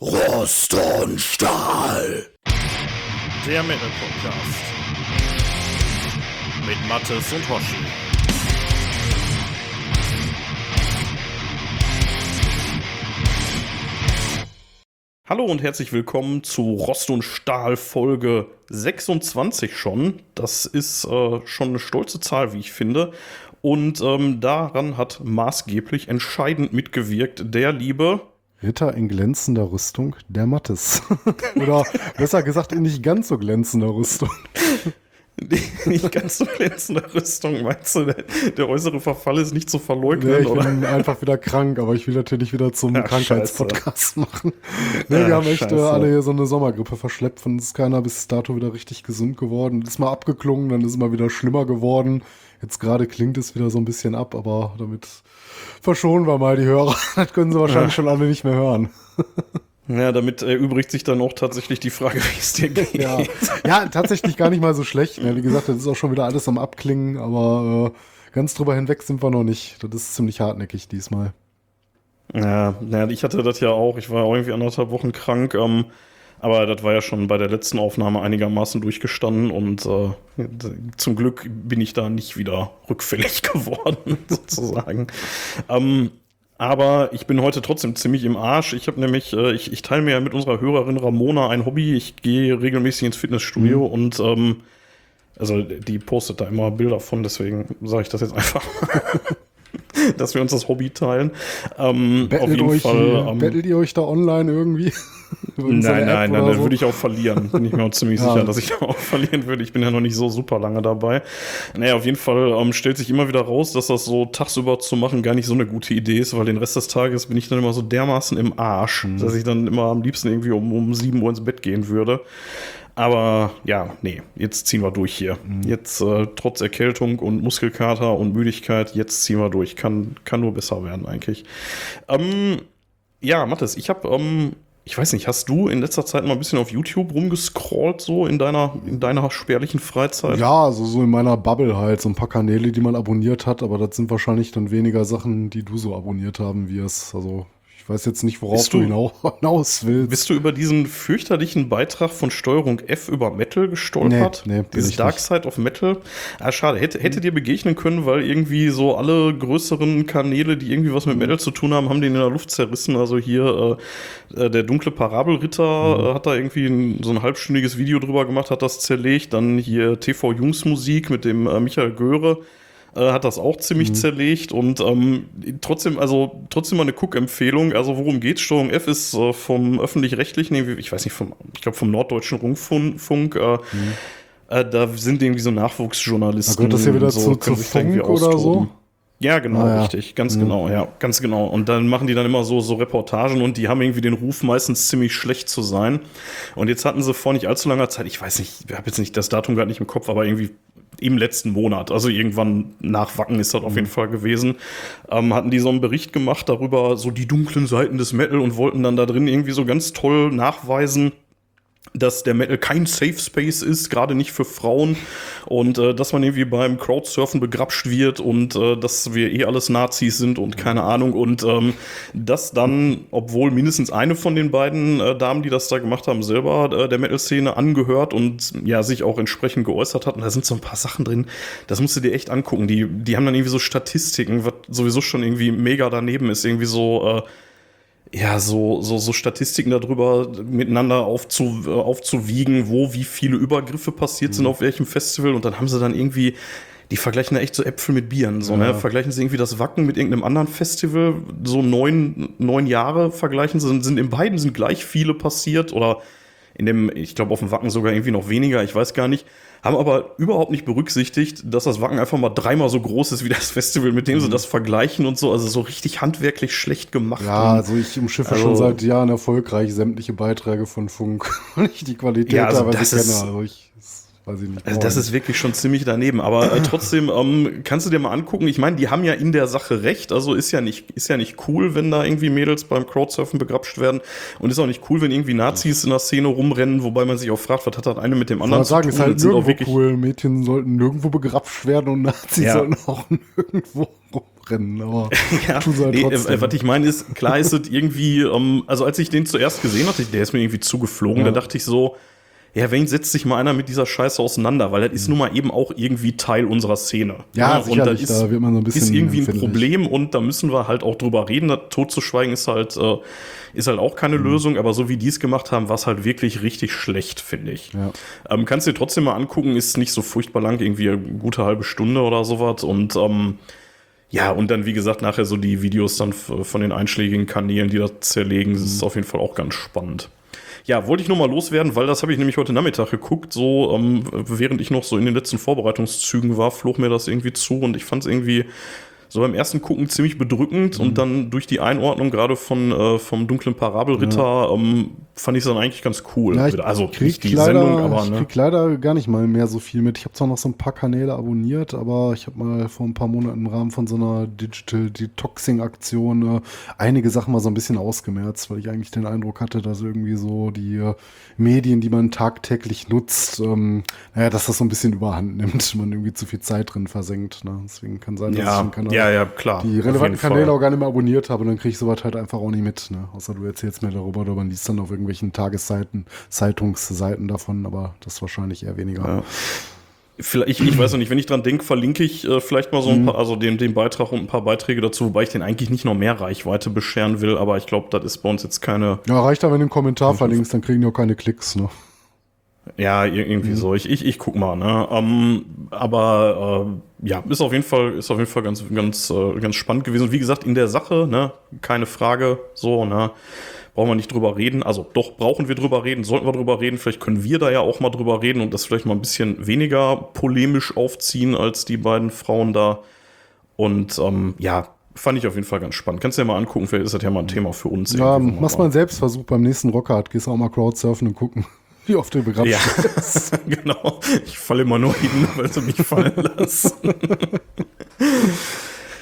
Rost und Stahl. Der Metal Podcast. Mit Mattes und Hoshi. Hallo und herzlich willkommen zu Rost und Stahl Folge 26 schon. Das ist äh, schon eine stolze Zahl, wie ich finde. Und ähm, daran hat maßgeblich entscheidend mitgewirkt der liebe Ritter in glänzender Rüstung, der Mattes. Oder besser gesagt in nicht ganz so glänzender Rüstung. nicht ganz so glänzende Rüstung, meinst du? Der, der, äußere Verfall ist nicht zu verleugnen, nee, ich oder? bin einfach wieder krank, aber ich will natürlich wieder zum ja, Krankheitspodcast machen. Nee, ja, wir haben echt äh, alle hier so eine Sommergrippe verschleppt, von uns ist keiner bis dato wieder richtig gesund geworden. Ist mal abgeklungen, dann ist es mal wieder schlimmer geworden. Jetzt gerade klingt es wieder so ein bisschen ab, aber damit verschonen wir mal die Hörer. Das können sie wahrscheinlich ja. schon alle nicht mehr hören. Ja, damit erübrigt sich dann auch tatsächlich die Frage, wie es dir geht. Ja. ja, tatsächlich gar nicht mal so schlecht. Wie gesagt, das ist auch schon wieder alles am Abklingen, aber äh, ganz drüber hinweg sind wir noch nicht. Das ist ziemlich hartnäckig diesmal. Ja, ja, ich hatte das ja auch. Ich war irgendwie anderthalb Wochen krank. Ähm, aber das war ja schon bei der letzten Aufnahme einigermaßen durchgestanden und äh, zum Glück bin ich da nicht wieder rückfällig geworden, sozusagen. Ähm, aber ich bin heute trotzdem ziemlich im Arsch. Ich habe nämlich, äh, ich, ich teile mir ja mit unserer Hörerin Ramona ein Hobby. Ich gehe regelmäßig ins Fitnessstudio mhm. und ähm, also die postet da immer Bilder von, deswegen sage ich das jetzt einfach. dass wir uns das Hobby teilen. Ähm, auf jeden euch, Fall. Ähm, bettelt ihr euch da online irgendwie? Nein, nein, nein, dann so? würde ich auch verlieren. Bin ich mir auch ziemlich ja. sicher, dass ich auch verlieren würde. Ich bin ja noch nicht so super lange dabei. Naja, auf jeden Fall ähm, stellt sich immer wieder raus, dass das so tagsüber zu machen gar nicht so eine gute Idee ist, weil den Rest des Tages bin ich dann immer so dermaßen im Arsch, mhm. dass ich dann immer am liebsten irgendwie um, um 7 Uhr ins Bett gehen würde. Aber ja, nee, jetzt ziehen wir durch hier. Mhm. Jetzt äh, trotz Erkältung und Muskelkater und Müdigkeit, jetzt ziehen wir durch. Kann, kann nur besser werden eigentlich. Ähm, ja, Mathis, ich habe, ähm, ich weiß nicht, hast du in letzter Zeit mal ein bisschen auf YouTube rumgescrollt, so in deiner, in deiner spärlichen Freizeit? Ja, also so in meiner Bubble halt, so ein paar Kanäle, die man abonniert hat, aber das sind wahrscheinlich dann weniger Sachen, die du so abonniert haben wirst. Also ich weiß jetzt nicht, worauf du, du, hinaus willst. Bist du über diesen fürchterlichen Beitrag von Steuerung F über Metal gestolpert? Nee, nee Dieses Dark Side of Metal? Ah, schade. Hätte, hätte dir begegnen können, weil irgendwie so alle größeren Kanäle, die irgendwie was mit Metal zu tun haben, haben den in der Luft zerrissen. Also hier äh, äh der dunkle Parabelritter mhm. äh, hat da irgendwie ein, so ein halbstündiges Video drüber gemacht, hat das zerlegt. Dann hier TV Jungs Musik mit dem äh, Michael Göre äh, hat das auch ziemlich mhm. zerlegt und ähm, trotzdem, also trotzdem mal eine Cook-Empfehlung. Also worum geht's? Steuerung F ist äh, vom öffentlich-rechtlichen, ich weiß nicht, vom, ich glaube vom Norddeutschen Rundfunk. Äh, mhm. Äh, da sind irgendwie so Nachwuchsjournalisten. Da gehört das hier wieder so, zu, zu Funk oder so? Ja, genau, ah, ja. richtig, ganz mhm. genau, ja, ganz genau. Und dann machen die dann immer so, so Reportagen und die haben irgendwie den Ruf, meistens ziemlich schlecht zu sein. Und jetzt hatten sie vor nicht allzu langer Zeit, ich weiß nicht, ich habe jetzt nicht das Datum gerade nicht im Kopf, aber irgendwie im letzten Monat, also irgendwann nach Wacken ist das auf jeden mhm. Fall gewesen, ähm, hatten die so einen Bericht gemacht darüber, so die dunklen Seiten des Metal und wollten dann da drin irgendwie so ganz toll nachweisen, dass der Metal kein Safe Space ist, gerade nicht für Frauen. Und äh, dass man irgendwie beim Crowdsurfen begrapscht wird und äh, dass wir eh alles Nazis sind und keine Ahnung. Und ähm, dass dann, obwohl mindestens eine von den beiden äh, Damen, die das da gemacht haben, selber äh, der Metal-Szene angehört und ja sich auch entsprechend geäußert hat und da sind so ein paar Sachen drin, das musst du dir echt angucken, die, die haben dann irgendwie so Statistiken, was sowieso schon irgendwie mega daneben ist, irgendwie so äh, ja, so, so, so Statistiken darüber miteinander aufzu, äh, aufzuwiegen, wo wie viele Übergriffe passiert sind, mhm. auf welchem Festival. Und dann haben sie dann irgendwie, die vergleichen da echt so Äpfel mit Bieren. So, ne? ja. ne? Vergleichen sie irgendwie das Wacken mit irgendeinem anderen Festival, so neun, neun Jahre vergleichen sie, sind in beiden sind gleich viele passiert oder in dem, ich glaube, auf dem Wacken sogar irgendwie noch weniger, ich weiß gar nicht haben aber überhaupt nicht berücksichtigt, dass das Wacken einfach mal dreimal so groß ist wie das Festival, mit dem mhm. sie das vergleichen und so. Also so richtig handwerklich schlecht gemacht. Ja, also ich umschiffe also, schon seit Jahren erfolgreich sämtliche Beiträge von Funk, weil ich die Qualität ja, also teilweise kenne. Also ich weiß ich nicht. Also das ist wirklich schon ziemlich daneben. Aber äh, trotzdem ähm, kannst du dir mal angucken. Ich meine, die haben ja in der Sache recht. Also ist ja nicht ist ja nicht cool, wenn da irgendwie Mädels beim Crowdsurfen begrapscht werden. Und ist auch nicht cool, wenn irgendwie Nazis in der Szene rumrennen, wobei man sich auch fragt, was hat das eine mit dem anderen zu sagen, tun? Ist halt nirgendwo cool. Mädchen sollten nirgendwo begrapscht werden und Nazis ja. sollten auch nirgendwo rumrennen. Aber ja, halt nee, äh, was ich meine ist, klar ist es irgendwie, ähm, also als ich den zuerst gesehen hatte, der ist mir irgendwie zugeflogen, ja. da dachte ich so, ja, wen setzt sich mal einer mit dieser Scheiße auseinander, weil das ist nun mal eben auch irgendwie Teil unserer Szene. Ja, ja und das ist, da wird man so ein bisschen ist irgendwie ein Problem und da müssen wir halt auch drüber reden. Das totzuschweigen ist halt, äh, ist halt auch keine mhm. Lösung, aber so wie die es gemacht haben, war es halt wirklich richtig schlecht, finde ich. Ja. Ähm, kannst dir trotzdem mal angucken, ist nicht so furchtbar lang, irgendwie eine gute halbe Stunde oder sowas und ähm, ja, und dann, wie gesagt, nachher so die Videos dann von den einschlägigen Kanälen, die das zerlegen, das ist mhm. auf jeden Fall auch ganz spannend. Ja, wollte ich nur mal loswerden, weil das habe ich nämlich heute Nachmittag geguckt. So, ähm, während ich noch so in den letzten Vorbereitungszügen war, flog mir das irgendwie zu und ich fand es irgendwie so beim ersten Gucken ziemlich bedrückend mhm. und dann durch die Einordnung gerade von äh, vom dunklen Parabelritter ja. ähm, fand ich es dann eigentlich ganz cool. Ja, ich also krieg die leider, Sendung, aber ne? ich krieg leider gar nicht mal mehr so viel mit. Ich habe zwar noch so ein paar Kanäle abonniert, aber ich habe mal vor ein paar Monaten im Rahmen von so einer Digital Detoxing Aktion äh, einige Sachen mal so ein bisschen ausgemerzt, weil ich eigentlich den Eindruck hatte, dass irgendwie so die äh, Medien, die man tagtäglich nutzt, ähm, naja, dass das so ein bisschen überhand nimmt, man irgendwie zu viel Zeit drin versenkt. Ne? Deswegen kann sein, dass ja. ich einen Kanal ja, ja, klar. Die relevanten Kanäle Fall. auch gar nicht mehr abonniert habe, dann kriege ich sowas halt einfach auch nicht mit. Ne? Außer du erzählst mir darüber oder man liest dann auf irgendwelchen Tagesseiten, Zeitungsseiten davon, aber das wahrscheinlich eher weniger. Ja. Vielleicht, ich, ich weiß noch nicht, wenn ich dran denke, verlinke ich äh, vielleicht mal so ein mhm. paar, also den, den Beitrag und ein paar Beiträge dazu, wobei ich den eigentlich nicht noch mehr Reichweite bescheren will, aber ich glaube, das ist bei uns jetzt keine. Ja, reicht aber, wenn du einen Kommentar verlinkst, dann kriegen die auch keine Klicks, ne? Ja, irgendwie mhm. so. Ich, ich, ich guck mal, ne? Um, aber äh, ja, ist auf jeden Fall, ist auf jeden Fall ganz, ganz, äh, ganz spannend gewesen. Und wie gesagt, in der Sache, ne, keine Frage, so, ne? Brauchen wir nicht drüber reden. Also doch brauchen wir drüber reden, sollten wir drüber reden. Vielleicht können wir da ja auch mal drüber reden und das vielleicht mal ein bisschen weniger polemisch aufziehen als die beiden Frauen da. Und ähm, ja, fand ich auf jeden Fall ganz spannend. Kannst du dir mal angucken, vielleicht ist das ja mal ein Thema für uns. Ja, machst mal einen Selbstversuch beim nächsten Rockhard. Gehst auch mal Crowdsurfen und gucken. Wie oft du begrapscht ja, genau. Ich falle immer nur hin, weil sie mich fallen lassen.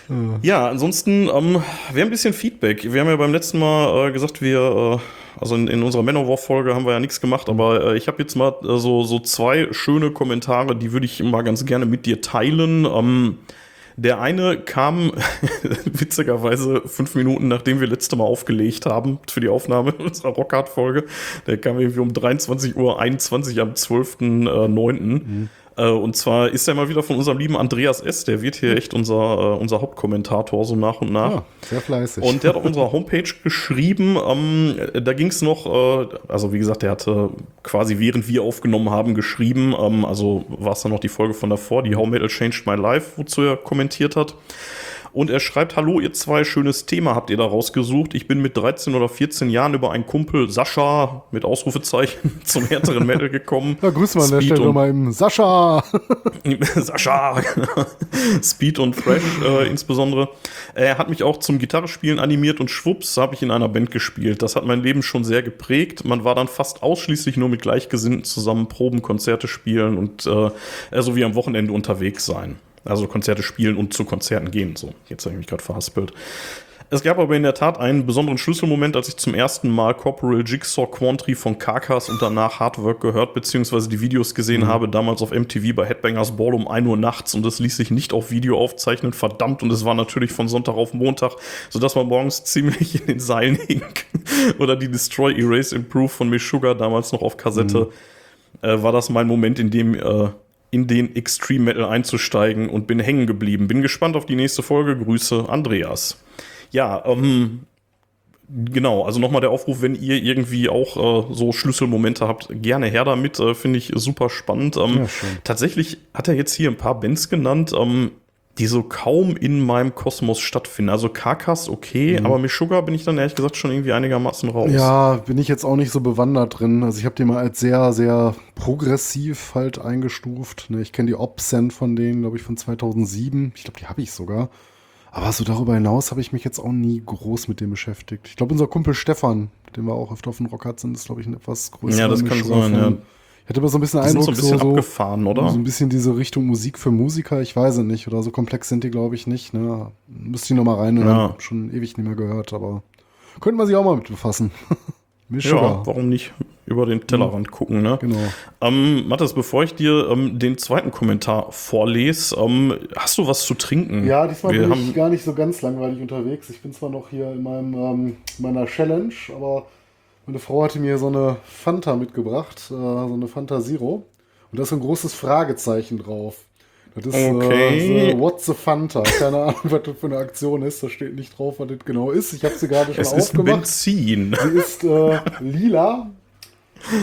ja, ansonsten, ähm, wir haben ein bisschen Feedback. Wir haben ja beim letzten Mal äh, gesagt, wir, äh, also in, in unserer Manowar-Folge haben wir ja nichts gemacht, aber äh, ich habe jetzt mal äh, so, so zwei schöne Kommentare, die würde ich mal ganz gerne mit dir teilen. Ähm, der eine kam witzigerweise fünf Minuten, nachdem wir letzte Mal aufgelegt haben für die Aufnahme unserer Rockhard-Folge. Der kam irgendwie um 23.21 Uhr am 12.09. Mhm. Äh, und zwar ist er mal wieder von unserem lieben Andreas S., der wird hier echt unser, äh, unser Hauptkommentator so nach und nach. Ja, sehr fleißig. Und der hat auf unserer Homepage geschrieben, ähm, da ging es noch, äh, also wie gesagt, der hatte quasi während wir aufgenommen haben geschrieben, ähm, also war es dann noch die Folge von davor, die How Metal Changed My Life, wozu er kommentiert hat. Und er schreibt, hallo ihr zwei, schönes Thema habt ihr da rausgesucht. Ich bin mit 13 oder 14 Jahren über einen Kumpel Sascha mit Ausrufezeichen zum härteren Metal gekommen. Ja, grüß mal an der Stelle nochmal Sascha. Sascha. Speed und Fresh äh, insbesondere. Er hat mich auch zum Gitarrespielen animiert und schwupps habe ich in einer Band gespielt. Das hat mein Leben schon sehr geprägt. Man war dann fast ausschließlich nur mit Gleichgesinnten zusammen Proben, Konzerte spielen und äh, so wie am Wochenende unterwegs sein. Also Konzerte spielen und zu Konzerten gehen. So, jetzt habe ich mich gerade verhaspelt. Es gab aber in der Tat einen besonderen Schlüsselmoment, als ich zum ersten Mal Corporal Jigsaw Quantry von Carcass und danach Hardwork gehört, beziehungsweise die Videos gesehen mhm. habe, damals auf MTV bei Headbangers Ball um 1 Uhr nachts und es ließ sich nicht auf Video aufzeichnen, verdammt, und es war natürlich von Sonntag auf Montag, sodass man morgens ziemlich in den Seilen hing. Oder die Destroy Erase Improve von Meshuggah, damals noch auf Kassette, mhm. äh, war das mein Moment, in dem äh, in den Extreme Metal einzusteigen und bin hängen geblieben. Bin gespannt auf die nächste Folge. Grüße, Andreas. Ja, ähm, genau, also nochmal der Aufruf, wenn ihr irgendwie auch äh, so Schlüsselmomente habt, gerne her damit, äh, finde ich super spannend. Ähm, ja, tatsächlich hat er jetzt hier ein paar Bands genannt. Ähm, die so kaum in meinem Kosmos stattfinden. Also Karkas okay, mhm. aber mit Sugar bin ich dann ehrlich gesagt schon irgendwie einigermaßen raus. Ja, bin ich jetzt auch nicht so bewandert drin. Also ich habe die mal als sehr, sehr progressiv halt eingestuft. Ne, ich kenne die Obscent von denen, glaube ich, von 2007. Ich glaube, die habe ich sogar. Aber so darüber hinaus habe ich mich jetzt auch nie groß mit dem beschäftigt. Ich glaube, unser Kumpel Stefan, den wir auch öfter auf dem Rock hat, sind, ist, glaube ich, ein etwas größerer Ja, das kann sein, ja hätte aber so ein bisschen Die Eindruck, so ein bisschen so, abgefahren, oder? so ein bisschen diese Richtung Musik für Musiker, ich weiß es nicht. Oder so komplex sind die, glaube ich, nicht. Ne? Müsste ich nochmal rein, Ja. schon ewig nicht mehr gehört, aber könnte man sich auch mal mit befassen. Ja, warum nicht über den Tellerrand gucken, ne? Genau. Ähm, Mathis, bevor ich dir ähm, den zweiten Kommentar vorlese, ähm, hast du was zu trinken? Ja, diesmal Wir bin ich gar nicht so ganz langweilig unterwegs. Ich bin zwar noch hier in meinem, ähm, meiner Challenge, aber meine Frau hatte mir so eine Fanta mitgebracht, äh, so eine Fanta Zero. Und da ist so ein großes Fragezeichen drauf. Das ist Okay. äh, so, What's the Fanta? Keine Ahnung, was das für eine Aktion ist. Da steht nicht drauf, was das genau ist. Ich habe sie gerade schon es ist aufgemacht. Benzin. Sie ist äh, lila.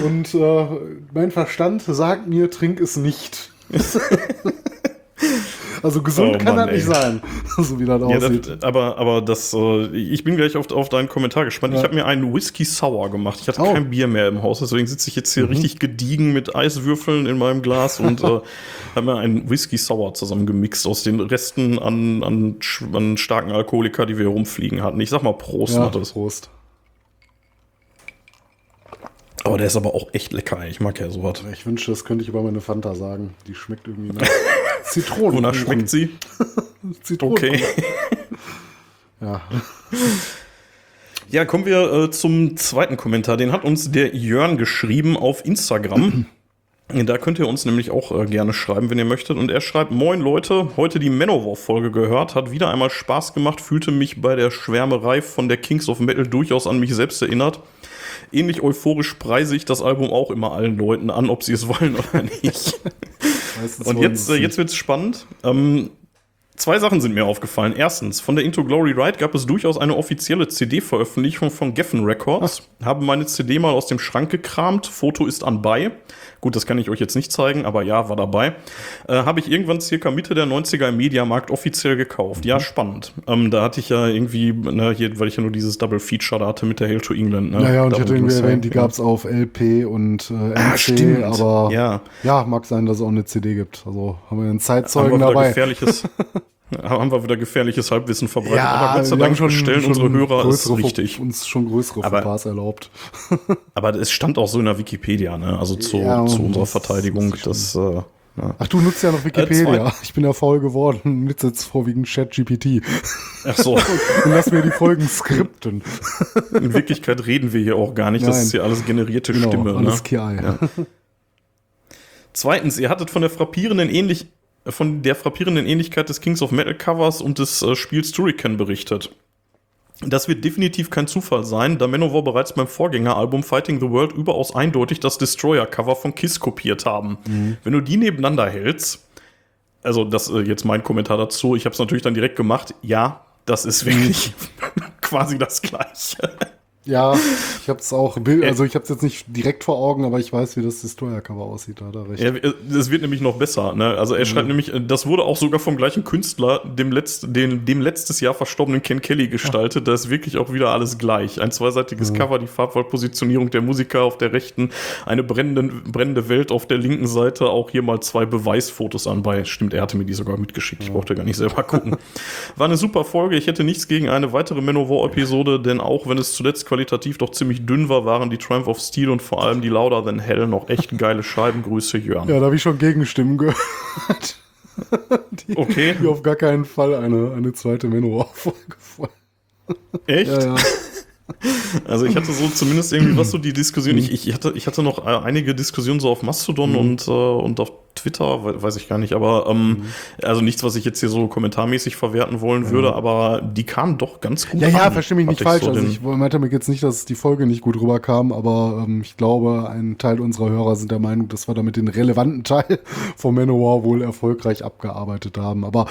Und äh, mein Verstand sagt mir, trink es nicht. also gesund Oh kann Mann, das nicht ey. sein, so wie das Ja, aussieht. das, aber, aber das, äh, ich bin gleich auf, auf deinen Kommentar gespannt. Ich Ja. habe mir einen Whisky Sour gemacht. Ich hatte Oh. Mhm. kein Bier mehr im Haus, deswegen sitze ich jetzt hier richtig gediegen mit Eiswürfeln in meinem Glas und äh, habe mir einen Whisky Sour zusammengemixt aus den Resten an, an, an starken Alkoholiker, die wir rumfliegen hatten. Ich sag mal Prost, ja, Mathis. Prost. Aber der ist aber auch echt lecker. Ich mag ja sowas. Ich wünschte, das könnte ich über meine Fanta sagen. Die schmeckt irgendwie nach Zitronen. Wonach schmeckt sie? Zitronen. Okay. Ja. Ja, kommen wir äh, zum zweiten Kommentar. Den hat uns der Jörn geschrieben auf Instagram. Da könnt ihr uns nämlich auch äh, gerne schreiben, wenn ihr möchtet. Und er schreibt: Moin Leute, heute die Manowar-Folge gehört, hat wieder einmal Spaß gemacht, fühlte mich bei der Schwärmerei von der Kings of Metal durchaus an mich selbst erinnert. Ähnlich euphorisch preise ich das Album auch immer allen Leuten an, ob sie es wollen oder nicht. Meistens Und jetzt, äh, es jetzt wird's spannend. Ähm, zwei Sachen sind mir aufgefallen. Erstens, von der Into Glory Ride gab es durchaus eine offizielle CD-Veröffentlichung von Geffen Records. Habe meine CD mal aus dem Schrank gekramt. Foto ist anbei. Gut, das kann ich euch jetzt nicht zeigen, aber ja, war dabei. Äh, Habe ich irgendwann circa Mitte der 90er im Mediamarkt offiziell gekauft. Mhm. Ja, spannend. Ähm, da hatte ich ja irgendwie, ne, hier, weil ich ja nur dieses Double Feature da hatte mit der Hail to England. Ne? Naja, und ich hatte irgendwie erwähnt, die gab es auf LP und äh, MC, Ah, stimmt. aber Ja. ja, mag sein, dass es auch eine CD gibt. Also haben wir einen haben Zeitzeugen wir wieder dabei. gefährliches, haben wir wieder gefährliches Halbwissen verbreitet. Ja, aber Gott sei Dank stellen unsere Hörer es richtig. Uns schon größere Aber- Fauxpas erlaubt. Aber es stand auch so in der Wikipedia, ne? Also zu, Ja, zu unserer das Verteidigung. Das, äh, ja. Ach, du nutzt ja noch Wikipedia. zwei- ich bin ja faul geworden. Nutze jetzt vorwiegend ChatGPT. Ach so, Und lass mir die Folgen skripten. in Wirklichkeit reden wir hier auch gar nicht. Das Nein. ist hier alles generierte Genau, Stimme. alles Ne? KI. Zweitens, ihr hattet von der frappierenden ähnlich von der frappierenden Ähnlichkeit des Kings of Metal Covers und des äh, Spiels Turrican berichtet. Das wird definitiv kein Zufall sein, da Manowar bereits beim Vorgängeralbum Fighting the World überaus eindeutig das Destroyer-Cover von Kiss kopiert haben. Wenn du die nebeneinander hältst, also das äh, jetzt mein Kommentar dazu, ich habe es natürlich dann direkt gemacht, ja, das ist wirklich quasi das gleiche. Ja, ich habe es auch, also ich habe es jetzt nicht direkt vor Augen, aber ich weiß, wie das Destroyer-Cover aussieht, da hat er recht. Ja, es wird nämlich noch besser. Ne? Also er schreibt nämlich, äh, das wurde auch sogar vom gleichen Künstler, dem, letzt, dem, dem letztes Jahr verstorbenen Ken Kelly gestaltet. Da ist wirklich auch wieder alles gleich. Ein zweiseitiges Cover, die Farbwahlpositionierung der Musiker auf der rechten, eine brennende, brennende Welt auf der linken Seite, auch hier mal zwei Beweisfotos anbei. Stimmt, er hatte mir die sogar mitgeschickt. Ich brauchte gar nicht selber gucken. War eine super Folge. Ich hätte nichts gegen eine weitere Manowar-Episode, denn auch wenn es zuletzt qualitativ doch ziemlich dünn war, waren die Triumph of Steel und vor allem die Louder Than Hell noch echt geile Scheiben. Grüße, Jörn. Ja, da habe ich schon Gegenstimmen gehört. die, Okay. die auf gar keinen Fall eine, eine zweite Manowar-Folge. Echt? Ja, ja. Also ich hatte so zumindest irgendwie was so die Diskussion. Ich, ich, hatte, ich hatte noch äh, einige Diskussionen so auf Mastodon Mhm. und, äh, und auf Twitter, we- weiß ich gar nicht, aber ähm, Mhm. also nichts, was ich jetzt hier so kommentarmäßig verwerten wollen würde, aber die kamen doch ganz gut Ja, ja, an, verstehe mich nicht falsch. so also ich meinte damit jetzt nicht, dass die Folge nicht gut rüberkam, aber ähm, ich glaube, ein Teil unserer Hörer sind der Meinung, dass wir damit den relevanten Teil von Manowar wohl erfolgreich abgearbeitet haben. Aber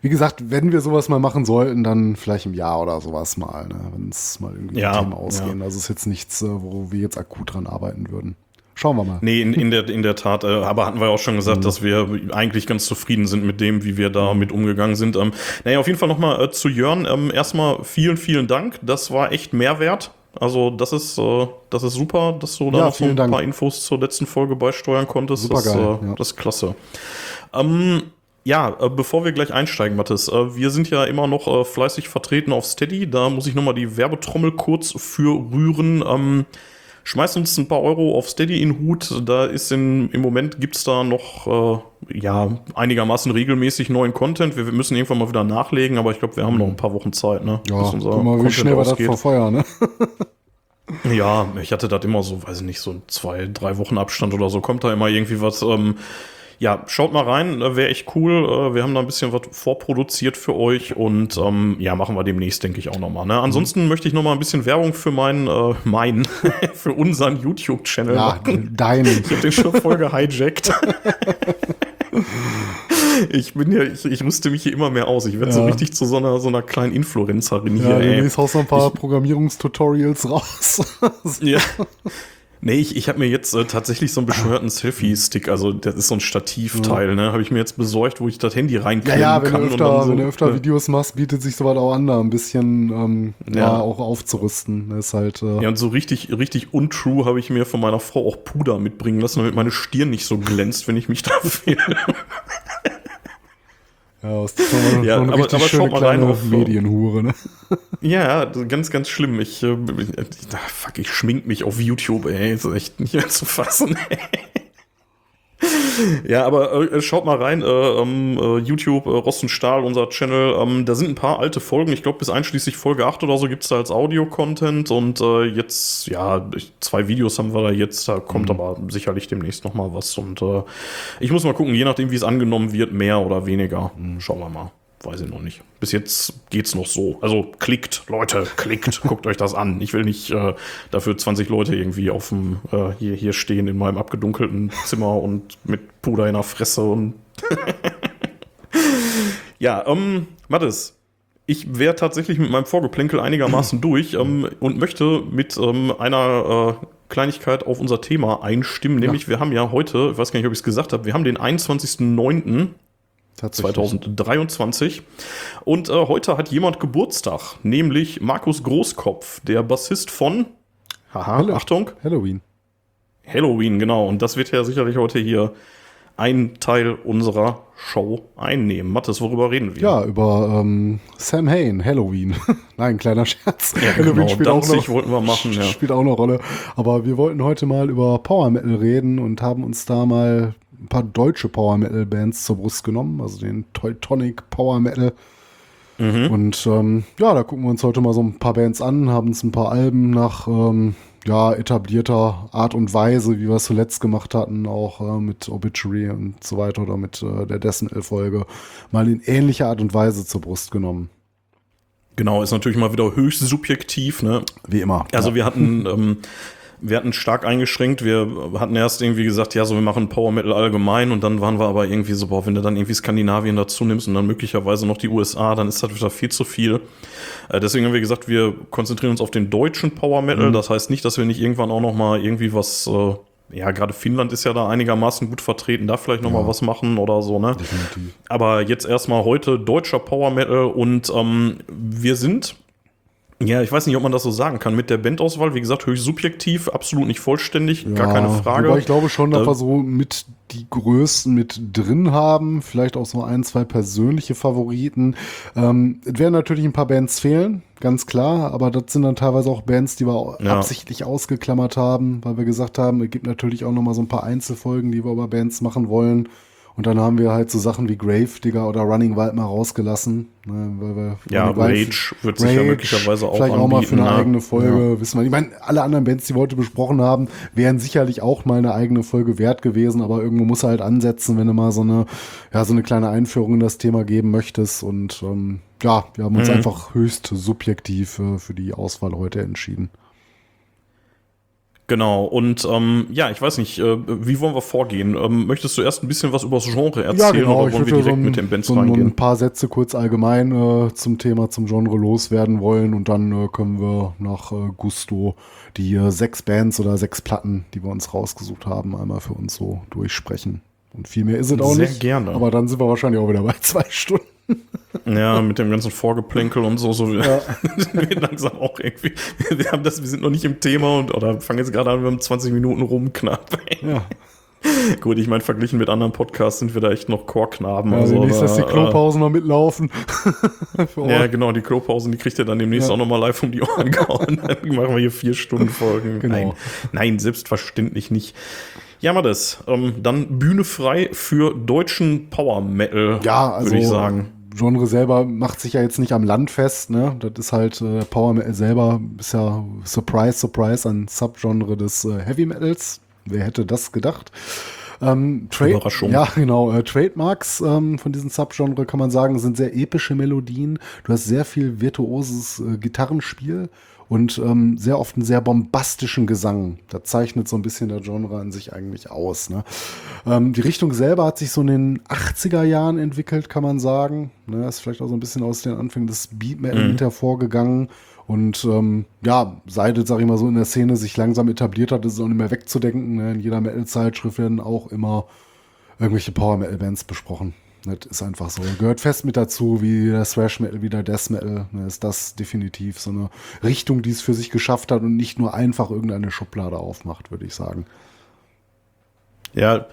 wie gesagt, wenn wir sowas mal machen sollten, dann vielleicht im Jahr oder sowas mal, ne? wenn es mal irgendwie Ja, Themen ausgehen. Also ist jetzt nichts, äh, wo wir jetzt akut dran arbeiten würden. Schauen wir mal. Nee, in, in, der, in der Tat. Äh, aber hatten wir auch schon Mhm. gesagt, dass wir eigentlich ganz zufrieden sind mit dem, wie wir da mit umgegangen sind. Ähm, naja, auf jeden Fall nochmal äh, zu Jörn. Ähm, erstmal vielen, vielen Dank. Das war echt Mehrwert. Also das ist, äh, das ist super, dass du da Ja, noch so ein Dank. paar Infos zur letzten Folge beisteuern konntest. das, Supergeil, äh, ja. das ist klasse. Ähm, ja, äh, bevor wir gleich einsteigen, Mathis, äh, wir sind ja immer noch fleißig vertreten auf Steady. Da muss ich nochmal die Werbetrommel kurz für rühren. Ähm, schmeißt uns ein paar Euro auf Steady in Hut. Da ist in, im Moment gibt's da noch äh, ja einigermaßen regelmäßig neuen Content. Wir, wir, müssen irgendwann mal wieder nachlegen, aber ich glaube, wir haben noch ein paar Wochen Zeit. Ne, ja, guck mal, wie Content schnell wir das verfeuern, ne? ja, ich hatte das immer so, weiß ich nicht, so zwei, drei Wochen Abstand oder so. Kommt da immer irgendwie was. Ähm, ja, schaut mal rein, äh, wäre echt cool. Äh, wir haben da ein bisschen was vorproduziert für euch und ähm, ja, machen wir demnächst, denke ich, auch nochmal. Ne? Ansonsten mhm. möchte ich nochmal ein bisschen Werbung für meinen, äh, meinen, für unseren YouTube-Channel ja, machen. Deinen. Ich habe den schon voll gehijackt. ich bin ja, ich, ich rüste mich hier immer mehr aus. Ich werde ja. so richtig zu so einer, so einer kleinen Influencerin hier. Ja, du haust noch ein paar Programmierungstutorials raus. ja. Nee, ich, ich habe mir jetzt äh, tatsächlich so einen bescheuerten Selfie-Stick, also das ist so ein Stativteil, ja. ne? Habe ich mir jetzt besorgt, wo ich das Handy reinklemmen ja, ja, wenn kann. Du öfter, so, wenn du öfter ja. Videos machst, bietet sich sowas auch an, da ein bisschen ähm, ja. auch aufzurüsten. Das ist halt, äh ja, und so richtig, richtig untrue habe ich mir von meiner Frau auch Puder mitbringen lassen, damit meine Stirn nicht so glänzt, wenn ich mich da filme. Ja, das ist schon ja, schon aber, richtig aber schöne kleine auf, Medienhure, ne? Ja, ganz, ganz schlimm. Ich, äh, fuck, ich schmink mich auf YouTube, ey. Das ist echt nicht mehr zu fassen, ey. ja, aber äh, schaut mal rein, äh, äh, YouTube, äh, Rost und Stahl, unser Channel. Ähm, da sind ein paar alte Folgen. Ich glaube, bis einschließlich Folge 8 oder so gibt es da als Audio-Content. Und äh, jetzt, ja, zwei Videos haben wir da jetzt. Da kommt mhm. aber sicherlich demnächst noch mal was. Und äh, ich muss mal gucken, je nachdem, wie es angenommen wird, mehr oder weniger. Mhm. Schauen wir mal. Weiß ich noch nicht. Bis jetzt geht's noch so. Also klickt, Leute, klickt, guckt euch das an. Ich will nicht äh, dafür 20 Leute irgendwie auf dem äh, hier, hier stehen in meinem abgedunkelten Zimmer und mit Puder in der Fresse und Ja, ähm, Mattes, ich wäre tatsächlich mit meinem Vorgeplänkel einigermaßen durch ähm, und möchte mit ähm, einer äh, Kleinigkeit auf unser Thema einstimmen. Nämlich, ja. wir haben ja heute, ich weiß gar nicht, ob ich es gesagt habe, wir haben den 21.09. 2023. Und äh, heute hat jemand Geburtstag, nämlich Markus Großkopf, der Bassist von, haha, Hallo. Achtung, Halloween. Halloween, genau. Und das wird ja sicherlich heute hier ein Teil unserer Show einnehmen. Mathis, worüber reden wir? Ja, über ähm, Sam Hain, Halloween. Nein, kleiner Scherz. Ja, Halloween genau, spielt auch noch, wollten wir machen, ja. Spielt auch eine Rolle. Aber wir wollten heute mal über Power Metal reden und haben uns da mal ein paar deutsche Power Metal Bands zur Brust genommen, also den Teutonic Power Metal. Mhm. Und ähm, ja, da gucken wir uns heute mal so ein paar Bands an, haben uns ein paar Alben nach ähm, ja, etablierter Art und Weise, wie wir es zuletzt gemacht hatten, auch äh, mit Obituary und so weiter oder mit äh, der Decimel-Folge, mal in ähnlicher Art und Weise zur Brust genommen. Genau, ist natürlich mal wieder höchst subjektiv, ne? Wie immer. Also ja. wir hatten ähm, wir hatten stark eingeschränkt. Wir hatten erst irgendwie gesagt, ja, so wir machen Power Metal allgemein und dann waren wir aber irgendwie so, boah, wenn du dann irgendwie Skandinavien dazu nimmst und dann möglicherweise noch die USA, dann ist das wieder viel zu viel. Äh, deswegen haben wir gesagt, wir konzentrieren uns auf den deutschen Power Metal. Mhm. Das heißt nicht, dass wir nicht irgendwann auch noch mal irgendwie was äh, ja, gerade Finnland ist ja da einigermaßen gut vertreten, da vielleicht noch ja. mal was machen oder so, ne? Definitiv. Aber jetzt erstmal heute deutscher Power Metal und ähm, wir sind ja, ich weiß nicht, ob man das so sagen kann. Mit der Bandauswahl, wie gesagt, höchst subjektiv, absolut nicht vollständig, ja, gar keine Frage. Aber ich glaube schon, dass da wir so mit die Größten mit drin haben, vielleicht auch so ein, zwei persönliche Favoriten. Ähm, es werden natürlich ein paar Bands fehlen, ganz klar, aber das sind dann teilweise auch Bands, die wir ja. absichtlich ausgeklammert haben, weil wir gesagt haben, es gibt natürlich auch noch mal so ein paar Einzelfolgen, die wir über Bands machen wollen. Und dann haben wir halt so Sachen wie Grave Digger oder Running Wild mal rausgelassen. Ne, weil wir ja, Rage wird sich ja möglicherweise auch Vielleicht anbieten, auch mal für eine ne? eigene Folge, ja. wissen wir. Ich meine, alle anderen Bands, die wir heute besprochen haben, wären sicherlich auch mal eine eigene Folge wert gewesen, aber irgendwo muss er halt ansetzen, wenn du mal so eine, ja, so eine kleine Einführung in das Thema geben möchtest. Und ähm, ja, wir haben uns mhm. einfach höchst subjektiv äh, für die Auswahl heute entschieden. Genau, und ähm, ja, ich weiß nicht, äh, wie wollen wir vorgehen? Ähm, möchtest du erst ein bisschen was über das Genre erzählen ja, genau. oder wollen wir direkt so ein, mit den Bands so reingehen? ein paar Sätze kurz allgemein äh, zum Thema, zum Genre loswerden wollen und dann äh, können wir nach äh, Gusto die äh, sechs Bands oder sechs Platten, die wir uns rausgesucht haben, einmal für uns so durchsprechen. Und viel mehr ist es auch Sehr nicht. gerne. Aber dann sind wir wahrscheinlich auch wieder bei zwei Stunden. Ja, mit dem ganzen Vorgeplänkel und so, so ja. wir langsam auch irgendwie. Wir haben das, wir sind noch nicht im Thema und oder fangen jetzt gerade an, wir haben 20 Minuten rum knapp. Ja. Gut, ich meine, verglichen mit anderen Podcasts sind wir da echt noch Chorknaben. Ja, also, demnächst, dass die äh, Klopausen noch mitlaufen. Ja, genau, die Klopausen, die kriegt ihr dann demnächst Ja. auch nochmal live um die Ohren gehauen. Dann machen wir hier vier Stunden Folgen. Genau. Nein, nein, selbstverständlich nicht. Ja, mal das. Ähm, dann Bühne frei für deutschen Power Metal, Ja, also würde ich sagen. Genre selber macht sich ja jetzt nicht am Land fest, ne? Das ist halt äh, Power Metal selber ist ja Surprise, Surprise ein Subgenre des äh, Heavy Metals. Wer hätte das gedacht? Ähm, Überraschung. Ja, genau. Äh, Trademarks ähm, von diesem Subgenre kann man sagen, sind sehr epische Melodien. Du hast sehr viel virtuoses äh, Gitarrenspiel und ähm, sehr oft einen sehr bombastischen Gesang. Das zeichnet so ein bisschen der Genre an sich eigentlich aus. Ne? Ähm, die Richtung selber hat sich so in den 80er Jahren entwickelt, kann man sagen. Ne? Ist vielleicht auch so ein bisschen aus den Anfängen des Beat Metal mit hervorgegangen. Und ähm, ja, seit, sag ich mal so, in der Szene sich langsam etabliert hat, ist es auch nicht mehr wegzudenken. Ne? In jeder Metal-Zeitschrift werden auch immer irgendwelche Power-Metal-Bands besprochen. Das ist einfach so. Gehört fest mit dazu, wie der Thrash-Metal, wie der Death-Metal. Ne, ist das definitiv so eine Richtung, die es für sich geschafft hat und nicht nur einfach irgendeine Schublade aufmacht, würde ich sagen. Ja,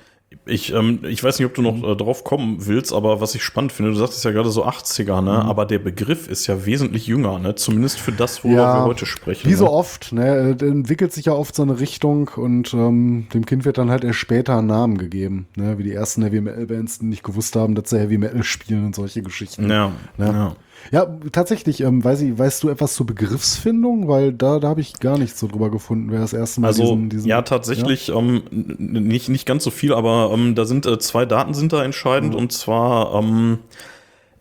ich, ähm, ich weiß nicht, ob du noch äh, drauf kommen willst, aber was ich spannend finde, du sagtest ja gerade so 80er, ne? Mhm. Aber der Begriff ist ja wesentlich jünger, ne? Zumindest für das, worüber wir heute sprechen. Wie so ne? oft, ne? äh, entwickelt sich ja oft so eine Richtung und ähm, dem Kind wird dann halt erst später ein Namen gegeben, ne? Wie die ersten Heavy Metal Bands, nicht gewusst haben, dass sie Heavy Metal spielen und solche Geschichten. Ja, Ja. ja. Ja, tatsächlich, ähm, weiß ich, weißt du etwas zur Begriffsfindung? Weil da, da habe ich gar nichts so drüber gefunden, wer das erste Mal Also diesen, diesen ja, tatsächlich Ähm, n- nicht, nicht ganz so viel, aber ähm, da sind äh, zwei Daten sind da entscheidend Mhm. und zwar ähm,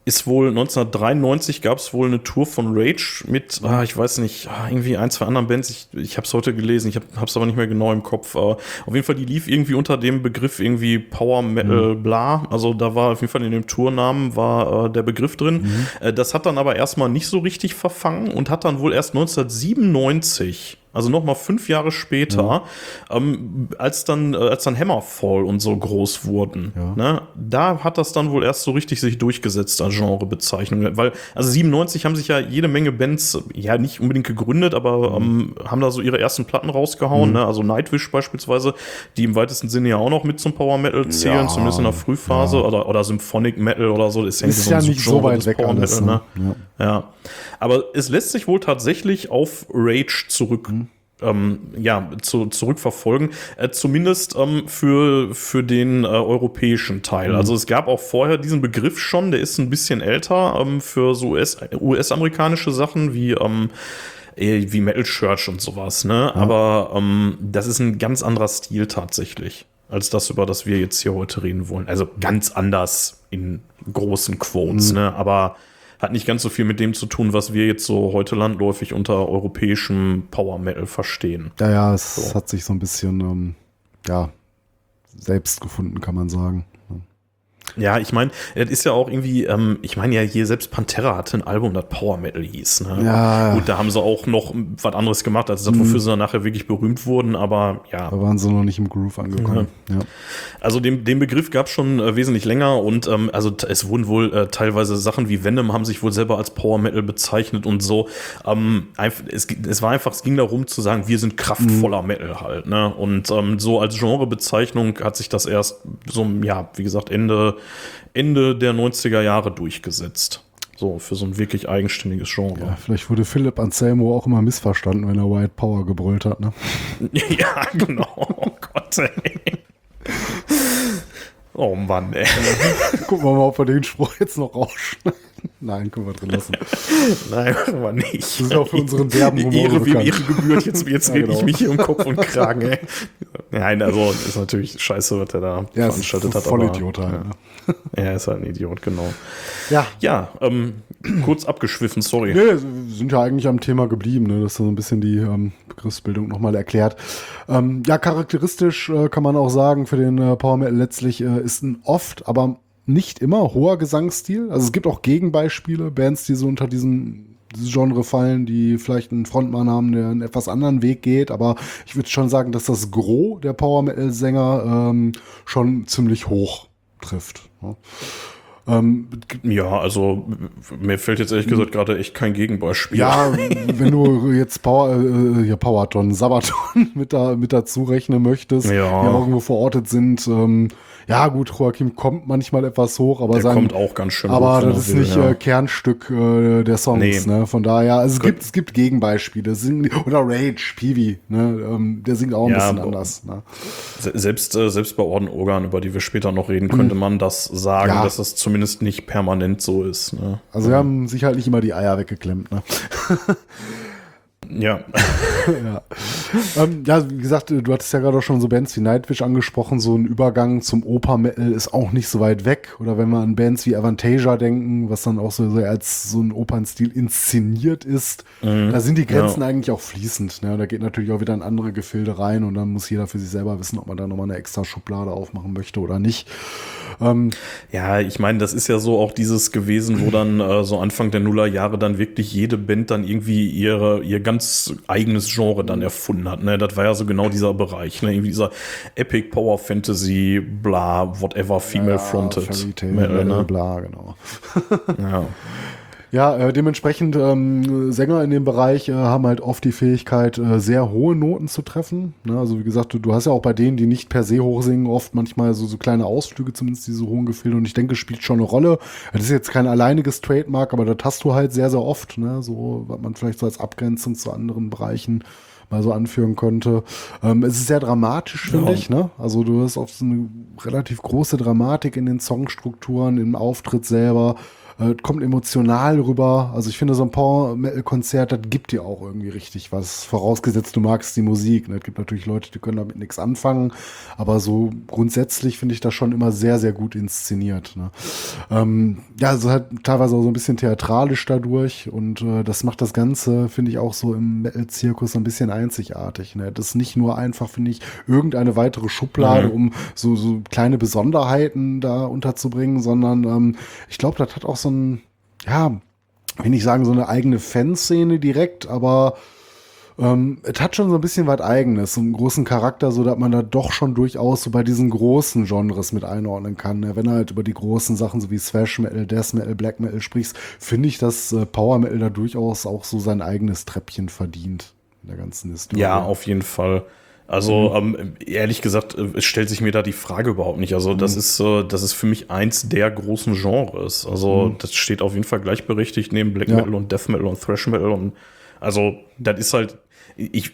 ist wohl 1993 gab es wohl eine Tour von Rage mit, ah, ich weiß nicht, ah, irgendwie ein, zwei anderen Bands. Ich, ich habe es heute gelesen, ich habe es aber nicht mehr genau im Kopf. Äh, auf jeden Fall, die lief irgendwie unter dem Begriff irgendwie Power Metal bla. Also da war auf jeden Fall in dem Tournamen war äh, der Begriff drin. Äh, das hat dann aber erstmal nicht so richtig verfangen und hat dann wohl erst 1997 also noch mal fünf Jahre später, ähm, als dann äh, als dann Hammerfall und so groß wurden, ne, da hat das dann wohl erst so richtig sich durchgesetzt als Genrebezeichnung, weil also 97 haben sich ja jede Menge Bands ja nicht unbedingt gegründet, aber ähm, haben da so ihre ersten Platten rausgehauen, ne, also Nightwish beispielsweise, die im weitesten Sinne ja auch noch mit zum Power Metal zählen, Ja, zumindest in der Frühphase oder oder Symphonic Metal oder so, das ist, Ist so ja nicht so weit weg alles, Metal, ne? ne? Ja, aber es lässt sich wohl tatsächlich auf Rage zurück. Ähm, ja, zu, zurückverfolgen, äh, zumindest ähm, für, für den äh, europäischen Teil. Also es gab auch vorher diesen Begriff schon, der ist ein bisschen älter ähm, für so US US-amerikanische Sachen wie ähm, eh, wie Metal Church und sowas, ne? Aber ähm, das ist ein ganz anderer Stil tatsächlich, als das, über das wir jetzt hier heute reden wollen. Also ganz anders in großen Quotes, ne? Aber hat nicht ganz so viel mit dem zu tun, was wir jetzt so heute landläufig unter europäischem Power Metal verstehen. Ja, ja, es So. hat sich so ein bisschen, ähm, ja, selbst gefunden, kann man sagen. Ja, ich meine, es ist ja auch irgendwie, ähm, ich meine ja hier selbst Pantera hatte ein Album, das Power Metal hieß. Ne? Ja. Gut, da haben sie auch noch was anderes gemacht, als das, wofür sie dann nachher wirklich berühmt wurden, aber ja. Da waren sie noch nicht im Groove angekommen. Ja. Also den, den Begriff gab es schon äh, wesentlich länger und ähm, also es wurden wohl äh, teilweise Sachen wie Venom haben sich wohl selber als Power Metal bezeichnet und so. Ähm, es, es war einfach, es ging darum zu sagen, wir sind kraftvoller Metal halt. Ne? Und ähm, so als Genrebezeichnung hat sich das erst so, ja, wie gesagt, Ende, Ende der 90er Jahre durchgesetzt. So, für so ein wirklich eigenständiges Genre. Ja, vielleicht wurde Philipp Anselmo auch immer missverstanden, wenn er White Power gebrüllt hat. Ne? Ja, genau. Oh Gott, ey. Oh Mann, ey. Gucken wir mal, ob wir den Spruch jetzt noch rausschneiden. Nein, können wir drin lassen. Nein, machen wir nicht. Das ist auch für unseren derben Humor Ehre, wem. Ehre gebührt. Jetzt, jetzt Ja, rede genau. ich mich hier um Kopf und Kragen, ey. Nein, also ist natürlich scheiße, was er da Ja, ist veranstaltet hat. voll Idiot halt. Ja. Ne? Er ist halt ein Idiot, genau. Ja, Ja, ähm, kurz abgeschwiffen, sorry. Nee, wir sind ja eigentlich am Thema geblieben, ne? Das ist so ein bisschen die ähm, Begriffsbildung nochmal erklärt. Ähm, ja, charakteristisch äh, kann man auch sagen, für den äh, Power Metal letztlich äh, ist ein oft, aber nicht immer hoher Gesangsstil. Also es gibt auch Gegenbeispiele, Bands, die so unter diesem dieses Genre fallen, die vielleicht einen Frontmann haben, der einen etwas anderen Weg geht, aber ich würde schon sagen, dass das Gros der Power Metal Sänger ähm, schon ziemlich hoch trifft. Ne? Ähm, ja, also mir fällt jetzt ehrlich gesagt gerade echt kein Gegenbeispiel. Ja, wenn du jetzt Power, äh, ja, Powerton, Sabaton mit, da, mit dazu rechnen möchtest, ja. die irgendwo verortet sind. Ähm, ja, gut, Joachim kommt manchmal etwas hoch, aber der sein, kommt auch ganz schön Aber hoch, das ist nicht ja. äh, Kernstück äh, der Songs, nee. ne? Von daher, also es gibt, es gibt Gegenbeispiele. Singen, oder Rage, Peewee, ne? Ähm, der singt auch ein ja, bisschen anders. Ne? Selbst, äh, selbst bei Orden Organ, über die wir später noch reden, könnte mhm. man das sagen, ja. dass es zumindest nicht permanent so ist. Ne? Also wir haben sich halt nicht immer die Eier weggeklemmt, ne? Ja. ja. Ähm, ja, wie gesagt, du hattest ja gerade auch schon so Bands wie Nightwish angesprochen. So ein Übergang zum Oper-Metal ist auch nicht so weit weg. Oder wenn wir an Bands wie Avantasia denken, was dann auch so, so als so ein Opernstil inszeniert ist, mhm. da sind die Grenzen ja. eigentlich auch fließend. Ne? Da geht natürlich auch wieder in andere Gefilde rein und dann muss jeder für sich selber wissen, ob man da nochmal eine extra Schublade aufmachen möchte oder nicht. Ähm, ja, ich meine, das ist ja so auch dieses gewesen, wo dann äh, so Anfang der Nullerjahre dann wirklich jede Band dann irgendwie ihre, ihr ganz eigenes Genre dann erfunden hat. Ne? Das war ja so genau dieser Bereich, ne? irgendwie dieser Epic Power Fantasy, bla, whatever, female ja, fronted. Metal, ne? Bla, genau. ja. Ja, äh, dementsprechend ähm, Sänger in dem Bereich äh, haben halt oft die Fähigkeit, äh, sehr hohe Noten zu treffen. Ne? Also wie gesagt, du, du, hast ja auch bei denen, die nicht per se hoch singen, oft manchmal so, so kleine Ausflüge, zumindest diese hohen Gefilde. Und ich denke, spielt schon eine Rolle. Das ist jetzt kein alleiniges Trademark, aber das hast du halt sehr, sehr oft. Ne? So, was man vielleicht so als Abgrenzung zu anderen Bereichen mal so anführen könnte. Ähm, es ist sehr dramatisch, finde ja. ich. Ne? Also du hast oft so eine relativ große Dramatik in den Songstrukturen, im Auftritt selber äh, kommt emotional rüber. Also ich finde, so ein Power-Metal-Konzert, das gibt dir auch irgendwie richtig was. Vorausgesetzt, du magst die Musik. Ne? Es gibt natürlich Leute, die können damit nichts anfangen, aber so grundsätzlich finde ich das schon immer sehr, sehr gut inszeniert. Ne? Ähm, ja, also halt teilweise auch so ein bisschen theatralisch dadurch und äh, das macht das Ganze, finde ich, auch so im Metal-Zirkus ein bisschen einzigartig. Ne? Das ist nicht nur einfach, finde ich, irgendeine weitere Schublade, mhm. um so, so kleine Besonderheiten da unterzubringen, sondern ähm, ich glaube, das hat auch so so ein, ja, will nicht sagen, so eine eigene Fanszene direkt, aber ähm, es hat schon so ein bisschen was Eigenes, so einen großen Charakter, so dass man da doch schon durchaus so bei diesen großen Genres mit einordnen kann. Ja, wenn du halt über die großen Sachen so wie Thrash Metal, Death Metal, Black Metal sprichst, finde ich, dass äh, Power Metal da durchaus auch so sein eigenes Treppchen verdient in der ganzen Historie. Ja, auf jeden Fall. Also mhm. ähm, ehrlich gesagt, äh, es stellt sich mir da die Frage überhaupt nicht. Also das mhm. ist äh, das ist für mich eins der großen Genres. Also mhm. das steht auf jeden Fall gleichberechtigt neben Black ja. Metal und Death Metal und Thrash Metal und also das ist halt ich,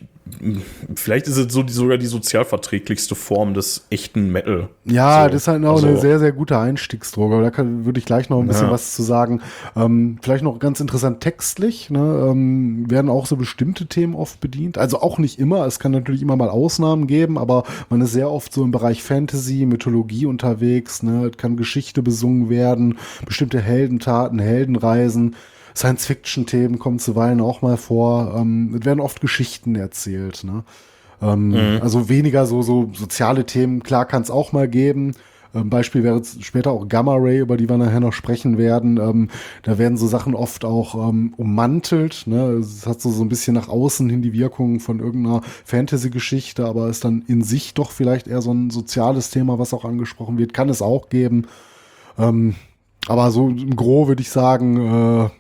vielleicht ist es so die, sogar die sozialverträglichste Form des echten Metal. Ja, so. das ist halt auch also, eine sehr, sehr gute Einstiegsdroge. Da kann, würde ich gleich noch ein bisschen ja. was zu sagen. Ähm, vielleicht noch ganz interessant textlich, ne, ähm, werden auch so bestimmte Themen oft bedient. Also auch nicht immer. Es kann natürlich immer mal Ausnahmen geben, aber man ist sehr oft so im Bereich Fantasy, Mythologie unterwegs. Ne. Es kann Geschichte besungen werden, bestimmte Heldentaten, Heldenreisen. Science-Fiction-Themen kommen zuweilen auch mal vor. Ähm, es werden oft Geschichten erzählt. Ne? Ähm, mhm. Also weniger so, so soziale Themen. Klar kann es auch mal geben. Ähm, Beispiel wäre später auch Gamma Ray, über die wir nachher noch sprechen werden. Ähm, da werden so Sachen oft auch ähm, ummantelt. Ne? Es hat so, so ein bisschen nach außen hin die Wirkung von irgendeiner Fantasy-Geschichte, aber ist dann in sich doch vielleicht eher so ein soziales Thema, was auch angesprochen wird. Kann es auch geben. Ähm, aber so im Gro würde ich sagen, äh,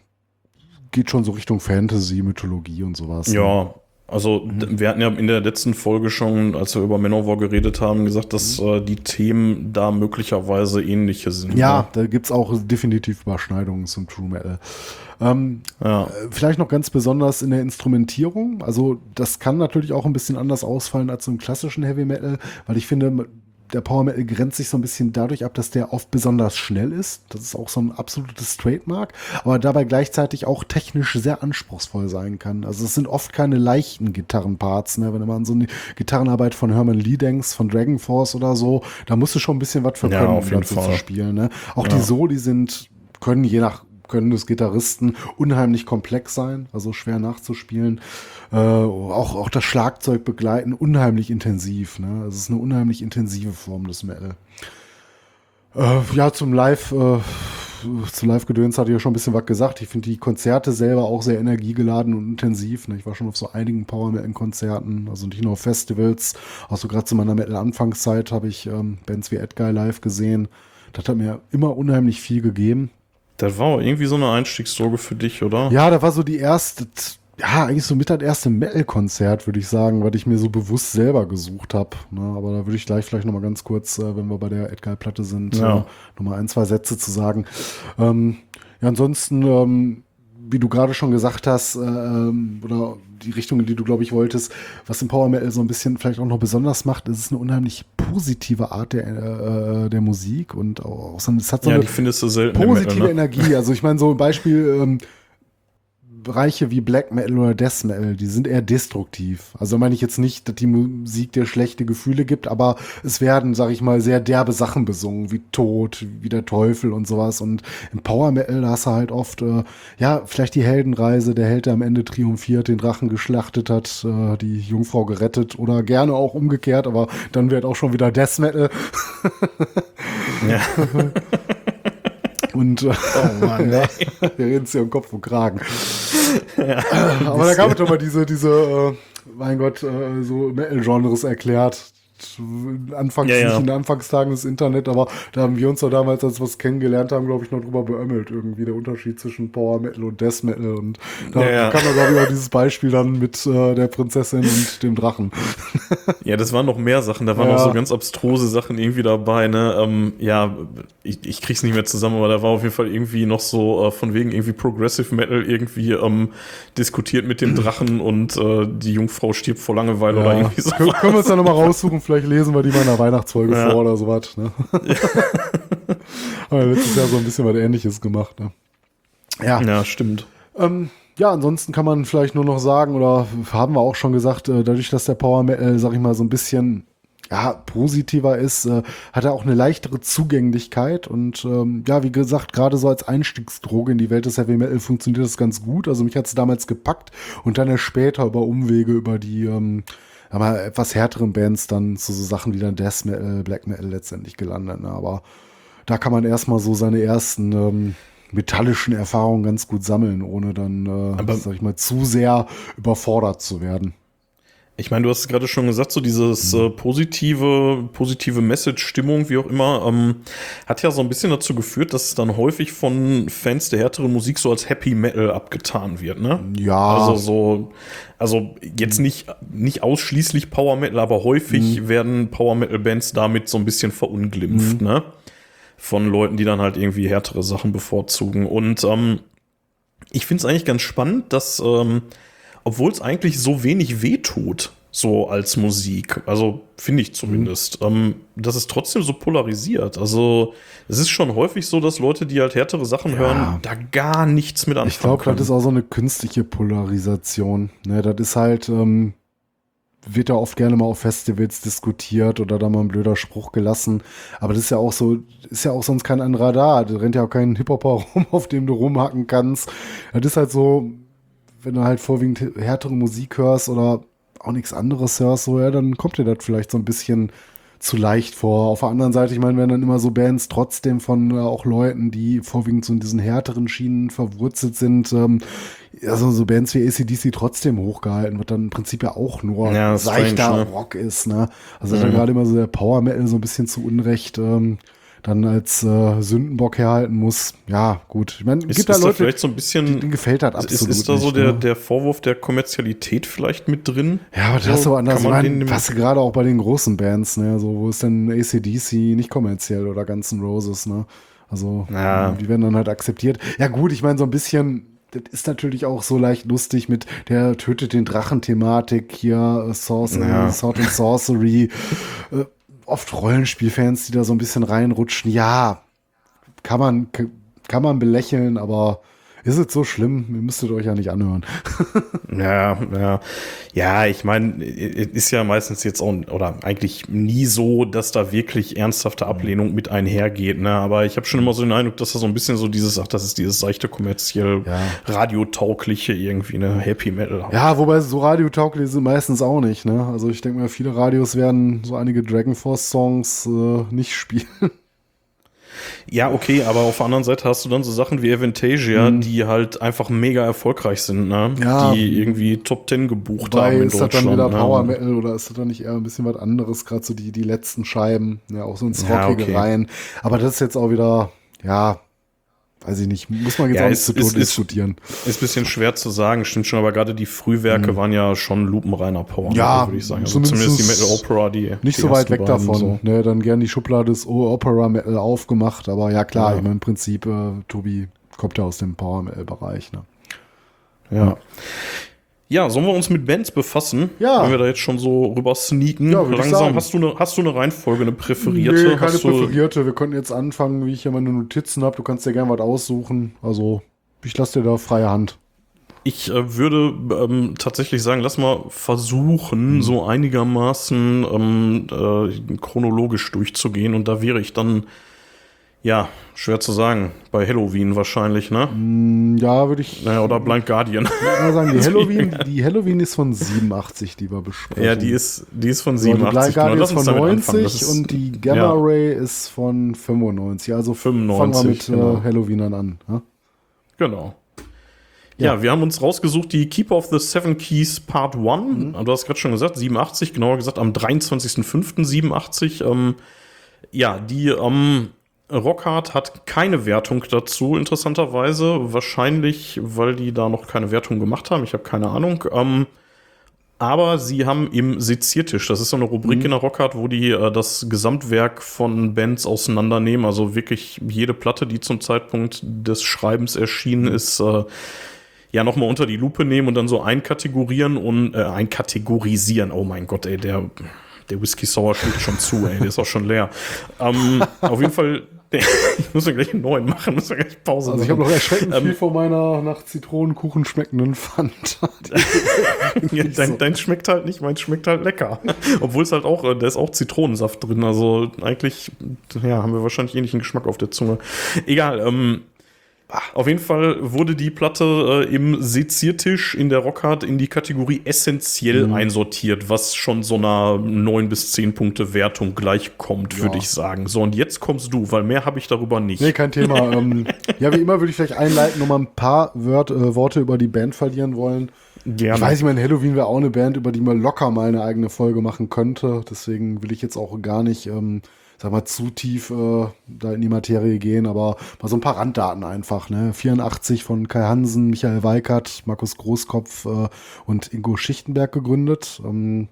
geht schon so Richtung Fantasy, Mythologie und sowas. Ne? Ja, also mhm. wir hatten ja in der letzten Folge schon, als wir über Manowar geredet haben, gesagt, dass mhm. äh, die Themen da möglicherweise ähnliche sind. Ja, ne? da gibt es auch definitiv Überschneidungen zum True Metal. Ähm, ja. Äh, vielleicht noch ganz besonders in der Instrumentierung. Also das kann natürlich auch ein bisschen anders ausfallen als im klassischen Heavy Metal, weil ich finde, der Power Metal grenzt sich so ein bisschen dadurch ab, dass der oft besonders schnell ist. Das ist auch so ein absolutes Trademark, aber dabei gleichzeitig auch technisch sehr anspruchsvoll sein kann. Also es sind oft keine leichten Gitarrenparts, ne? Wenn du mal an so eine Gitarrenarbeit von Herman Lee denkst, von Dragon Force oder so, da musst du schon ein bisschen was für können, ja, jeden Fall. zu spielen. Ne? Auch ja. die Soli sind, können je nach Können des Gitarristen unheimlich komplex sein, also schwer nachzuspielen äh, auch, auch das Schlagzeug begleiten, unheimlich intensiv. Ne? Es ist eine unheimlich intensive Form des Metal. Äh, ja, zum Live, äh, zu Live-Gedöns hatte ich ja schon ein bisschen was gesagt. Ich finde die Konzerte selber auch sehr energiegeladen und intensiv. Ne? Ich war schon auf so einigen Power Metal-Konzerten, also nicht nur auf Festivals. Auch so gerade zu meiner Metal-Anfangszeit habe ich ähm, Bands wie Edguy live gesehen. Das hat mir immer unheimlich viel gegeben. Das war auch irgendwie so eine Einstiegsdroge für dich, oder? Ja, da war so die erste, ja, eigentlich so mit das erste Metal-Konzert, würde ich sagen, was ich mir so bewusst selber gesucht habe. Ne? Aber da würde ich gleich vielleicht nochmal ganz kurz, äh, wenn wir bei der Edgar-Platte sind, ja. äh, nochmal ein, zwei Sätze zu sagen. Ähm, ja, ansonsten, ähm, wie du gerade schon gesagt hast, äh, ähm, oder die Richtung, in die du, glaube ich, wolltest, was im Power Metal so ein bisschen vielleicht auch noch besonders macht, ist es eine unheimlich positive Art der, äh, der Musik und auch so, es hat so ja, eine positive Metal, ne? Energie. Also ich meine, so ein Beispiel, ähm, Bereiche wie Black Metal oder Death Metal, die sind eher destruktiv. Also meine ich jetzt nicht, dass die Musik dir schlechte Gefühle gibt, aber es werden, sag ich mal, sehr derbe Sachen besungen, wie Tod, wie der Teufel und sowas. Und im Power Metal, da hast du halt oft, äh, ja, vielleicht die Heldenreise, der Held, der am Ende triumphiert, den Drachen geschlachtet hat, äh, die Jungfrau gerettet oder gerne auch umgekehrt, aber dann wird auch schon wieder Death Metal. ja. Und äh, oh Mann, ja, wir reden es ja im Kopf und Kragen. Ja, Aber da gab es doch mal diese, diese, äh, mein Gott, äh, so Metal-Genres erklärt anfangs ja, ja. nicht in den Anfangstagen des Internet, aber da haben wir uns doch damals, als wir es kennengelernt haben, glaube ich, noch drüber beömmelt, irgendwie der Unterschied zwischen Power Metal und Death Metal. Und da ja, kam da, glaube ich, auch dieses Beispiel dann mit äh, der Prinzessin und dem Drachen. Ja, das waren noch mehr Sachen, da waren noch so ganz abstruse Sachen irgendwie dabei, ne? Ähm, ja, ich, ich krieg's nicht mehr zusammen, aber da war auf jeden Fall irgendwie noch so äh, von wegen irgendwie Progressive Metal irgendwie ähm, diskutiert mit dem Drachen und äh, die Jungfrau stirbt vor Langeweile oder irgendwie so. Können wir uns da nochmal raussuchen, vielleicht lesen wir die mal in der Weihnachtsfolge ja. vor oder sowas. Ne? Ja. Aber letztes Jahr so ein bisschen was ähnliches gemacht. Ne? Ja. ja, stimmt. Ähm, ja, ansonsten kann man vielleicht nur noch sagen, oder haben wir auch schon gesagt, äh, dadurch, dass der Power Metal, sag ich mal, so ein bisschen ja, positiver ist, äh, hat er auch eine leichtere Zugänglichkeit und ähm, ja, wie gesagt, gerade so als Einstiegsdroge in die Welt des Heavy Metal funktioniert das ganz gut. Also mich hat es damals gepackt und dann erst später über Umwege, über die ähm, aber etwas härteren Bands dann zu so Sachen wie dann Death Metal, Black Metal letztendlich gelandet. Ne? Aber da kann man erstmal so seine ersten ähm, metallischen Erfahrungen ganz gut sammeln, ohne dann, äh, Aber sag ich mal, zu sehr überfordert zu werden. Ich meine, du hast gerade schon gesagt, so dieses äh, positive, positive Message-Stimmung, wie auch immer, ähm, hat ja so ein bisschen dazu geführt, dass es dann häufig von Fans der härteren Musik so als Happy Metal abgetan wird, ne? Ja. Also so, also jetzt nicht, nicht ausschließlich Power Metal, aber häufig mhm. werden Power Metal Bands damit so ein bisschen verunglimpft, mhm. ne? Von Leuten, die dann halt irgendwie härtere Sachen bevorzugen. Und ähm, ich finde es eigentlich ganz spannend, dass ähm, obwohl es eigentlich so wenig wehtut, so als Musik. Also finde ich zumindest. Mhm. Ähm, das ist trotzdem so polarisiert. Also es ist schon häufig so, dass Leute, die halt härtere Sachen ja. hören, da gar nichts mit anfangen Ich glaube, das ist auch so eine künstliche Polarisation. Ne, das ist halt, ähm, wird ja oft gerne mal auf Festivals diskutiert oder da mal ein blöder Spruch gelassen. Aber das ist ja auch so, ist ja auch sonst kein anderer da. Da rennt ja auch kein Hip-Hopper rum, auf dem du rumhacken kannst. Das ist halt so, wenn du halt vorwiegend härtere Musik hörst oder auch nichts anderes hörst, so, ja, dann kommt dir das vielleicht so ein bisschen zu leicht vor. Auf der anderen Seite, ich meine, wenn dann immer so Bands trotzdem von äh, auch Leuten, die vorwiegend so in diesen härteren Schienen verwurzelt sind, ähm, also so Bands wie ACDC trotzdem hochgehalten wird, dann im Prinzip ja auch nur ja, seichter strange, ne? Rock ist, ne? Also mhm. da gerade immer so der Power Metal so ein bisschen zu Unrecht ähm, dann als äh, Sündenbock herhalten muss. Ja, gut. Ich meine, es gibt da Leute, da vielleicht so ein bisschen, denen gefällt das absolut. Ist, ist da so nicht, der, ne? der Vorwurf der Kommerzialität vielleicht mit drin? Ja, aber das so, hast du anders. Ich meine, hast du gerade auch bei den großen Bands, ne? So, wo ist denn ACDC nicht kommerziell oder ganzen Roses, ne? Also, ja. die werden dann halt akzeptiert. Ja, gut, ich meine, so ein bisschen das ist natürlich auch so leicht lustig mit der tötet den Drachen-Thematik hier, äh, Sorcery, ja. Sword and Sorcery. oft Rollenspielfans, die da so ein bisschen reinrutschen. Ja, kann man, kann man belächeln, aber ist es so schlimm? Ihr müsstet euch ja nicht anhören. ja, ja. Ja, ich meine, ist ja meistens jetzt auch, oder eigentlich nie so, dass da wirklich ernsthafte Ablehnung mit einhergeht. Ne? Aber ich habe schon immer so den Eindruck, dass da so ein bisschen so dieses, ach, das ist dieses seichte kommerziell ja. radiotaugliche irgendwie, ne? Happy Metal. Ja, wobei so radiotauglich sind meistens auch nicht. Ne? Also ich denke mal, viele Radios werden so einige Dragon Force Songs äh, nicht spielen. Ja, okay, aber auf der anderen Seite hast du dann so Sachen wie Avantasia, mhm. die halt einfach mega erfolgreich sind, ne? Ja. Die irgendwie Top Ten gebucht Wobei, haben in ist das Deutschland. dann wieder ne? Power Metal oder ist das dann nicht eher ein bisschen was anderes? Gerade so die, die letzten Scheiben, ja, auch so ins Ja, Rockige okay. rein. Aber das ist jetzt auch wieder, ja, weiß ich nicht, muss man jetzt Ja, auch nicht zu Tode ist- diskutieren. Ist ein bisschen schwer zu sagen, stimmt schon, aber gerade die Frühwerke waren ja schon lupenreiner Power, Mhm. Ja, würde ich sagen. Also zumindest die zumindest Metal Opera, die. Nicht die so weit weg davon. so. Ne, dann gern die Schublade des Opera Metal aufgemacht, aber ja klar, Ja. ich meine im Prinzip, äh, Tobi kommt ja aus dem Power Metal Bereich. Ne? Ja. Ja, sollen wir uns mit Bands befassen? Ja. Wenn wir da jetzt schon so rüber sneaken. Ja, Langsam. Hast du, eine, hast du eine Reihenfolge, eine präferierte? Nee, keine präferierte. Wir könnten jetzt anfangen, wie ich hier meine Notizen habe. Du kannst dir gerne was aussuchen. Also, ich lasse dir da freie Hand. Ich äh, würde ähm, tatsächlich sagen, lass mal versuchen, Mhm. so einigermaßen ähm, äh, chronologisch durchzugehen. Und da wäre ich dann, ja, schwer zu sagen, bei Halloween wahrscheinlich, ne? Hm, Ja, würde ich Naja, oder Blind Guardian. mal sagen, die Halloween, die Halloween ist von 87, die wir besprechen. ja, die ist, die ist von so, die 87. Blind Guardian genau. ist von damit anfangen. 90 Das ist- und die Gamma ja. Ray ist von 95. Also 95, fangen wir mit genau. äh, Halloweenern an. Ja? Genau. Ja, wir haben uns rausgesucht, die Keeper of the Seven Keys Part 1. Mhm. Du hast gerade schon gesagt, 87, genauer gesagt am 23.05.87. Ähm, ja, die ähm, Rockhard hat keine Wertung dazu, interessanterweise. Wahrscheinlich, weil die da noch keine Wertung gemacht haben. Ich habe keine Ahnung. Ähm, aber sie haben im Seziertisch, das ist so eine Rubrik in der Rockhard, wo die äh, das Gesamtwerk von Bands auseinandernehmen. Also wirklich jede Platte, die zum Zeitpunkt des Schreibens erschienen ist, äh, ja nochmal unter die Lupe nehmen und dann so einkategorieren und äh, einkategorisieren. Oh mein Gott, ey, der, der Whisky Sour schlägt schon zu, ey, der ist auch schon leer. Ähm, auf jeden Fall, ich muss mir gleich einen neuen machen, muss mir gleich Pause Also ich habe machen. noch erschreckend Ähm, viel von meiner nach Zitronenkuchen schmeckenden Fanta. Ja, dein, dein schmeckt halt nicht, meins schmeckt halt lecker. Obwohl es halt auch, äh, da ist auch Zitronensaft drin. Also eigentlich, ja, haben wir wahrscheinlich ähnlichen Geschmack auf der Zunge. Egal, ähm, auf jeden Fall wurde die Platte äh, im Seziertisch in der Rockhard in die Kategorie essentiell Mhm. einsortiert, was schon so einer 9 bis 10 Punkte Wertung gleichkommt, würde Ja. ich sagen. So, und jetzt kommst du, weil mehr habe ich darüber nicht. Nee, kein Thema. ähm, ja, wie immer würde ich vielleicht einleiten, noch mal ein paar Wört, äh, Worte über die Band verlieren wollen. Gerne. Ich weiß, ich meine, Halloween wäre auch eine Band, über die man locker mal eine eigene Folge machen könnte. Deswegen will ich jetzt auch gar nicht, ähm, sag mal, zu tief äh, da in die Materie gehen, aber mal so ein paar Randdaten einfach. Ne? 84 von Kai Hansen, Michael Weikert, Markus Großkopf äh, und Ingo Schichtenberg gegründet. Ähm,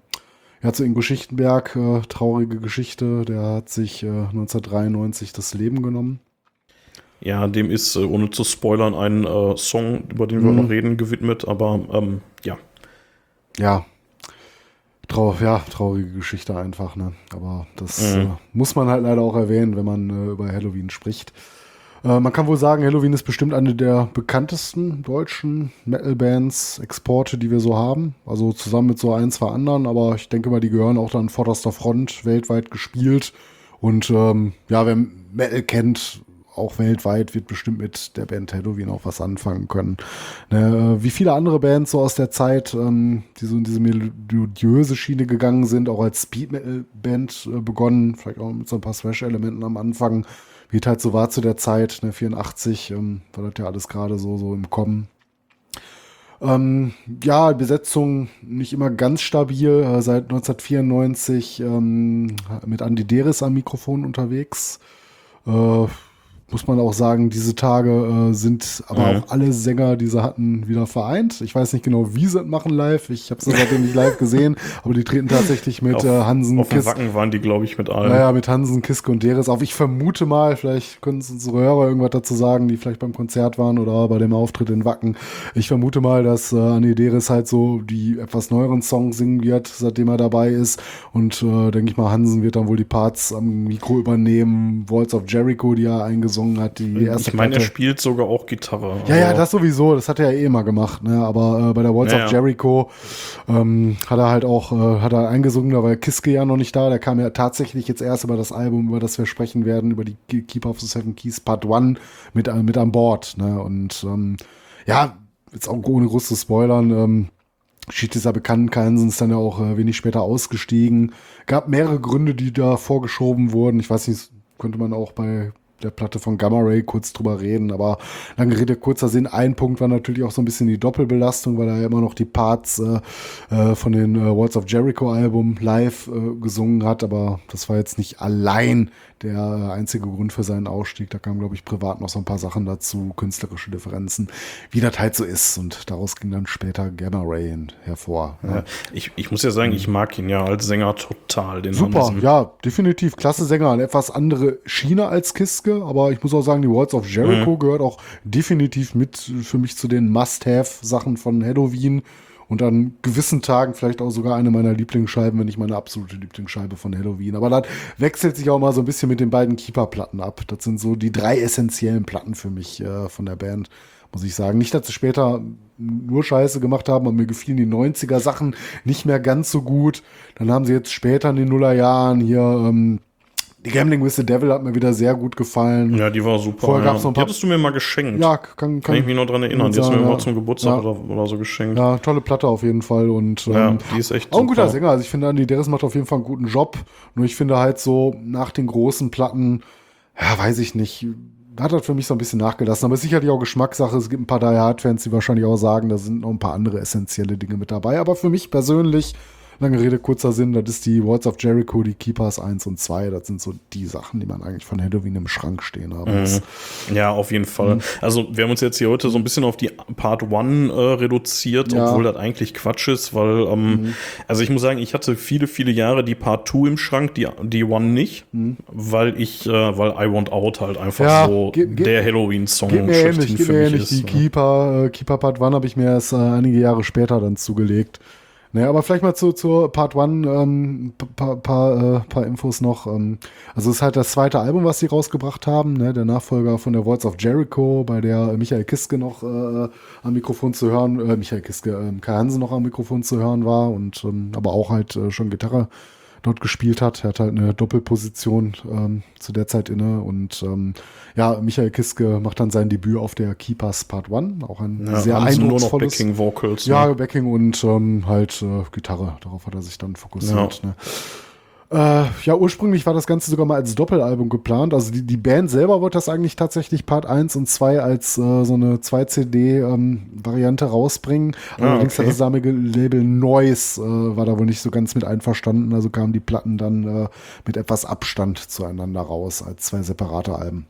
ja, zu Ingo Schichtenberg, äh, traurige Geschichte, der hat sich äh, 1993 das Leben genommen. Ja, dem ist, äh, ohne zu spoilern, ein äh, Song, über den wir Mhm. noch reden, gewidmet. Aber ähm, ja, Ja. Trau ja, traurige Geschichte einfach, ne? Aber das Mhm. äh, muss man halt leider auch erwähnen, wenn man äh, über Halloween spricht. Äh, man kann wohl sagen, Halloween ist bestimmt eine der bekanntesten deutschen Metal-Bands, Exporte, die wir so haben. Also zusammen mit so ein, zwei anderen, aber ich denke mal, die gehören auch dann vorderster Front weltweit gespielt. Und ähm, ja, wer Metal kennt, auch weltweit, wird bestimmt mit der Band Halloween auch was anfangen können. Ne, wie viele andere Bands so aus der Zeit, ähm, die so in diese melodiöse Schiene gegangen sind, auch als Speed Metal Band äh, begonnen, vielleicht auch mit so ein paar Thrash-Elementen am Anfang, wie es halt so war zu der Zeit, ne, 84, ähm, war das ja alles gerade so, so im Kommen. Ähm, ja, Besetzung nicht immer ganz stabil, äh, seit 1994 ähm, mit Andy Deris am Mikrofon unterwegs. Äh, muss man auch sagen, diese Tage äh, sind aber Mhm. auch alle Sänger, die sie hatten, wieder vereint. Ich weiß nicht genau, wie sie das machen live. Ich habe sie seitdem nicht live gesehen, aber die treten tatsächlich mit auf, äh, Hansen, auf Kiss, Wacken waren die, glaube ich, mit allen. naja, mit Hansen, Kiske und Deres auf. Ich vermute mal, vielleicht können uns unsere Hörer irgendwas dazu sagen, die vielleicht beim Konzert waren oder bei dem Auftritt in Wacken. Ich vermute mal, dass äh, Anni Deres halt so die etwas neueren Songs singen wird, seitdem er dabei ist. Und äh, denke ich mal, Hansen wird dann wohl die Parts am Mikro übernehmen. Walls of Jericho, die er eingesungen hat, die erste ich meine, er Platte. spielt sogar auch Gitarre. Ja, ja, Also, das sowieso. Das hat er ja eh immer gemacht. Ne? Aber äh, bei der Walls Ja, of. Jericho ähm, hat er halt auch äh, hat er eingesungen, da war Kiske ja noch nicht da. Der kam ja tatsächlich jetzt erst über das Album, über das wir sprechen werden, über die Ke- Keeper of the Seven Keys Part 1 mit, äh, mit an Bord. Ne? Und ähm, ja, jetzt auch ohne groß zu spoilern, ähm, Schied dieser bekannten Kansen ist dann ja auch äh, wenig später ausgestiegen. Gab mehrere Gründe, die da vorgeschoben wurden. Ich weiß nicht, könnte man auch bei der Platte von Gamma Ray kurz drüber reden, aber lange Rede, kurzer Sinn. Ein Punkt war natürlich auch so ein bisschen die Doppelbelastung, weil er ja immer noch die Parts äh, äh, von den äh, Walls of Jericho Album live äh, gesungen hat, aber das war jetzt nicht allein der einzige Grund für seinen Ausstieg. Da kamen, glaube ich, privat noch so ein paar Sachen dazu, künstlerische Differenzen, wie das halt so ist. Und daraus ging dann später Gamma Ray hervor. Ja. Ja, ich, ich muss ja sagen, ich mag ihn ja als Sänger total. Den Super, ja, definitiv. Klasse Sänger. Eine etwas andere Schiene als Kiske, aber ich muss auch sagen, die Walls of Jericho mhm. gehört auch definitiv mit für mich zu den Must-Have-Sachen von Halloween und an gewissen Tagen vielleicht auch sogar eine meiner Lieblingsscheiben, wenn nicht meine absolute Lieblingsscheibe von Halloween. Aber das wechselt sich auch mal so ein bisschen mit den beiden Keeper-Platten ab. Das sind so die drei essentiellen Platten für mich äh, von der Band, muss ich sagen. Nicht, dass sie später nur Scheiße gemacht haben, aber mir gefielen die 90er Sachen nicht mehr ganz so gut. Dann haben sie jetzt später in den Nullerjahren hier ähm, die Gambling with the Devil hat mir wieder sehr gut gefallen. Ja, die war super. Vorher ja. gab's noch ein paar die hattest du mir mal geschenkt. Ja, kann, kann, kann ich mich noch dran erinnern. Die hast du mir ja. mal zum Geburtstag ja. oder, oder, so geschenkt. Ja, tolle Platte auf jeden Fall. Und ja, ähm, die ist echt auch ein guter Sänger. Also ich finde, Andy Deris macht auf jeden Fall einen guten Job. Nur ich finde halt so nach den großen Platten, ja, weiß ich nicht, hat das für mich so ein bisschen nachgelassen. Aber sicherlich auch Geschmackssache. Es gibt ein paar Die Hard-Fans, die wahrscheinlich auch sagen, da sind noch ein paar andere essentielle Dinge mit dabei. Aber für mich persönlich Lange Rede, kurzer Sinn, das ist die Walls of Jericho, die Keepers 1 und 2. Das sind so die Sachen, die man eigentlich von Halloween im Schrank stehen haben muss. Mhm. Ja, auf jeden Fall. Mhm. Also wir haben uns jetzt hier heute so ein bisschen auf die Part 1 äh, reduziert, ja. obwohl das eigentlich Quatsch ist, weil, ähm, mhm. also ich muss sagen, ich hatte viele, viele Jahre die Part 2 im Schrank, die, die One nicht, mhm. weil ich, äh, weil I Want Out halt einfach ja, so ge der Halloween-Song schlechthin für mich ist. Die Keeper, äh, Keeper Part 1 habe ich mir erst äh, einige Jahre später dann zugelegt. Naja, aber vielleicht mal zu, zur Part One ähm, paar, paar, äh, paar Infos noch. Ähm, also es ist halt das zweite Album, was sie rausgebracht haben, ne? der Nachfolger von der Voice of Jericho, bei der Michael Kiske noch äh, am Mikrofon zu hören, äh, Michael Kiske, äh, Kai Hansen noch am Mikrofon zu hören war und ähm, aber auch halt äh, schon Gitarre dort gespielt hat. Er hat halt eine Doppelposition ähm, zu der Zeit inne und ähm, ja, Michael Kiske macht dann sein Debüt auf der Keepers Part 1, auch ein ja, sehr eindrucksvolles. Backing Vocals. Ja, ne? Backing und ähm, halt äh, Gitarre. Darauf hat er sich dann fokussiert. Ja. Ne? Äh, ja, ursprünglich war das Ganze sogar mal als Doppelalbum geplant. Also die, die Band selber wollte das eigentlich tatsächlich Part 1 und 2 als äh, so eine 2-CD-Variante ähm, rausbringen. Ah, Allerdings okay. hat das damalige Label Noise äh, war da wohl nicht so ganz mit einverstanden. Also kamen die Platten dann äh, mit etwas Abstand zueinander raus als zwei separate Alben.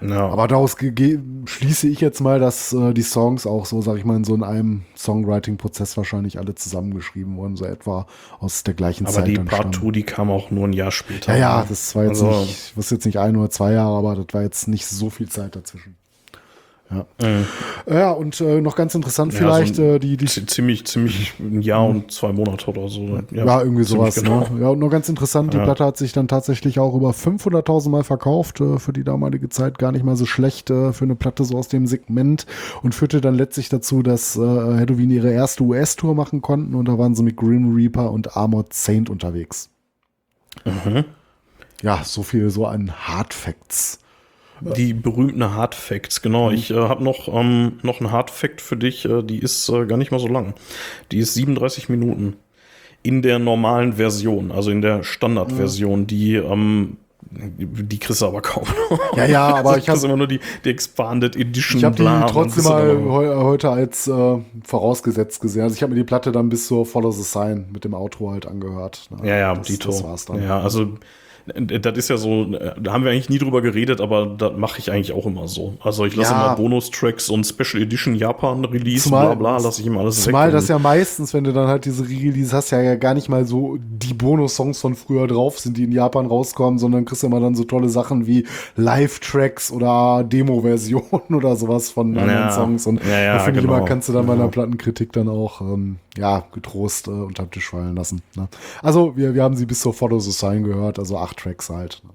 Ja. Aber daraus schließe ich jetzt mal, dass äh, die Songs auch so, sag ich mal, in so einem Songwriting-Prozess wahrscheinlich alle zusammengeschrieben wurden, so etwa aus der gleichen aber Zeit. Aber die Part 2, die kam auch nur ein Jahr später. Ja, ja, das war jetzt also, nicht, ich wusste jetzt nicht ein oder zwei Jahre, aber das war jetzt nicht so viel Zeit dazwischen. Ja, mhm. ja und äh, noch ganz interessant ja, vielleicht, so äh, die, die ziemlich, ziemlich ein Jahr und zwei Monate oder so. Ja, ja irgendwie sowas. Genau. Ne? Ja, und noch ganz interessant, die Platte hat sich dann tatsächlich auch über 500.000 Mal verkauft, äh, für die damalige Zeit gar nicht mal so schlecht äh, für eine Platte so aus dem Segment und führte dann letztlich dazu, dass äh, Halloween ihre erste US-Tour machen konnten und da waren sie mit Grim Reaper und Armored Saint unterwegs. Mhm. Ja, so viel so an Hard Facts. Die berühmten Hard Facts, genau. Mhm. Ich äh, habe noch, ähm, noch einen Hard Fact für dich, äh, die ist äh, gar nicht mal so lang. Die ist 37 Minuten. In der normalen Version, also in der Standardversion, mhm. die ähm, die kriegst du aber kaum. Ja, ja, aber ich habe immer nur die, die Expanded Edition. Ich habe die trotzdem mal heu heute als äh, vorausgesetzt gesehen. Also ich habe mir die Platte dann bis zur Follow the Sign mit dem Outro halt angehört. Ne? Ja, ja, das, Dito. Das war's dann. Ja, also das ist ja so, da haben wir eigentlich nie drüber geredet, aber das mache ich eigentlich auch immer so. Also ich lasse ja. immer Bonustracks und Special Edition Japan Release, zumal, bla bla, lasse ich immer alles zumal das ja meistens, wenn du dann halt diese Release hast, ja, ja gar nicht mal so die Bonus-Songs von früher drauf sind, die in Japan rauskommen, sondern kriegst du immer dann so tolle Sachen wie Live-Tracks oder Demo-Versionen oder sowas von anderen ja. Songs. Und ja, ja, da finde genau. ich immer, kannst du dann bei einer Plattenkritik dann auch ähm, ja, getrost äh, unterm Tisch fallen lassen. Ne? Also wir, wir haben sie bis zur Follow the Sign gehört, also acht Tracks halt. Ne?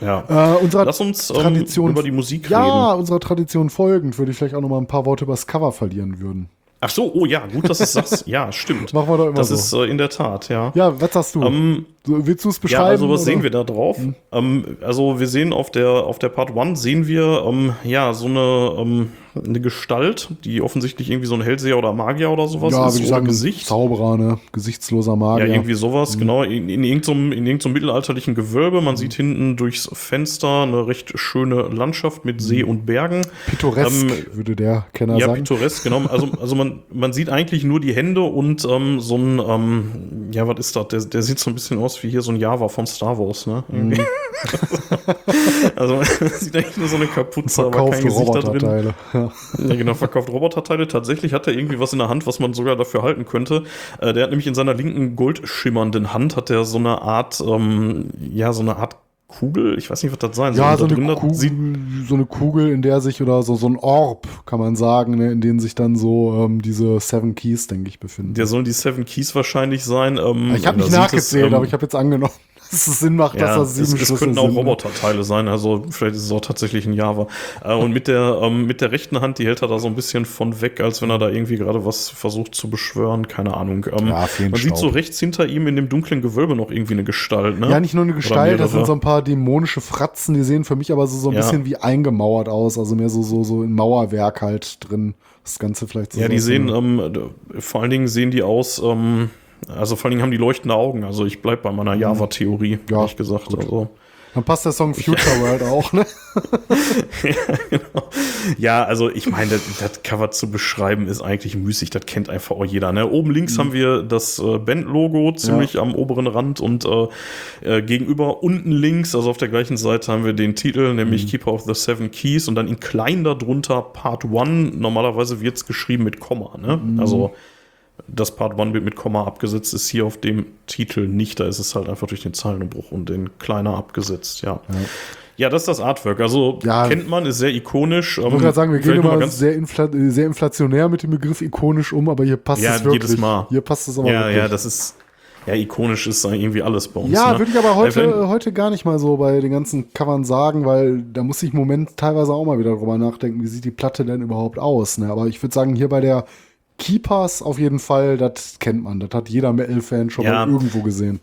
Ja. Äh, unserer Lass uns ähm, Tradition, über die Musik ja, reden. Ja, unserer Tradition folgend würde ich vielleicht auch noch mal ein paar Worte über das Cover verlieren würden. Ach so, oh ja, gut, dass du sagst. Ja, stimmt. Machen wir doch immer das so. ist äh, in der Tat, ja. Ja, was sagst du? Ähm, willst du es beschreiben? Ja, also was oder? sehen wir da drauf? Hm. Ähm, also wir sehen auf der, auf der Part 1 sehen wir ähm, ja so eine, ähm, eine Gestalt, die offensichtlich irgendwie so ein Hellseher oder Magier oder sowas ja, ist. Ja, sagen, Gesicht. Zauberer, ne? Gesichtsloser Magier. Ja, irgendwie sowas, mhm. genau. In, in, irgendeinem, in irgendeinem mittelalterlichen Gewölbe. Man mhm. sieht hinten durchs Fenster eine recht schöne Landschaft mit See mhm. und Bergen. Pittoresk, ähm, würde der Kenner ja, sagen. Ja, pittoresk, genau. Also, also man, man sieht eigentlich nur die Hände und ähm, so ein, ähm, ja, was ist das? Der, der sieht so ein bisschen aus wie hier so ein Java von Star Wars, ne? Mhm. also man sieht eigentlich nur so eine Kapuze, aber kein Gesicht da drin. Ja. ja, genau, verkauft Roboterteile. Tatsächlich hat er irgendwie was in der Hand, was man sogar dafür halten könnte. Äh, der hat nämlich in seiner linken goldschimmernden Hand hat er so eine Art, ähm, ja, so eine Art Kugel, ich weiß nicht, was das sein soll. Ja, so eine, Kugel, so eine Kugel, in der sich, oder so, so ein Orb, kann man sagen, ne, in dem sich dann so ähm, diese Seven Keys, denke ich, befinden. Der sollen die Seven Keys wahrscheinlich sein. Ähm, ich habe nicht nachgezählt, es, ähm, aber ich habe jetzt angenommen dass es Sinn macht, ja, dass das sieben es, es könnten auch Roboterteile sein, also vielleicht ist es auch tatsächlich ein Java. Äh, und mit der, ähm, mit der rechten Hand, die hält er da so ein bisschen von weg, als wenn er da irgendwie gerade was versucht zu beschwören, keine Ahnung. Ähm, ja, man sieht so rechts hinter ihm in dem dunklen Gewölbe noch irgendwie eine Gestalt, ne? Ja, nicht nur eine Gestalt, das sind so ein paar dämonische Fratzen, die sehen für mich aber so, so ein ja. bisschen wie eingemauert aus, also mehr so, so, so in Mauerwerk halt drin. Das Ganze vielleicht so. Ja, die sehen, ähm, vor allen Dingen sehen die aus, ähm, also vor allen Dingen haben die leuchtende Augen. Also ich bleibe bei meiner mhm. Java-Theorie, ja, ehrlich gesagt. Gut. Also. Dann passt der Song Future World auch, ne? ja, genau. ja, also ich meine, das, das, Cover zu beschreiben ist eigentlich müßig, das kennt einfach auch jeder. Ne? Oben links mhm. haben wir das äh, Band-Logo ziemlich ja. am oberen Rand und äh, äh, gegenüber unten links, also auf der gleichen Seite, haben wir den Titel, nämlich mhm. Keeper of the Seven Keys und dann in klein darunter Part 1. Normalerweise wird es geschrieben mit Komma, ne? Mhm. Also das Part 1 wird mit Komma abgesetzt, ist hier auf dem Titel nicht. Da ist es halt einfach durch den Zeilenumbruch und den kleiner abgesetzt, ja. ja. Ja, das ist das Artwork. Also ja, kennt man, ist sehr ikonisch. Ich wollte gerade sagen, wir gehen immer sehr, infla sehr inflationär mit dem Begriff ikonisch um, aber hier passt ja, es wirklich. jedes Mal. Hier passt es aber ja, wirklich. Ja, das ist ja, ikonisch ist irgendwie alles bei uns. Ja, ne? würde ich aber heute, äh, heute gar nicht mal so bei den ganzen Covern sagen, weil da muss ich im Moment teilweise auch mal wieder drüber nachdenken, wie sieht die Platte denn überhaupt aus. Ne? Aber ich würde sagen, hier bei der Keepers auf jeden Fall, das kennt man. Das hat jeder Metal-Fan schon ja. mal irgendwo gesehen.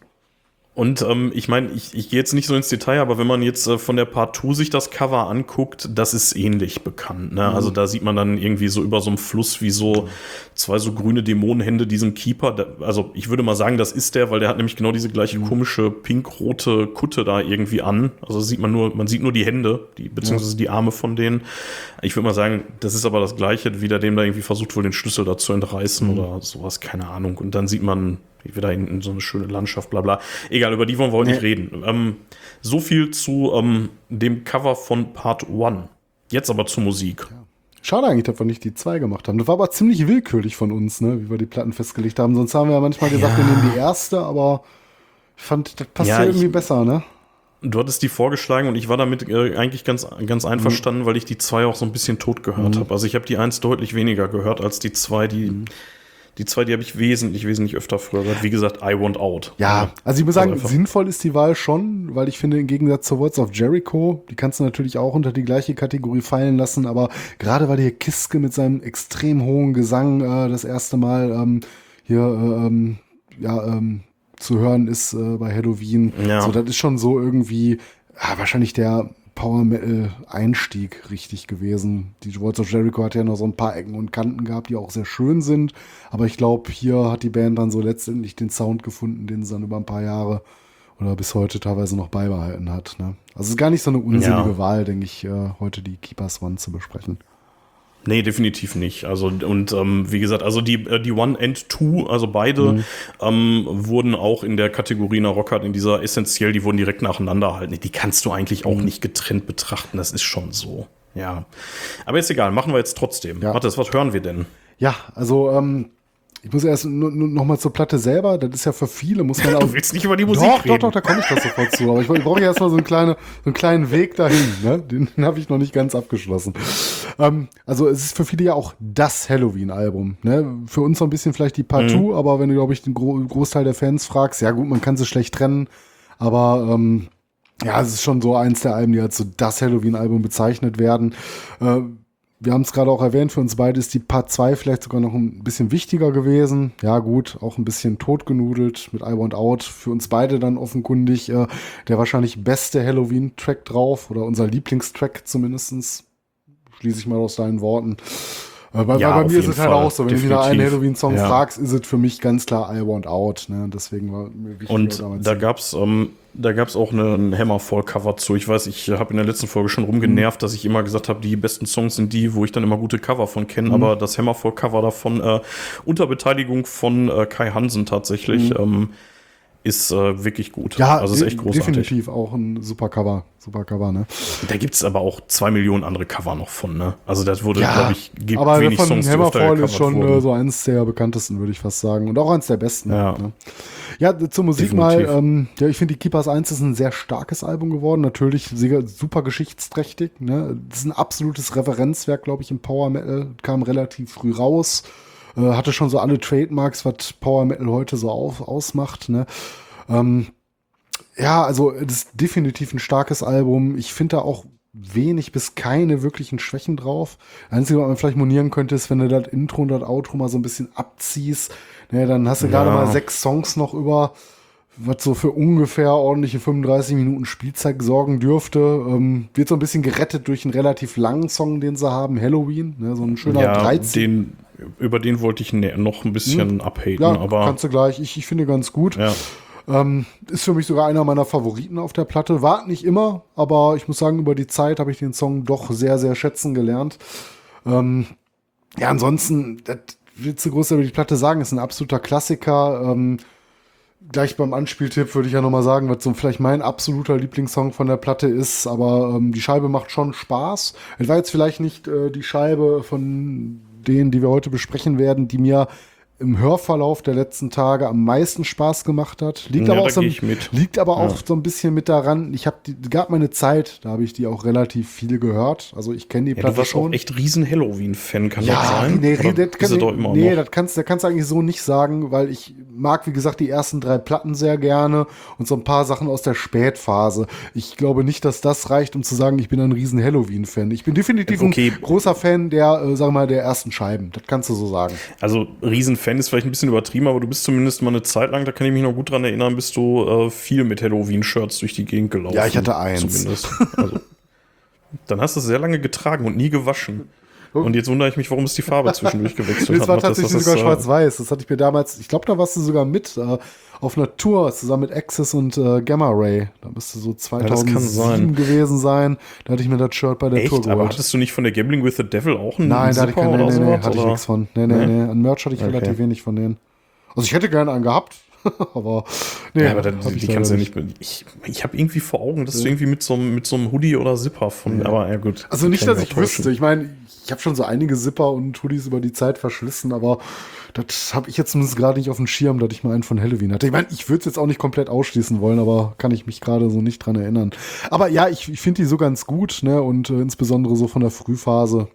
Und ähm, ich meine, ich, ich gehe jetzt nicht so ins Detail, aber wenn man jetzt äh, von der Part 2 sich das Cover anguckt, das ist ähnlich bekannt. Ne? Mhm. Also da sieht man dann irgendwie so über so einem Fluss wie so zwei so grüne Dämonenhände diesen Keeper. Da, also ich würde mal sagen, das ist der, weil der hat nämlich genau diese gleiche mhm. komische pink-rote Kutte da irgendwie an. Also sieht man nur, man sieht nur die Hände, die, beziehungsweise die Arme von denen. Ich würde mal sagen, das ist aber das gleiche, wie der dem da irgendwie versucht wohl den Schlüssel da zu entreißen mhm. oder sowas, keine Ahnung. Und dann sieht man wieder in, in, so eine schöne Landschaft, bla bla. Egal, über die wollen wir heute nee. nicht reden. Ähm, so viel zu ähm, dem Cover von Part 1. Jetzt aber zur Musik. Ja. Schade eigentlich, dass wir nicht die zwei gemacht haben. Das war aber ziemlich willkürlich von uns, ne, wie wir die Platten festgelegt haben. Sonst haben wir ja manchmal gesagt, ja. wir nehmen die erste, aber ich fand, das passt ja, ja irgendwie besser, ne? Du hattest die vorgeschlagen und ich war damit äh, eigentlich ganz, ganz einverstanden, mhm. weil ich die zwei auch so ein bisschen tot gehört mhm. habe. Also ich habe die eins deutlich weniger gehört als die zwei, die mhm. Die zwei, die habe ich wesentlich, wesentlich öfter früher gehört. Wie gesagt, I Want Out. Ja, also ich muss sagen, also sinnvoll ist die Wahl schon, weil ich finde, im Gegensatz zu Words of Jericho, die kannst du natürlich auch unter die gleiche Kategorie fallen lassen, aber gerade weil hier Kiske mit seinem extrem hohen Gesang äh, das erste Mal ähm, hier äh, ähm, ja, ähm, zu hören ist äh, bei Halloween. Ja. So, das ist schon so irgendwie ja, wahrscheinlich der Power Metal Einstieg richtig gewesen. Die Words of Jericho hat ja noch so ein paar Ecken und Kanten gehabt, die auch sehr schön sind. Aber ich glaube, hier hat die Band dann so letztendlich den Sound gefunden, den sie dann über ein paar Jahre oder bis heute teilweise noch beibehalten hat. Ne? Also es ist gar nicht so eine unsinnige ja. Wahl, denke ich, äh, heute die Keepers One zu besprechen. Nee, definitiv nicht. Also, und ähm, wie gesagt, also die, äh, die One and Two, also beide, mhm. ähm, wurden auch in der Kategorie nach Rockhard, in dieser essentiell, die wurden direkt nacheinander halten. Die kannst du eigentlich auch mhm. nicht getrennt betrachten, das ist schon so. Ja. Aber ist egal, machen wir jetzt trotzdem. Ja. Warte, was hören wir denn? Ja, also ähm, ich muss erst noch mal zur Platte selber. Das ist ja für viele, muss man auch. Du willst nicht über die Musik doch, reden. Doch, doch, da komme ich doch sofort zu. Aber ich, ich brauche ja erstmal so, einen kleine, so einen kleinen Weg dahin. Ne? Den, den habe ich noch nicht ganz abgeschlossen. Ähm, also es ist für viele ja auch das Halloween-Album. Ne? Für uns so ein bisschen vielleicht die Part 2, mhm. aber wenn du, glaube ich, den Gro Großteil der Fans fragst, ja gut, man kann sie schlecht trennen. Aber ähm, ja, es ist schon so eins der Alben, die als so das Halloween-Album bezeichnet werden. Äh, wir haben es gerade auch erwähnt, für uns beide ist die Part 2 vielleicht sogar noch ein bisschen wichtiger gewesen. Ja, gut, auch ein bisschen totgenudelt mit I Want Out. Für uns beide dann offenkundig äh, der wahrscheinlich beste Halloween-Track drauf oder unser Lieblingstrack zumindestens Schließe ich mal aus deinen Worten. Äh, weil, ja, bei mir ist es halt auch so, wenn Definitiv. du wieder einen Halloween-Song ja. fragst, ist es für mich ganz klar I Want Out. Ne? Deswegen war mir wichtig. Und da gab's, ähm, da gab's auch eine, ein Hammerfall-Cover zu. Ich weiß, ich habe in der letzten Folge schon rumgenervt, mhm. dass ich immer gesagt habe, die besten Songs sind die, wo ich dann immer gute Cover von kenne. Mhm. Aber das Hammerfall-Cover davon äh, unter Beteiligung von äh, Kai Hansen tatsächlich. Mhm. Ähm, ist äh, wirklich gut. Ja, also ist echt großartig. Definitiv auch ein super Cover. Super Cover, ne? Da gibt es aber auch zwei Millionen andere Cover noch von, ne? Also das wurde, ja, glaube ich, gibt aber wenig von Songs, Hammerfall ist schon äh, so eins der bekanntesten, würde ich fast sagen. Und auch eins der besten. Ja, ne? Ja zur Musik Definitiv. mal. Ähm, ja, ich finde, die Keepers 1 ist ein sehr starkes Album geworden. Natürlich super geschichtsträchtig. Ne? Das ist ein absolutes Referenzwerk, glaube ich, im Power Metal. Kam relativ früh raus. Äh, hatte schon so alle Trademarks, was Power Metal heute so auf, ausmacht. Ne? Ähm, ja, also das ist definitiv ein starkes Album. Ich finde da auch wenig bis keine wirklichen Schwächen drauf. Einzige, was man vielleicht monieren könnte, ist, wenn du das Intro und das Outro mal so ein bisschen abziehst, ne, dann hast du ja. gerade mal sechs Songs noch über, was so für ungefähr ordentliche 35 Minuten Spielzeit sorgen dürfte. Ähm, wird so ein bisschen gerettet durch einen relativ langen Song, den sie haben, Halloween, ne, so ein schöner ja, 13. Den, über den wollte ich noch ein bisschen hm. abhaten, ja, aber. Kannst du gleich, ich, ich finde ganz gut. Ja. Ähm, ist für mich sogar einer meiner Favoriten auf der Platte. War nicht immer, aber ich muss sagen, über die Zeit habe ich den Song doch sehr, sehr schätzen gelernt. Ähm, ja, ansonsten, das du groß über die Platte sagen, ist ein absoluter Klassiker. Ähm, gleich beim Anspieltipp würde ich ja nochmal sagen, was so vielleicht mein absoluter Lieblingssong von der Platte ist, aber ähm, die Scheibe macht schon Spaß. Es war jetzt vielleicht nicht äh, die Scheibe von denen, die wir heute besprechen werden, die mir im Hörverlauf der letzten Tage am meisten Spaß gemacht hat. Liegt ja, aber, auch so, liegt aber auch ja. so ein bisschen mit daran, ich habe gab meine Zeit, da habe ich die auch relativ viel gehört. Also ich kenne die ja, Platte du warst schon. auch echt riesen Halloween-Fan, kann ja, das sein? Nee, Oder das, kann, doch immer nee das kannst, das kannst du eigentlich so nicht sagen, weil ich mag, wie gesagt, die ersten drei Platten sehr gerne und so ein paar Sachen aus der Spätphase. Ich glaube nicht, dass das reicht, um zu sagen, ich bin ein riesen Halloween-Fan. Ich bin definitiv okay. ein großer Fan der, äh, sagen wir mal, der ersten Scheiben. Das kannst du so sagen. Also Riesenfan Fan ist vielleicht ein bisschen übertrieben, aber du bist zumindest mal eine Zeit lang, da kann ich mich noch gut dran erinnern, bist du äh, viel mit Halloween-Shirts durch die Gegend gelaufen. Ja, ich hatte eins. Zumindest. Also, dann hast du es sehr lange getragen und nie gewaschen. Und jetzt wundere ich mich, warum es die Farbe zwischendurch gewechselt hat. Das war tatsächlich das, sogar äh, schwarz-weiß. Das hatte ich mir damals, ich glaube, da warst du sogar mit äh, auf einer Tour zusammen mit Access und äh, Gamma Ray. Da müsste so 2007 ja, sein. gewesen sein. Da hatte ich mir das Shirt bei der Echt? Tour geholt. Aber hattest du nicht von der Gambling with the Devil auch einen Nein, da hatte ich, keine, nee, nee, nee, hatte ich nichts von. Nee, nee, nee. An Merch hatte ich okay. relativ wenig von denen. Also ich hätte gerne einen gehabt. aber nee, ja, aber dann, die kannst du ja nicht. Ich, ich habe irgendwie vor Augen, dass du irgendwie mit so, mit so einem Hoodie oder Zipper von. Ja. Aber ja gut. Also nicht, dass ich wüsste. Ich meine, ich habe schon so einige Zipper und Hoodies über die Zeit verschlissen, aber das habe ich jetzt zumindest gerade nicht auf dem Schirm, dass ich mal einen von Halloween hatte. Ich meine, ich würde es jetzt auch nicht komplett ausschließen wollen, aber kann ich mich gerade so nicht dran erinnern. Aber ja, ich, ich finde die so ganz gut, ne? Und äh, insbesondere so von der Frühphase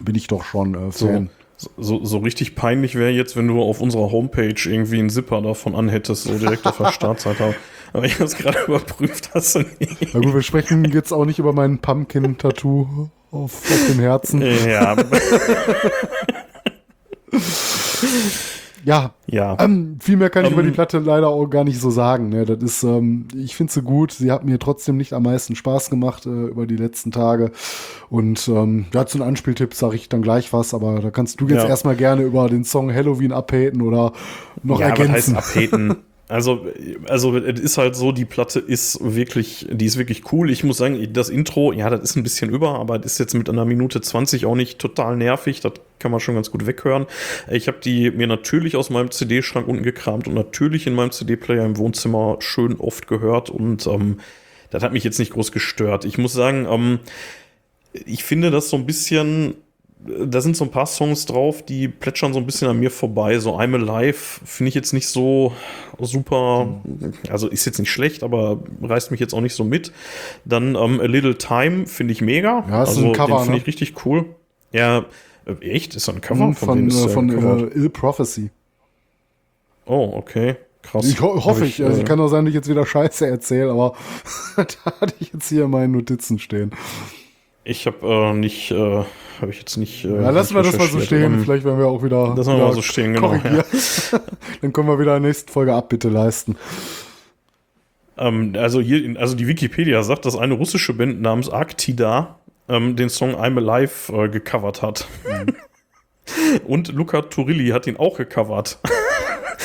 bin ich doch schon äh, Fan. So, so, so richtig peinlich wäre jetzt, wenn du auf unserer Homepage irgendwie einen Zipper davon anhättest, so direkt auf der Startseite. Aber ich habe es gerade überprüft, hast du nicht. Na gut, wir sprechen jetzt auch nicht über mein Pumpkin-Tattoo auf, auf dem Herzen. Ja. ja, ja. Ähm, viel mehr kann ich um, über die ähm. Platte leider auch gar nicht so sagen. Ne? Das ist, ähm, ich finde sie gut. Sie hat mir trotzdem nicht am meisten Spaß gemacht äh, über die letzten Tage. Und ähm, ja, zu den Anspieltipp sage ich dann gleich was, aber da kannst du jetzt ja. erstmal gerne über den Song Halloween abhaten oder noch ja, ergänzen. Was heißt abhaten? Also, also es ist halt so, die Platte ist wirklich, die ist wirklich cool. Ich muss sagen, das Intro, ja, das ist ein bisschen über, aber das ist jetzt mit einer Minute 20 auch nicht total nervig. Das kann man schon ganz gut weghören. Ich habe die mir natürlich aus meinem CD-Schrank unten gekramt und natürlich in meinem CD-Player im Wohnzimmer schön oft gehört und ähm, das hat mich jetzt nicht groß gestört. Ich muss sagen, ähm, ich finde das so ein bisschen da sind so ein paar Songs drauf, die plätschern so ein bisschen an mir vorbei. So I'm Alive finde ich jetzt nicht so super, also ist jetzt nicht schlecht, aber reißt mich jetzt auch nicht so mit. Dann ähm, A Little Time finde ich mega. Ja, ist also ein Cover, finde ne? ich richtig cool. Ja, äh, echt? Ist das ein Cover? Mhm, von, von, von äh, Ill Prophecy. Oh, okay. Krass. Ich ho hoffe ich. Also, äh, kann auch sein, dass ich jetzt wieder Scheiße erzähle, aber da hatte ich jetzt hier in meinen Notizen stehen. Ich habe äh, nicht, äh, habe ich jetzt nicht. Äh, ja, lassen wir das mal so stehen. Um, Vielleicht werden wir auch wieder. Lassen wir mal so stehen, genau. Ja. Dann können wir wieder in der nächsten Folge Abbitte leisten. Ähm, also hier, also die Wikipedia sagt, dass eine russische Band namens Arktida ähm, den Song I'm Alive äh, gecovert hat. Mhm. Und Luca Turilli hat ihn auch gecovert.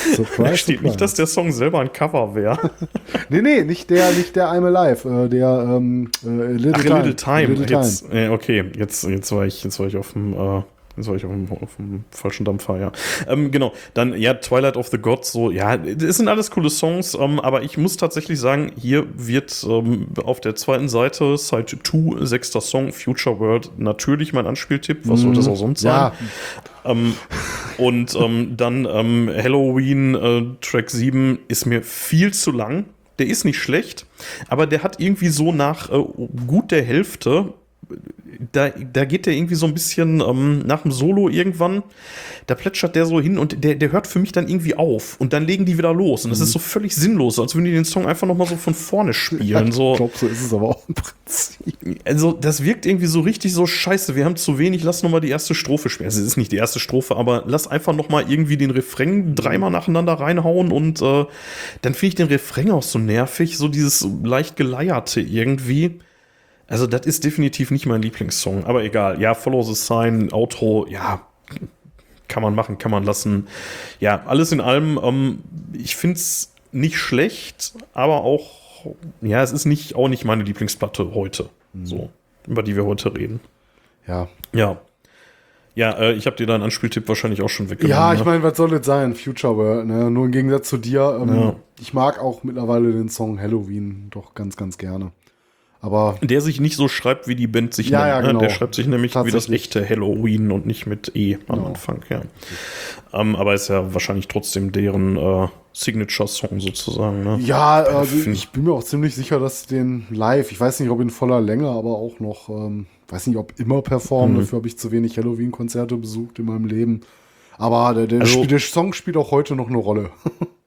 Surprise, da steht surprise. nicht, dass der Song selber ein Cover wäre. nee, nee, nicht der, nicht der I'm Alive, äh, der ähm, äh, Little, Ach, Time. Little Time. Little jetzt. Äh, okay, jetzt, jetzt, war ich, jetzt war ich auf dem äh, Jetzt war ich auf dem, auf dem falschen Dampfer, ja. Ähm, genau, dann, ja, Twilight of the Gods, so, ja, es sind alles coole Songs, ähm, aber ich muss tatsächlich sagen, hier wird ähm, auf der zweiten Seite, Side 2, sechster Song, Future World, natürlich mein Anspieltipp, was soll das auch sonst sein? Ja. Ähm, und ähm, dann ähm, Halloween, äh, Track 7 ist mir viel zu lang. Der ist nicht schlecht, aber der hat irgendwie so nach äh, gut der Hälfte da, da geht der irgendwie so ein bisschen ähm, nach dem Solo irgendwann, da plätschert der so hin und der, der hört für mich dann irgendwie auf und dann legen die wieder los und das mhm. ist so völlig sinnlos, als würden die den Song einfach nochmal so von vorne spielen. Ja, ich so. glaube, so ist es aber auch im Prinzip. Also das wirkt irgendwie so richtig so scheiße, wir haben zu wenig, lass nochmal die erste Strophe spielen. Also es ist nicht die erste Strophe, aber lass einfach nochmal irgendwie den Refrain dreimal nacheinander reinhauen und äh, dann finde ich den Refrain auch so nervig, so dieses leicht geleierte irgendwie. Also, das ist definitiv nicht mein Lieblingssong, aber egal. Ja, Follow the Sign, Outro, ja, kann man machen, kann man lassen. Ja, alles in allem, ähm, ich finde es nicht schlecht, aber auch, ja, es ist nicht, auch nicht meine Lieblingsplatte heute, mhm. so, über die wir heute reden. Ja. Ja. Ja, äh, ich habe dir deinen Anspieltipp wahrscheinlich auch schon weggenommen. Ja, ich ne? meine, was soll das sein? Future World, ne? Nur im Gegensatz zu dir. Ähm, ja. Ich mag auch mittlerweile den Song Halloween doch ganz, ganz gerne. Aber der sich nicht so schreibt, wie die Band sich ja, nennt. Ja, ne? genau. Der schreibt sich nämlich wie das echte Halloween und nicht mit E am genau. Anfang. Ja. Ähm, aber ist ja wahrscheinlich trotzdem deren äh, Signature-Song sozusagen. Ne? Ja, also ich bin mir auch ziemlich sicher, dass den live, ich weiß nicht, ob in voller Länge, aber auch noch, ähm, weiß nicht, ob immer performen. Mhm. Dafür habe ich zu wenig Halloween-Konzerte besucht in meinem Leben. Aber der, der, also, der Song spielt auch heute noch eine Rolle.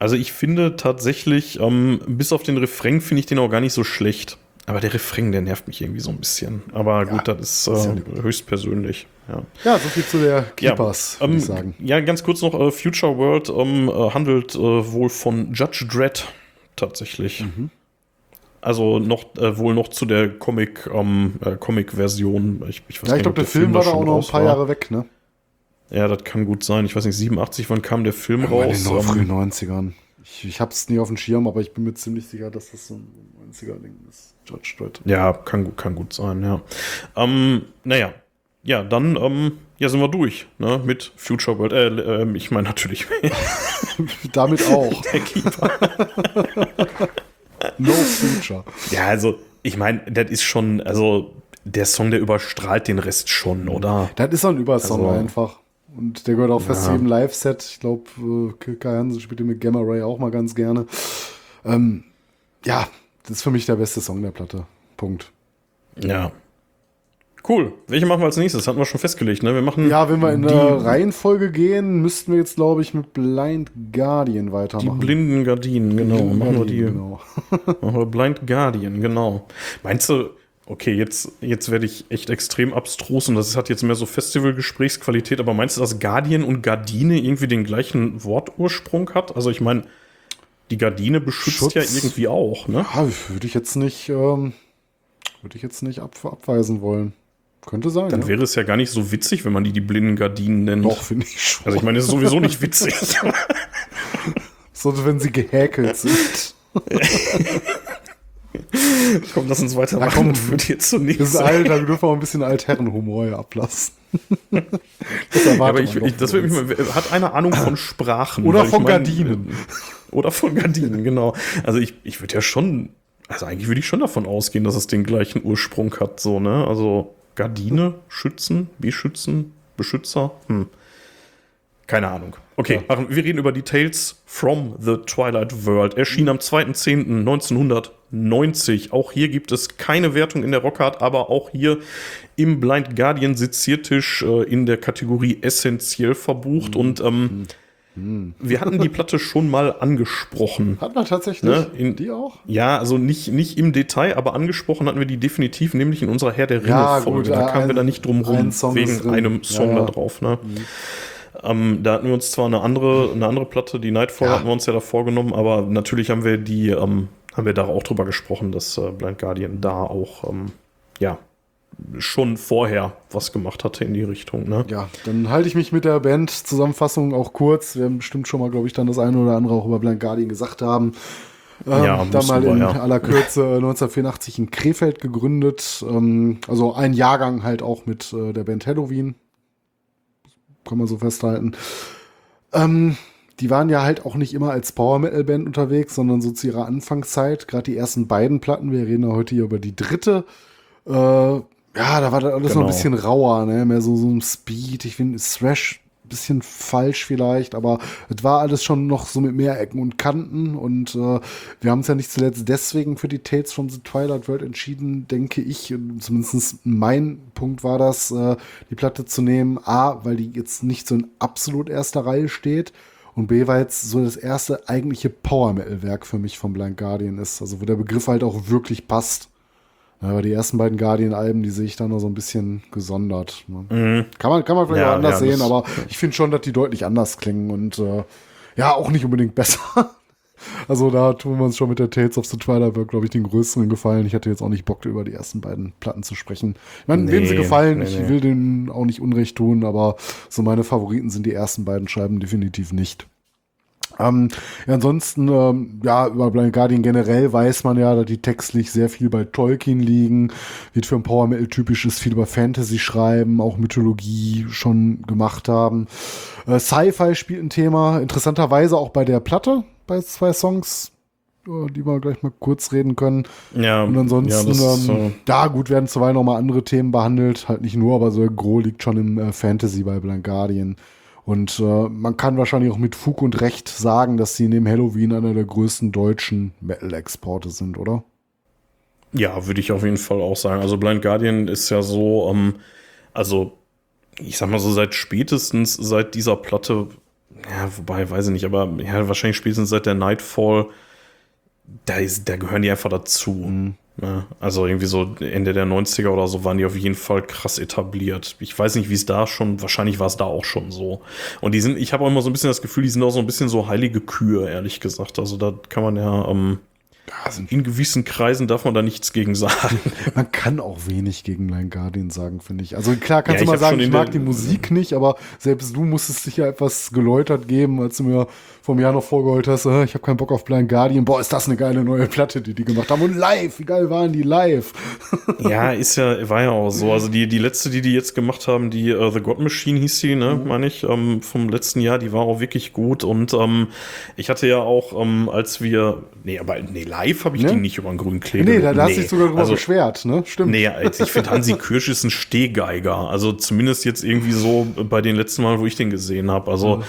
Also ich finde tatsächlich, ähm, bis auf den Refrain finde ich den auch gar nicht so schlecht. Aber der Refrain, der nervt mich irgendwie so ein bisschen. Aber gut, ja, das ist, äh, ja höchstpersönlich. Ja. ja, so viel zu der Keepers, ja, ähm, ich sagen. Ja, ganz kurz noch, äh, Future World ähm, äh, handelt äh, wohl von Judge Dredd tatsächlich. Mhm. Also noch äh, wohl noch zu der Comic, ähm, äh, Comic-Version. Ich, ich, ja, ich glaube, der, der, Film, war da auch noch ein paar. Jahre weg, ne? Ja, das kann gut sein. Ich weiß nicht, 87, wann kam der Film ja, raus? In den frühen 90ern. Ich, ich habe es nie auf dem Schirm, aber ich bin mir ziemlich sicher, dass das so ein 90er-Ding ist. Judge Dredd. Ja, kann, kann gut sein, ja. Ähm, naja, ja, dann ähm, ja, sind wir durch ne, mit Future World. Äh, äh, ich meine natürlich. Damit auch. Der Keeper. no Future. Ja, also, ich meine, das ist schon, also der Song, der überstrahlt den Rest schon, oder? Das ist ein Übersong also, einfach. Und der gehört auch fest zu jedem Live-Set. Ich glaube, äh, Kai Hansen spielt mit Gamma Ray auch mal ganz gerne. Ähm, ja, das ist für mich der beste Song der Platte. Punkt. Ja. Cool. Welche machen wir als nächstes? Hatten wir schon festgelegt, ne? Wir machen. Ja, wenn wir in der Reihenfolge gehen, müssten wir jetzt, glaube ich, mit Blind Guardian weitermachen. Die blinden Gardinen, genau. Blinden machen wir die. Genau. machen wir Blind Guardian, genau. Meinst du, okay, jetzt, jetzt werde ich echt extrem abstrus und das hat jetzt mehr so Festival-Gesprächsqualität, aber meinst du, dass Guardian und Gardine irgendwie den gleichen Wortursprung hat? Also ich meine, die Gardine beschützt Schutz. ja irgendwie auch, ne? Ja, würde ich jetzt nicht, ähm, würde ich jetzt nicht ab, abweisen wollen. Könnte sein. Dann ja. wäre es ja gar nicht so witzig, wenn man die die blinden Gardinen nennt. Doch, finde ich schon. Also ich meine, es ist sowieso nicht witzig. so, wenn sie gehäkelt sind. Komm, lass uns weitermachen. Ja, komm, das wird jetzt zunächst. Das ist alt, da dürfen wir ein bisschen Altherrenhumor hier ablassen. das ja, aber ich, ich, das mich mal, hat eine Ahnung von Sprachen. Oder von mein, Gardinen. Oder von Gardinen, genau. Also ich, ich würde ja schon, also eigentlich würde ich schon davon ausgehen, dass es den gleichen Ursprung hat, so, ne? Also Gardine, Schützen, Beschützen, Beschützer, hm. Keine Ahnung. Okay, ja. wir reden über Details from the Twilight World. Erschien am 2.10.1990. Auch hier gibt es keine Wertung in der Rockhard, aber auch hier im Blind Guardian Seziertisch äh, in der Kategorie essentiell verbucht. Mhm. Und ähm, Hm. Wir hatten die Platte schon mal angesprochen. Hat man tatsächlich ne? in, die auch? Ja, also nicht, nicht im Detail, aber angesprochen hatten wir die definitiv, nämlich in unserer Herr der Ringe-Folge. Ja, da kamen ein, wir da nicht drum rum, wegen einem Song ja. da drauf. Ne? Mhm. Ähm, da hatten wir uns zwar eine andere, eine andere Platte, die Nightfall ja. hatten wir uns ja da vorgenommen, aber natürlich haben wir die, ähm, haben wir da auch drüber gesprochen, dass äh, Blind Guardian da auch, ähm, ja, schon vorher was gemacht hatte in die Richtung. Ne? Ja, dann halte ich mich mit der Band-Zusammenfassung auch kurz. Wir haben bestimmt schon mal, glaube ich, dann das eine oder andere auch über Blind Guardian gesagt haben. Ähm, ja, dann mal in ja. aller Kürze 1984 in Krefeld gegründet. Ähm, also ein Jahrgang halt auch mit äh, der Band Halloween. Kann man so festhalten. Ähm, die waren ja halt auch nicht immer als Power Metal Band unterwegs, sondern so zu ihrer Anfangszeit. Gerade die ersten beiden Platten. Wir reden ja heute hier über die dritte. Äh, ja, da war das alles genau. noch ein bisschen rauer, ne? Mehr so, so ein Speed. Ich finde Thrash ein bisschen falsch vielleicht, aber es war alles schon noch so mit mehr Ecken und Kanten und äh, wir haben uns ja nicht zuletzt deswegen für die Tales from the Twilight World entschieden, denke ich. Zumindest mein Punkt war das, äh, die Platte zu nehmen. A, weil die jetzt nicht so in absolut erster Reihe steht. Und B, weil jetzt so das erste eigentliche Power Metal Werk für mich von Blind Guardian ist. Also wo der Begriff halt auch wirklich passt. Aber die ersten beiden Guardian-Alben, die sehe ich dann noch so ein bisschen gesondert. Ne? Mhm. Kann, man, kann man vielleicht ja, auch anders ja, sehen, aber ich finde schon, dass die deutlich anders klingen und äh, ja, auch nicht unbedingt besser. Also da tun wir uns schon mit der Tales of the Twilight glaube ich, den größeren Gefallen. Ich hatte jetzt auch nicht Bock, über die ersten beiden Platten zu sprechen. Ich meine, nee, wem sie gefallen, nee, ich will denen auch nicht Unrecht tun, aber so meine Favoriten sind die ersten beiden Scheiben definitiv nicht. Ähm, ja, ansonsten, ähm, ja, über Blind Guardian generell weiß man ja, dass die textlich sehr viel bei Tolkien liegen, wird für ein Power Metal typisch ist, viel über Fantasy schreiben, auch Mythologie schon gemacht haben. Äh, Sci-Fi spielt ein Thema, interessanterweise auch bei der Platte, bei zwei Songs, die wir gleich mal kurz reden können. Ja. Und ansonsten, ja, ähm, so. da gut werden zuweilen noch mal andere Themen behandelt, halt nicht nur, aber so Gros liegt schon im äh, Fantasy bei Blind Guardian. Und äh, man kann wahrscheinlich auch mit Fug und Recht sagen, dass sie neben Halloween einer der größten deutschen Metal-Exporte sind, oder? Ja, würde ich auf jeden Fall auch sagen. Also Blind Guardian ist ja so, ähm, also ich sag mal so seit spätestens seit dieser Platte, ja, wobei, weiß ich nicht, aber ja, wahrscheinlich spätestens seit der Nightfall, da, ist, da gehören die einfach dazu. Mhm. Ne? Also irgendwie so Ende der 90er oder so waren die auf jeden Fall krass etabliert. Ich weiß nicht, wie es da schon, wahrscheinlich war es da auch schon so. Und die sind, ich habe auch immer so ein bisschen das Gefühl, die sind auch so ein bisschen so heilige Kühe, ehrlich gesagt. Also da kann man ja, ähm, in gewissen Kreisen darf man da nichts gegen sagen. Man kann auch wenig gegen Blind Guardian sagen, finde ich. Also klar kannst ja, du mal sagen, ich mag die Musik nicht, aber selbst du musstest dich ja etwas geläutert geben, als du mir vom Jahr noch vorgeholt hast, äh, ich habe keinen Bock auf Blind Guardian. Boah, ist das eine geile neue Platte, die die gemacht haben. Und live, wie geil waren die live? ja, ist ja, war ja auch so. Also die, die letzte, die die jetzt gemacht haben, die uh, The God Machine hieß die, ne, mhm. meine ich, ähm, vom letzten Jahr, die war auch wirklich gut. Und ähm, ich hatte ja auch, ähm, als wir, nee, aber nee, live habe ich ne? die nicht über den grünen Kleber. Nee, da, da nee. hast du dich sogar drüber also, beschwert, ne? Stimmt. Nee, ich finde Hansi Kirsch ist ein Stehgeiger. Also zumindest jetzt irgendwie so bei den letzten Mal, wo ich den gesehen habe. Also mhm.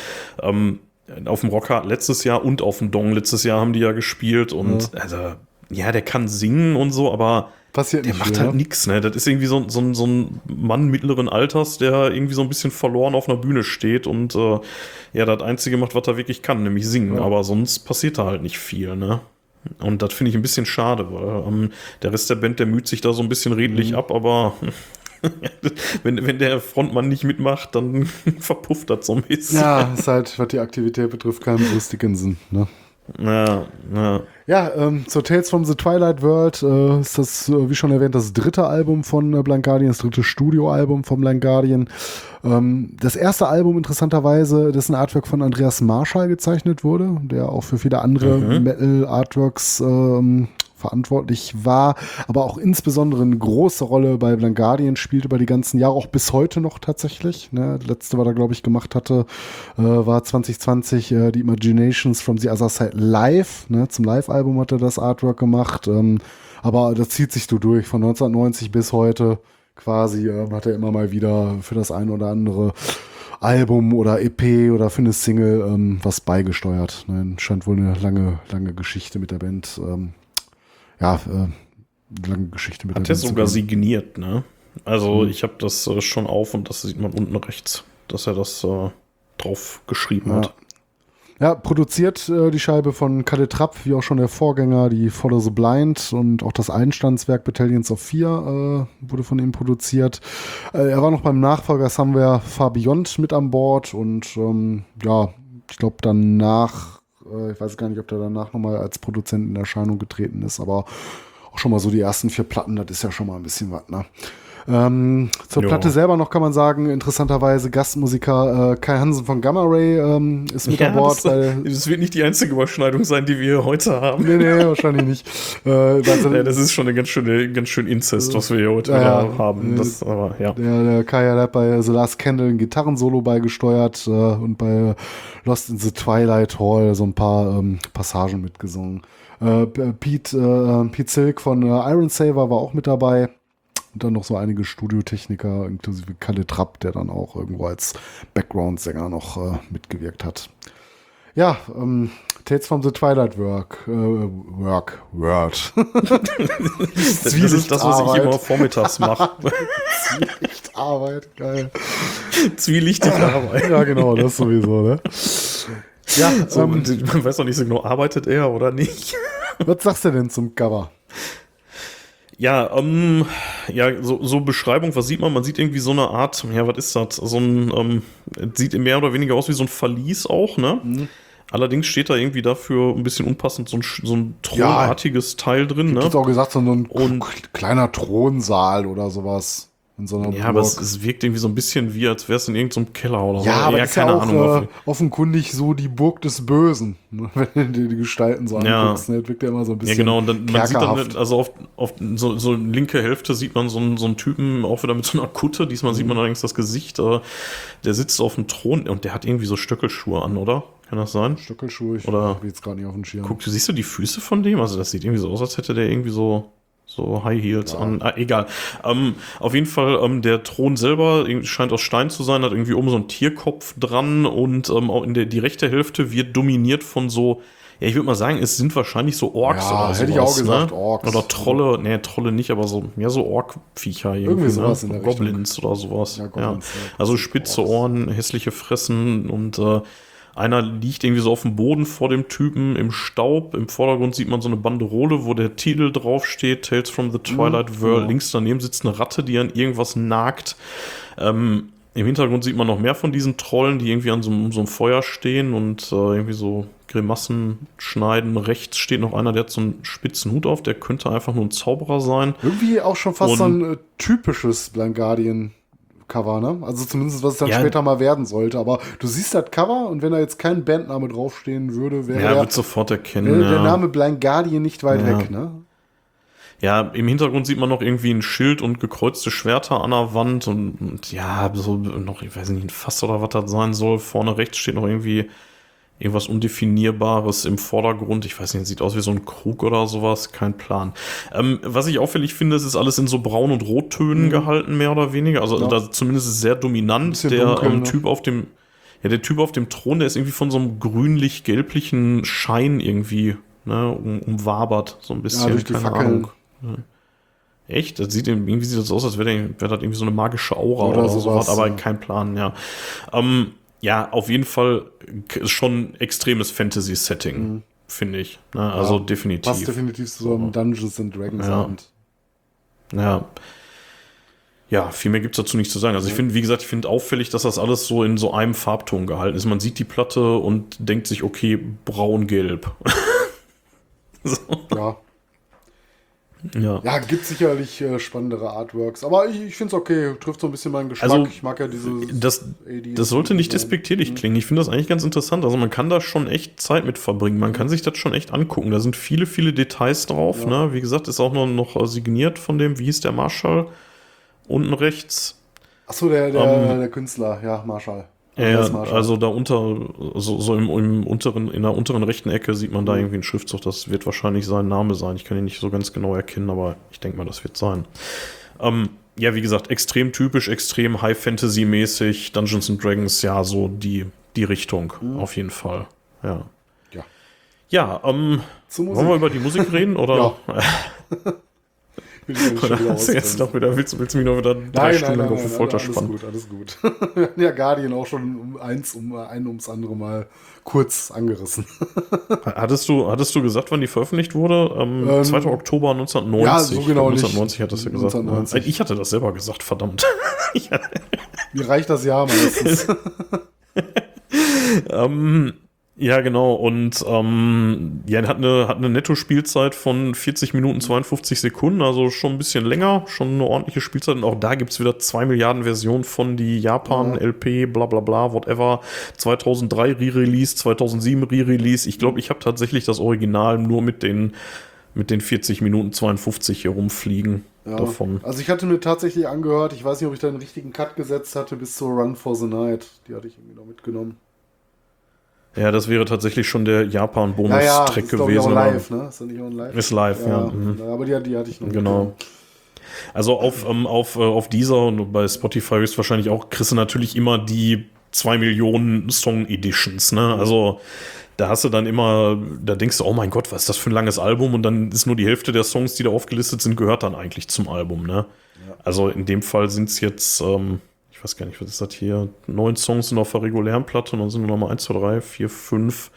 ähm, auf dem Rocker letztes Jahr und auf dem Dong letztes Jahr haben die ja gespielt und ja. also ja, der kann singen und so, aber Passiert der macht viel, halt ja? nichts, ne? Das ist irgendwie so, so, so ein Mann mittleren Alters, der irgendwie so ein bisschen verloren auf einer Bühne steht und äh, ja, das Einzige macht, was er wirklich kann, nämlich singen. Ja. Aber sonst passiert da halt nicht viel, ne? Und das finde ich ein bisschen schade, weil ähm, der Rest der Band, der müht sich da so ein bisschen redlich mhm. ab, aber wenn, wenn der Frontmann nicht mitmacht, dann verpufft das so ein bisschen. Ja, ist halt, was die Aktivität betrifft, kein Bruce Dickinson. Ne? Ja, ja. Ja, ähm, zur Tales from the Twilight World äh, ist das, äh, wie schon erwähnt, das dritte Album von äh, Blind Guardian, das dritte Studioalbum von Blind Guardian. Ähm, das erste Album, interessanterweise, dessen Artwork von Andreas Marschall gezeichnet wurde, der auch für viele andere mhm. Metal-Artworks ähm, verantwortlich war, aber auch insbesondere eine große Rolle bei Blind Guardian spielt über die ganzen Jahre, auch bis heute noch tatsächlich. Ne? Das letzte, was er, glaube ich, gemacht hatte, äh, war 2020 äh, die Imaginations from the Other Side live. Ne? Zum Live-Album hat er das Artwork gemacht. Ähm, aber das zieht sich so durch, von 1990 bis heute quasi äh, hat er immer mal wieder für das eine oder andere Album oder EP oder für eine Single ähm, was beigesteuert. Ne? Scheint wohl eine lange, lange Geschichte mit der Band ähm, ja, äh, lange Geschichte mit Hat der er sogar signiert, ne? Also mhm. ich habe das äh, schon auf und das sieht man unten rechts, dass er das äh, drauf geschrieben ja. hat. Ja, produziert äh, die Scheibe von Kalle Trapp, wie auch schon der Vorgänger, die Follow the Blind und auch das Einstandswerk Battalions of Fear äh, wurde von ihm produziert. Äh, er war noch beim Nachfolger Somewhere Far Beyond mit an Bord und ähm, ja, ich glaube danach, äh, ich weiß gar nicht, ob der danach nochmal als Produzent in Erscheinung getreten ist, aber auch schon mal so die ersten vier Platten, das ist ja schon mal ein bisschen was, ne? Ähm, zur jo. Platte selber noch kann man sagen, interessanterweise Gastmusiker äh, Kai Hansen von Gamma Ray ähm, ist mit ja, an Bord. Das, weil, das wird nicht die einzige Überschneidung sein, die wir heute haben. Nee, nee, wahrscheinlich nicht. Äh, ja, das ist schon eine ganz schöne, ganz schön Inzest, was wir hier heute ja, haben. Das, aber, ja. Der, der Kai hat bei The Last Candle ein Gitarrensolo beigesteuert äh, und bei Lost in the Twilight Hall so ein paar ähm, Passagen mitgesungen. Äh, Pete, äh, Pete Silk von äh, Iron Saver war auch mit dabei. Und dann noch so einige Studiotechniker, inklusive Kalle Trapp, der dann auch irgendwo als Background-Sänger noch äh, mitgewirkt hat. Ja, ähm, Tales from the Twilight Work. Äh, work. Word. das ist das, was ich immer vormittags mache. Zwielichtarbeit, geil. Zwielichtige Arbeit. Ja, genau, das sowieso, ne? Ja, so, ähm, man weiß noch nicht so genau, arbeitet er oder nicht. Was sagst du denn zum Cover? Ja, ähm, ja, so, so Beschreibung, was sieht man? Man sieht irgendwie so eine Art, ja, was ist das? So ein, ähm, sieht mehr oder weniger aus wie so ein Verlies auch, ne? Mhm. Allerdings steht da irgendwie dafür ein bisschen unpassend so ein, so ein thronartiges ja, Teil drin, ne? Du auch gesagt, so ein Und, kleiner Thronsaal oder sowas in so einer Ja, Burg. aber es, es, wirkt irgendwie so ein bisschen wie, als wäre es in irgendeinem Keller oder so. Ja, aber ja, ist keine ja auch, Ahnung. Äh, offenkundig so die Burg des Bösen, ne, wenn du die Gestalten so ja. anguckst. Ne? Das wirkt ja immer so ein bisschen. Ja, genau. Und dann, man sieht dann, also auf, auf so, so linke Hälfte sieht man so einen, so einen Typen auch wieder mit so einer Kutte. Diesmal mhm. sieht man allerdings das Gesicht. Äh, der sitzt auf dem Thron und der hat irgendwie so Stöckelschuhe an, oder? Kann das sein? Stöckelschuhe, ich oder jetzt gar nicht auf den Schirm. Guck, siehst du die Füße von dem? Also das sieht irgendwie so aus, als hätte der irgendwie so so High Heels ja. an. Ah, egal. Ähm, auf jeden Fall, ähm, der Thron selber scheint aus Stein zu sein, hat irgendwie oben so einen Tierkopf dran und ähm, auch in der die rechte Hälfte wird dominiert von so, ja, ich würde mal sagen, es sind wahrscheinlich so Orks ja, oder hätte sowas, ich auch gesagt, ne? Orks. Oder Trolle, nee, Trolle nicht, aber so, ja, so Ork-Viecher irgendwie, irgendwie sowas ne? in der Goblins Richtung. oder sowas. Ja, Goblins, ja. Also spitze Ohren, hässliche Fressen und äh, einer liegt irgendwie so auf dem Boden vor dem Typen im Staub. Im Vordergrund sieht man so eine Banderole, wo der Titel draufsteht, Tales from the Twilight mhm, World. Links daneben sitzt eine Ratte, die an irgendwas nagt. Ähm, Im Hintergrund sieht man noch mehr von diesen Trollen, die irgendwie an so, so einem Feuer stehen und äh, irgendwie so Grimassen schneiden. Rechts steht noch einer, der hat so einen spitzen Hut auf, der könnte einfach nur ein Zauberer sein. Irgendwie auch schon fast und, so ein äh, typisches Blind Guardian Cover, ne? Also zumindest, was es dann ja. später mal werden sollte. Aber du siehst das Cover und wenn da jetzt kein Bandname draufstehen würde, wäre ja, wird sofort erkennen. Der, ja. Name Blind Guardian nicht weit ja. weg, ne? Ja, im Hintergrund sieht man noch irgendwie ein Schild und gekreuzte Schwerter an der Wand und, und ja, so noch, ich weiß nicht, ein Fass oder was das sein soll. Vorne rechts steht noch irgendwie irgendwas Undefinierbares im Vordergrund. Ich weiß nicht, sieht aus wie so ein Krug oder sowas, kein Plan. Ähm, was ich auffällig finde, es ist alles in so Braun- und Rottönen mhm. gehalten, mehr oder weniger. Also, ja. also zumindest sehr dominant. Der dunkel, ähm, ne? Typ auf dem, ja, der Typ auf dem Thron, der ist irgendwie von so einem grünlich-gelblichen Schein irgendwie ne, um, umwabert, so ein bisschen. Ja, durch die keine Fackeln. Ahnung. Ja. Echt? Das sieht irgendwie sieht das aus, als wäre wär das irgendwie so eine magische Aura oder, oder sowas, aber ja. kein Plan, ja. Ähm, ja, auf jeden Fall schon extremes Fantasy-Setting, mhm. finde ich. Ne? Also ja, definitiv. Passt definitiv zu so einem Dungeons and Dragons ja. Ja. Ja, viel mehr gibt es dazu nicht zu sagen. Also ich finde, wie gesagt, ich finde auffällig, dass das alles so in so einem Farbton gehalten ist. Man sieht die Platte und denkt sich, okay, braun-gelb. so. Ja, ja, ja gibt sicherlich äh, spannendere Artworks, aber ich, ich finde es okay, trifft so ein bisschen meinen Geschmack. Also, ich mag ja diese. Das, das sollte nicht despektierlich mhm. klingen. Ich finde das eigentlich ganz interessant. Also man kann da schon echt Zeit mit verbringen. Man kann sich das schon echt angucken. Da sind viele, viele Details drauf. Ja. Ne? Wie gesagt, ist auch noch, noch signiert von dem, wie hieß der Marshall? Unten rechts. Achso, der, der, um, ähm, der Künstler, ja, Marshall. Ja, also da unter, so, so im, im, unteren, in der unteren rechten Ecke sieht man da mhm. irgendwie einen Schriftzug. Das wird wahrscheinlich sein Name sein. Ich kann ihn nicht so ganz genau erkennen, aber ich denke mal, das wird sein. Ähm, ja, wie gesagt, extrem typisch, extrem High Fantasy mäßig. Dungeons and Dragons, ja, so die, die Richtung, mhm. auf jeden Fall. Ja. Ja, ja ähm, wollen wir über die Musik reden oder? Ja. Oder hast du jetzt noch wieder, willst, willst du mich noch wieder drei nein, Stunden lang auf die Folter alles spannen? Alles gut, alles gut. Wir hatten ja Guardian auch schon um eins, um ein ums andere Mal kurz angerissen. hattest, du, hattest du gesagt, wann die veröffentlicht wurde? Ähm, ähm, 2. Oktober 1990. Ja, so genau 1990 nicht. hattest du gesagt. 1990. Ich hatte das selber gesagt, verdammt. Mir reicht das Jahr meistens. ähm, ja, genau. Und ähm, ja, hat eine, hat eine Netto-Spielzeit von 40 Minuten 52 Sekunden, also schon ein bisschen länger, schon eine ordentliche Spielzeit. Und auch da gibt es wieder 2 Milliarden Versionen von die Japan, ja. LP, bla bla bla, whatever. 2003 Re-Release, 2007 Re-Release. Ich glaube, ich habe tatsächlich das Original nur mit den, mit den 40 Minuten 52 hier rumfliegen. Ja. Davon. Also ich hatte mir tatsächlich angehört, ich weiß nicht, ob ich da einen richtigen Cut gesetzt hatte, bis zur Run for the Night. Die hatte ich irgendwie noch mitgenommen. Ja, das wäre tatsächlich schon der Japan-Bonus-Track ja, ja, gewesen. Ist live, ne? Ist, nicht on live? ist live, ja. ja. Mhm. Aber die, die, hatte ich noch. Genau. Also auf, ähm, auf, äh, auf dieser und bei Spotify ist wahrscheinlich auch, kriegst du natürlich immer die 2 Millionen Song-Editions, ne? Also da hast du dann immer, da denkst du, oh mein Gott, was ist das für ein langes Album? Und dann ist nur die Hälfte der Songs, die da aufgelistet sind, gehört dann eigentlich zum Album, ne? Also in dem Fall sind es jetzt, ähm, ich weiß gar nicht, was ist das hier? Neun Songs sind auf der regulären Platte und dann sind noch mal eins, zwei, drei, vier, fünf.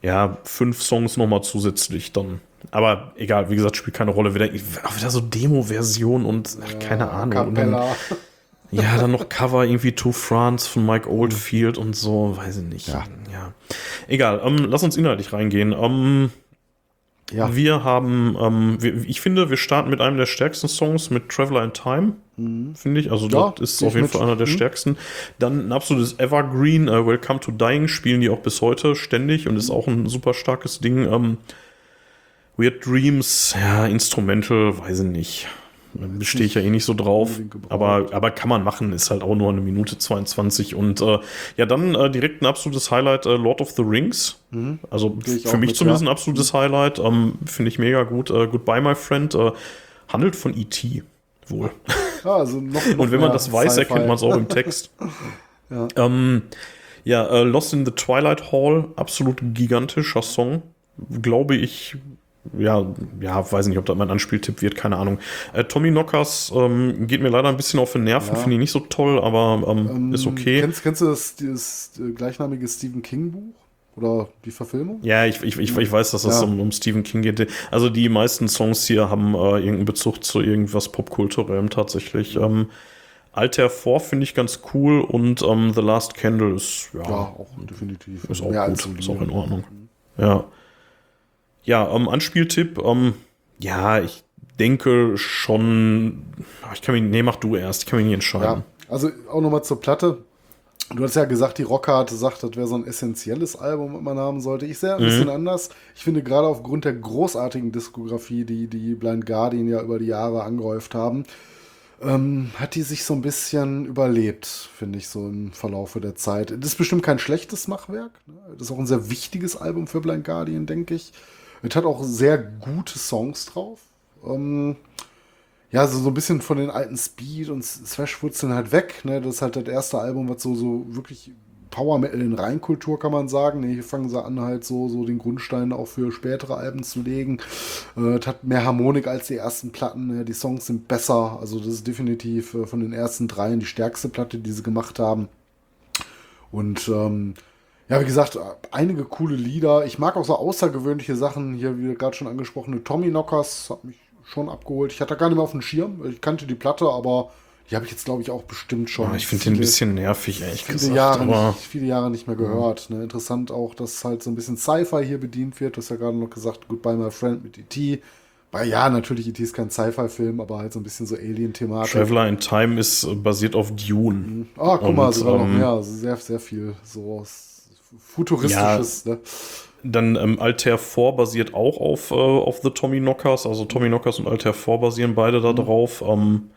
Ja, fünf Songs noch mal zusätzlich dann. Aber egal, wie gesagt, spielt keine Rolle. Wieder, auch wieder so Demo-Version und ach, keine ja, Ahnung. Dann, ja, dann noch Cover irgendwie To France von Mike Oldfield und so, weiß ich nicht. Ja. ja. Egal, ähm, lass uns inhaltlich reingehen. Ähm, ja. Wir haben, ähm, wir, ich finde, wir starten mit einem der stärksten Songs mit Traveler in Time, mhm. finde ich. Also ja, das ist auf jeden Fall einer der mhm. stärksten. Dann ein absolutes Evergreen, uh, Welcome to Dying, spielen die auch bis heute ständig und ist auch ein super starkes Ding. Ähm, Weird Dreams, ja, Instrumental, weiß ich nicht stehe ich ja eh nicht so drauf. Aber, aber kann man machen, ist halt auch nur eine Minute 22. Und äh, ja, dann äh, direkt ein absolutes Highlight, äh, Lord of the Rings. Mhm. Also für mich mit, zumindest ja. ein absolutes mhm. Highlight. Ähm, Finde ich mega gut. Äh, Goodbye, my friend. Äh, handelt von E.T. wohl. Ja, also noch, noch Und wenn man das weiß, erkennt man es auch im Text. ja, ähm, ja äh, Lost in the Twilight Hall, absolut gigantischer Song. Glaube ich, ja, ja, weiß nicht, ob das mein Anspieltipp wird, keine Ahnung. Äh, Tommy Knockers ähm, geht mir leider ein bisschen auf den Nerven, ja. finde ich nicht so toll, aber ähm, ähm, ist okay. Kennst, kennst du das, das äh, gleichnamige Stephen King-Buch? Oder die Verfilmung? Ja, ich, ich, ich, ich weiß, dass es ja. um, um Stephen King geht. Also die meisten Songs hier haben äh, irgendeinen Bezug zu irgendwas Popkulturellem tatsächlich. Ähm, Alter 4 finde ich ganz cool und ähm, The Last Candle ist ja, ja auch definitiv. Ist auch Mehr gut, ist auch in Ordnung. Ja. Ja, ähm, Anspieltipp, ähm, ja, ich denke schon, ich kann mich, nee, mach du erst, ich kann mich nicht entscheiden. Ja, also auch nochmal zur Platte. Du hast ja gesagt, die Rocker gesagt, das wäre so ein essentielles Album, was man haben sollte. Ich sehe ein mhm. bisschen anders. Ich finde gerade aufgrund der großartigen Diskografie, die die Blind Guardian ja über die Jahre angehäuft haben, ähm, hat die sich so ein bisschen überlebt, finde ich, so im Verlaufe der Zeit. Das ist bestimmt kein schlechtes Machwerk. Ne? Das ist auch ein sehr wichtiges Album für Blind Guardian, denke ich. Es hat auch sehr gute Songs drauf. Ähm, ja, so, so ein bisschen von den alten Speed und Thrash-Wurzeln halt weg. Ne? Das ist halt das erste Album, was so, so wirklich Power Metal in Reinkultur kann man sagen. Ne, hier fangen sie an, halt so, so den Grundstein auch für spätere Alben zu legen. Äh, hat mehr Harmonik als die ersten Platten. Ne? Die Songs sind besser. Also, das ist definitiv äh, von den ersten dreien die stärkste Platte, die sie gemacht haben. Und ähm, ja, wie gesagt, einige coole Lieder. Ich mag auch so außergewöhnliche Sachen. Hier, wie gerade schon angesprochene Tommy Knockers hat mich schon abgeholt. Ich hatte gar nicht mehr auf dem Schirm. Ich kannte die Platte, aber die habe ich jetzt, glaube ich, auch bestimmt schon. Ja, ich finde den ein bisschen nervig, ehrlich viele gesagt. Jahre nicht, viele Jahre nicht mehr gehört. Ne? Interessant auch, dass halt so ein bisschen Sci-Fi hier bedient wird. Du hast ja gerade noch gesagt, Goodbye My Friend mit E.T. Weil ja, natürlich, E.T. ist kein Sci-Fi-Film, aber halt so ein bisschen so Alien-Thematik. Traveler in Time ist basiert auf Dune. Mhm. Ah, guck Und, mal, sogar ähm, noch mehr. Sehr, sehr viel so futuristisches. Ja, ne? Dann ähm, Altair 4 basiert auch auf, äh, auf The Tommy Knockers. Also Tommy Knockers und Altair 4 basieren beide da mhm. drauf. Ähm,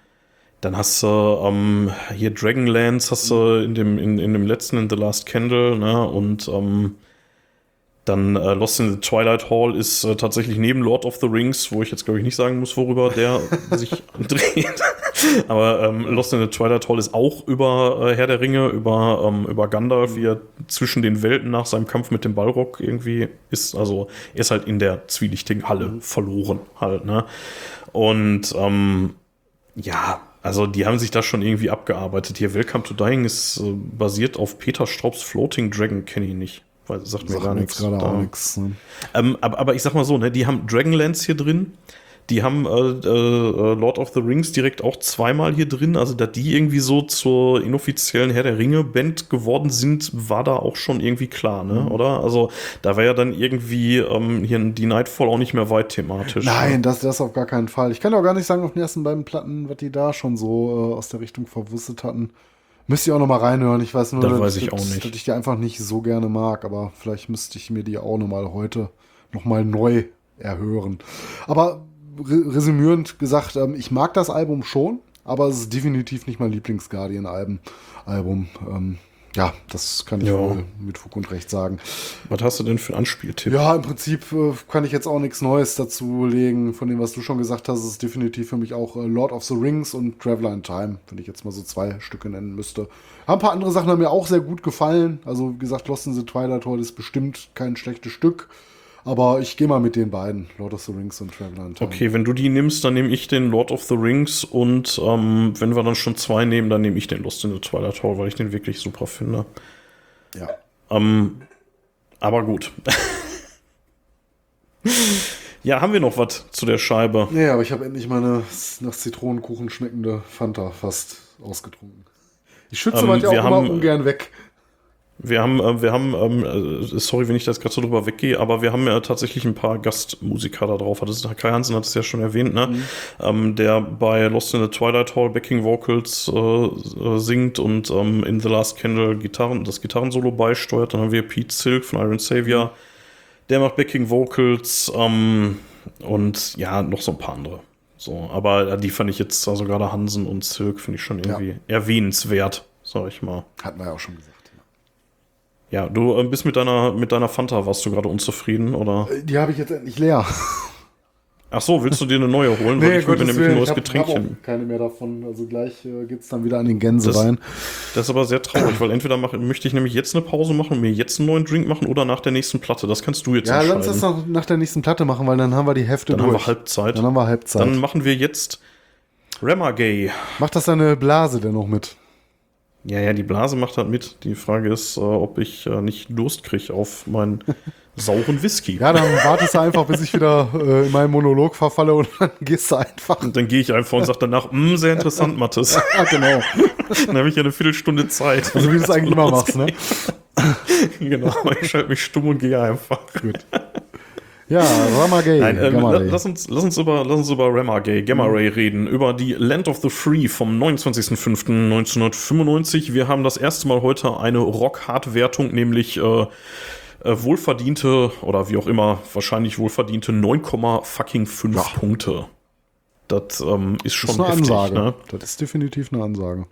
dann hast du ähm, hier Dragonlance, hast du in dem, in, in dem letzten, in The Last Candle, ne? Und ähm, dann äh, Lost in the Twilight Hall ist äh, tatsächlich neben Lord of the Rings, wo ich jetzt glaube ich nicht sagen muss, worüber der sich dreht. Aber ähm, Lost in the Twilight Hall ist auch über äh, Herr der Ringe, über, ähm, über Gandalf, wie er zwischen den Welten nach seinem Kampf mit dem Balrog irgendwie ist. Also er ist halt in der zwielichtigen Halle mhm. verloren halt, ne? Und ähm, ja, also die haben sich da schon irgendwie abgearbeitet. Hier Welcome to Dying ist äh, basiert auf Peter Straubs Floating Dragon, kenne ich nicht. Weil sagt mir gar nichts. Gerade auch nichts. Ne? Ähm, aber, aber ich sag mal so, ne, die haben Dragonlance hier drin. Die haben äh, äh, Lord of the Rings direkt auch zweimal hier drin. Also, da die irgendwie so zur inoffiziellen Herr der Ringe-Band geworden sind, war da auch schon irgendwie klar, ne? Mhm. Oder? Also, da war ja dann irgendwie ähm, hier die Nightfall auch nicht mehr weit thematisch. Nein, ne? das, das auf gar keinen Fall. Ich kann auch gar nicht sagen, auf den ersten beiden Platten, was die da schon so äh, aus der Richtung verwusstet hatten. Müsste ich auch noch mal reinhören. Ich weiß nur, das dass, weiß ich auch nicht. dass ich die einfach nicht so gerne mag, aber vielleicht müsste ich mir die auch noch mal heute noch mal neu erhören. Aber resümierend gesagt, ähm, ich mag das Album schon, aber es ist definitiv nicht mein Lieblings-Guardian-Album. Album. Ähm, ja, das kann ich ja. mit Fug und Recht sagen. Was hast du denn für einen Anspieltipp? Ja, im Prinzip äh, kann ich jetzt auch nichts Neues dazu legen. Von dem, was du schon gesagt hast, ist definitiv für mich auch äh, Lord of the Rings und Traveler in Time, wenn ich jetzt mal so zwei Stücke nennen müsste. Ein paar andere Sachen haben mir auch sehr gut gefallen. Also, wie gesagt, Lost in the Twilight Hall ist bestimmt kein schlechtes Stück. Aber ich gehe mal mit den beiden, Lord of the Rings und Traveler in Time. Okay, wenn du die nimmst, dann nehme ich den Lord of the Rings und ähm, wenn wir dann schon zwei nehmen, dann nehme ich den Lost in the Twilight Hall, weil ich den wirklich super finde. Ja. Ähm, aber gut. ja, haben wir noch was zu der Scheibe? Nee, aber ich habe endlich meine nach Zitronenkuchen schmeckende Fanta fast ausgetrunken. Ich schütze ähm, ja auch immer ungern weg. Wir haben, äh, wir haben, ähm, äh, sorry, wenn ich das gerade so drüber weggehe, aber wir haben ja tatsächlich ein paar Gastmusiker da drauf. Das ist, Kai Hansen hat es ja schon erwähnt, ne? Mhm. Ähm, der bei Lost in the Twilight Hall Backing Vocals äh, singt und ähm, in The Last Candle Gitarren, das Gitarrensolo beisteuert. Dann haben wir Pete Silk von Iron Savior, der macht Backing Vocals und ja, noch so ein paar andere. So, aber die fand ich jetzt, also gerade Hansen und Silk finde ich schon irgendwie ja. erwähnenswert, sag ich mal. Hatten wir ja auch schon gesagt. Ja, du äh, bist mit deiner, mit deiner Fanta, warst du gerade unzufrieden, oder? Äh, die habe ich jetzt endlich leer. Ach so, willst du dir eine neue holen? Nee, weil ich mir nämlich ein neues Getränkchen. keine mehr davon. Also gleich äh, es dann wieder an den Gänse das, rein. Das ist aber sehr traurig, weil entweder mach, möchte ich nämlich jetzt eine Pause machen und mir jetzt einen neuen Drink machen oder nach der nächsten Platte. Das kannst du jetzt ja, entscheiden. Ja, lass das nach der nächsten Platte machen, weil dann haben wir die Hefte dann durch. Dann haben wir Halbzeit. Dann haben wir Halbzeit. Dann machen wir jetzt Remagay. Macht das deine Blase denn noch mit? Ja, ja, die Blase macht halt mit. Die Frage ist, äh, ob ich äh, nicht Durst kriege auf meinen sauren Whisky. Ja, dann wartest du einfach, bis ich wieder äh, in meinen Monolog verfalle und dann gehst du einfach. Und dann gehe ich einfach und sage danach, mm, sehr interessant, Mathis. ja, genau. dann habe ich ja eine Viertelstunde Zeit. Also wie du es eigentlich immer machst, ne? genau, ich schalte mich stumm und gehe einfach. Gut. Ja, Rama Gay. Nein, äh, lass, uns, lass, uns über, lass uns über Rama Gay, Gamma Ray reden, über die Land of the Free vom 29.05.1995. Wir haben das erste Mal heute eine Rock-Hard-Wertung, nämlich äh, äh, wohlverdiente oder wie auch immer, wahrscheinlich wohlverdiente 9,5 ja. Punkte. Das ähm, ist schon das ist eine heftig, Ansage. Ne? Das ist definitiv eine Ansage.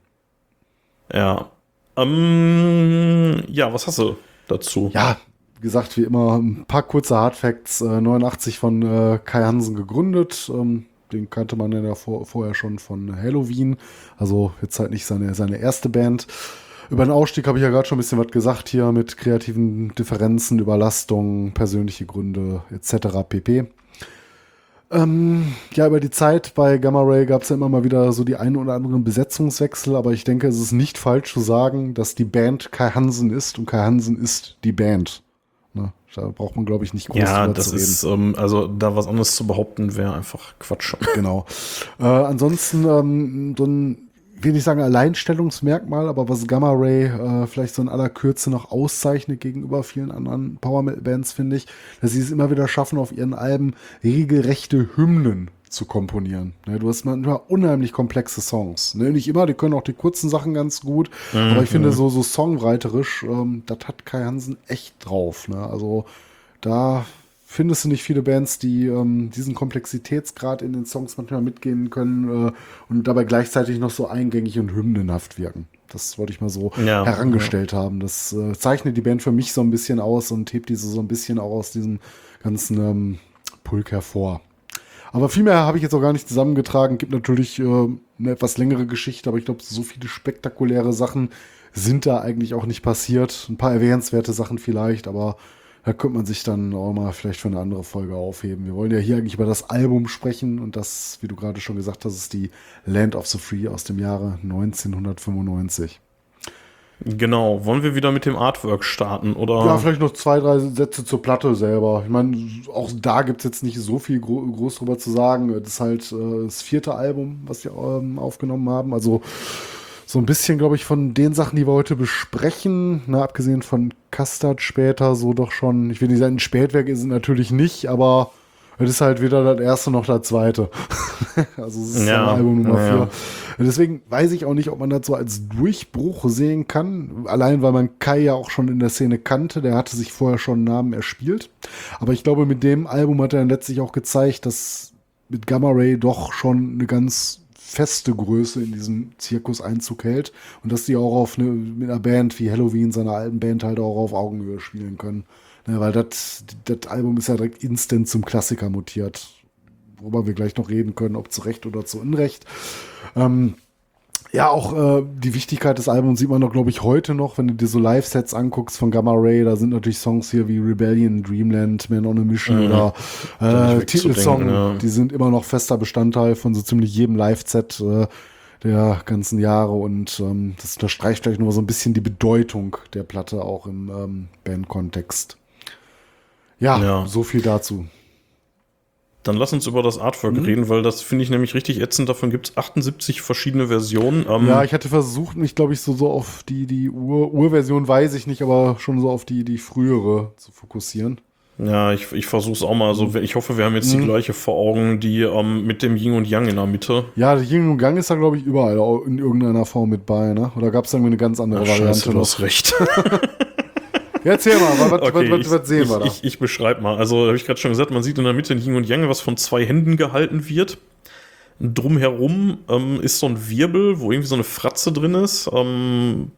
Ja. Ähm, ja, was hast du dazu? Ja, gesagt, wie immer, ein paar kurze Hardfacts. Äh, 89 von äh, Kai Hansen gegründet. Ähm, den kannte man ja vor, vorher schon von Halloween. Also jetzt halt nicht seine, seine erste Band. Über den Ausstieg habe ich ja gerade schon ein bisschen was gesagt hier mit kreativen Differenzen, Überlastungen, persönliche Gründe etc. pp. Ähm, ja, über die Zeit bei Gamma Ray gab es ja immer mal wieder so die ein oder anderen Besetzungswechsel, aber ich denke, es ist nicht falsch zu sagen, dass die Band Kai Hansen ist und Kai Hansen ist die Band. Ne? Da braucht man, glaube ich, nicht groß Ja, das zu ist, ähm, also da was anderes zu behaupten, wäre einfach Quatsch. Genau. Äh, ansonsten ähm, so ein, will ich sagen, Alleinstellungsmerkmal, aber was Gamma Ray äh, vielleicht so in aller Kürze noch auszeichnet gegenüber vielen anderen Power Metal Bands, finde ich, dass sie es immer wieder schaffen, auf ihren Alben regelrechte Hymnen zu komponieren. Ne, du hast manchmal unheimlich komplexe Songs. Ne, nicht immer, die können auch die kurzen Sachen ganz gut, mhm. aber ich finde so, so songwriterisch, ähm, das hat Kai Hansen echt drauf. Ne? Also da findest du nicht viele Bands, die ähm, diesen Komplexitätsgrad in den Songs manchmal mitgehen können äh, und dabei gleichzeitig noch so eingängig und hymnenhaft wirken. Das wollte ich mal so ja, herangestellt ja. haben. Das äh, zeichnet die Band für mich so ein bisschen aus und hebt diese so ein bisschen auch aus diesem ganzen ähm, Pulk hervor. Aber viel mehr habe ich jetzt auch gar nicht zusammengetragen. Gibt natürlich äh, eine etwas längere Geschichte, aber ich glaube, so viele spektakuläre Sachen sind da eigentlich auch nicht passiert. Ein paar erwähnenswerte Sachen vielleicht, aber da könnte man sich dann auch mal vielleicht für eine andere Folge aufheben. Wir wollen ja hier eigentlich über das Album sprechen und das, wie du gerade schon gesagt hast, ist die Land of the Free aus dem Jahre 1995. Genau. Wollen wir wieder mit dem Artwork starten? Oder? Ja, vielleicht noch zwei, drei Sätze zur Platte selber. Ich meine, auch da gibt es jetzt nicht so viel gro groß drüber zu sagen. Das ist halt äh, das vierte Album, was wir ähm, aufgenommen haben. Also so ein bisschen, glaube ich, von den Sachen, die wir heute besprechen, na, ne, abgesehen von Custard später, so doch schon, ich will nicht sagen, ein Spätwerk ist es natürlich nicht, aber es ist halt weder das erste noch das zweite. also es ist ja, Album Nummer ja, vier. Ja. Deswegen weiß ich auch nicht, ob man das so als Durchbruch sehen kann. Allein weil man Kai ja auch schon in der Szene kannte. Der hatte sich vorher schon einen Namen erspielt. Aber ich glaube, mit dem Album hat er dann letztlich auch gezeigt, dass mit Gamma Ray doch schon eine ganz feste Größe in diesem Zirkus Einzug hält und dass die auch auf eine, mit einer Band wie Halloween, seiner alten Band, halt auch auf Augenhöhe spielen können. Ja, weil das Album ist ja direkt instant zum Klassiker mutiert, worüber wir gleich noch reden können, ob zu Recht oder zu Unrecht. Ähm, ja, auch äh, die Wichtigkeit des Albums sieht man doch, glaube ich, heute noch, wenn du dir so Live-Sets anguckst von Gamma Ray. Da sind natürlich Songs hier wie Rebellion, Dreamland, Man on a Mission mhm. oder äh, Titelsong. Ja. Die sind immer noch fester Bestandteil von so ziemlich jedem Live-Set äh, der ganzen Jahre. Und ähm, das unterstreicht vielleicht nur so ein bisschen die Bedeutung der Platte auch im ähm, Band-Kontext. Ja, ja, so viel dazu. Dann lass uns über das Artwork mhm. reden, weil das finde ich nämlich richtig ätzend. Davon gibt es 78 verschiedene Versionen. Ähm ja, ich hatte versucht, mich, glaube ich, so, so auf die, die Ur Urversion weiß ich nicht, aber schon so auf die, die frühere zu fokussieren. Ja, ich, ich versuche es auch mal. Also ich hoffe, wir haben jetzt mhm. die gleiche vor Augen, die ähm, mit dem Yin und Yang in der Mitte. Ja, der Yin und Yang ist da, glaube ich, überall in irgendeiner Form mit bei, ne? Oder gab es irgendwie eine ganz andere Ach, Variante? Scheiße, du hast recht. Ja, erzähl mal, was, okay, was, was, was sehen ich, wir da? Ich, ich beschreibe mal. Also, habe ich gerade schon gesagt, man sieht in der Mitte ein Yin und Yang, was von zwei Händen gehalten wird. Drumherum ähm, ist so ein Wirbel, wo irgendwie so eine Fratze drin ist. Ähm,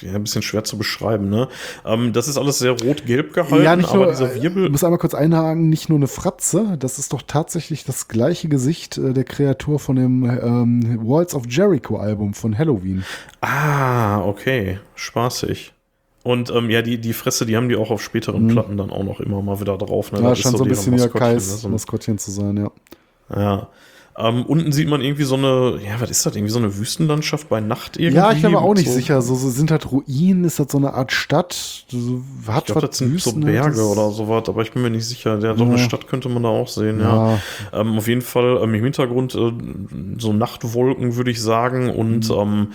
ja, ein bisschen schwer zu beschreiben, ne? Ähm, das ist alles sehr rot-gelb gehalten, ja, nicht aber nur, dieser Wirbel. Ich muss einmal kurz einhaken, nicht nur eine Fratze, das ist doch tatsächlich das gleiche Gesicht äh, der Kreatur von dem ähm, Walls of Jericho Album von Halloween. Ah, okay. Spaßig. Und ähm, ja, die, die Fresse, die haben die auch auf späteren mhm. Platten dann auch noch immer mal wieder drauf. Ne? Ja, scheint so ein bisschen Kais ne? so Maskottchen zu sein, ja. Ja. Ähm, unten sieht man irgendwie so eine, ja, was ist das? Irgendwie so eine Wüstenlandschaft bei Nacht irgendwie? Ja, ich bin mir auch nicht so. sicher. So, so, sind halt Ruinen, ist das so eine Art Stadt? So, hat ich glaube, das sind Wüsten so Berge oder sowas, aber ich bin mir nicht sicher. Ja, so eine Stadt könnte man da auch sehen, ja. ja. Ähm, auf jeden Fall ähm, im Hintergrund äh, so Nachtwolken, würde ich sagen. Und mhm. ähm,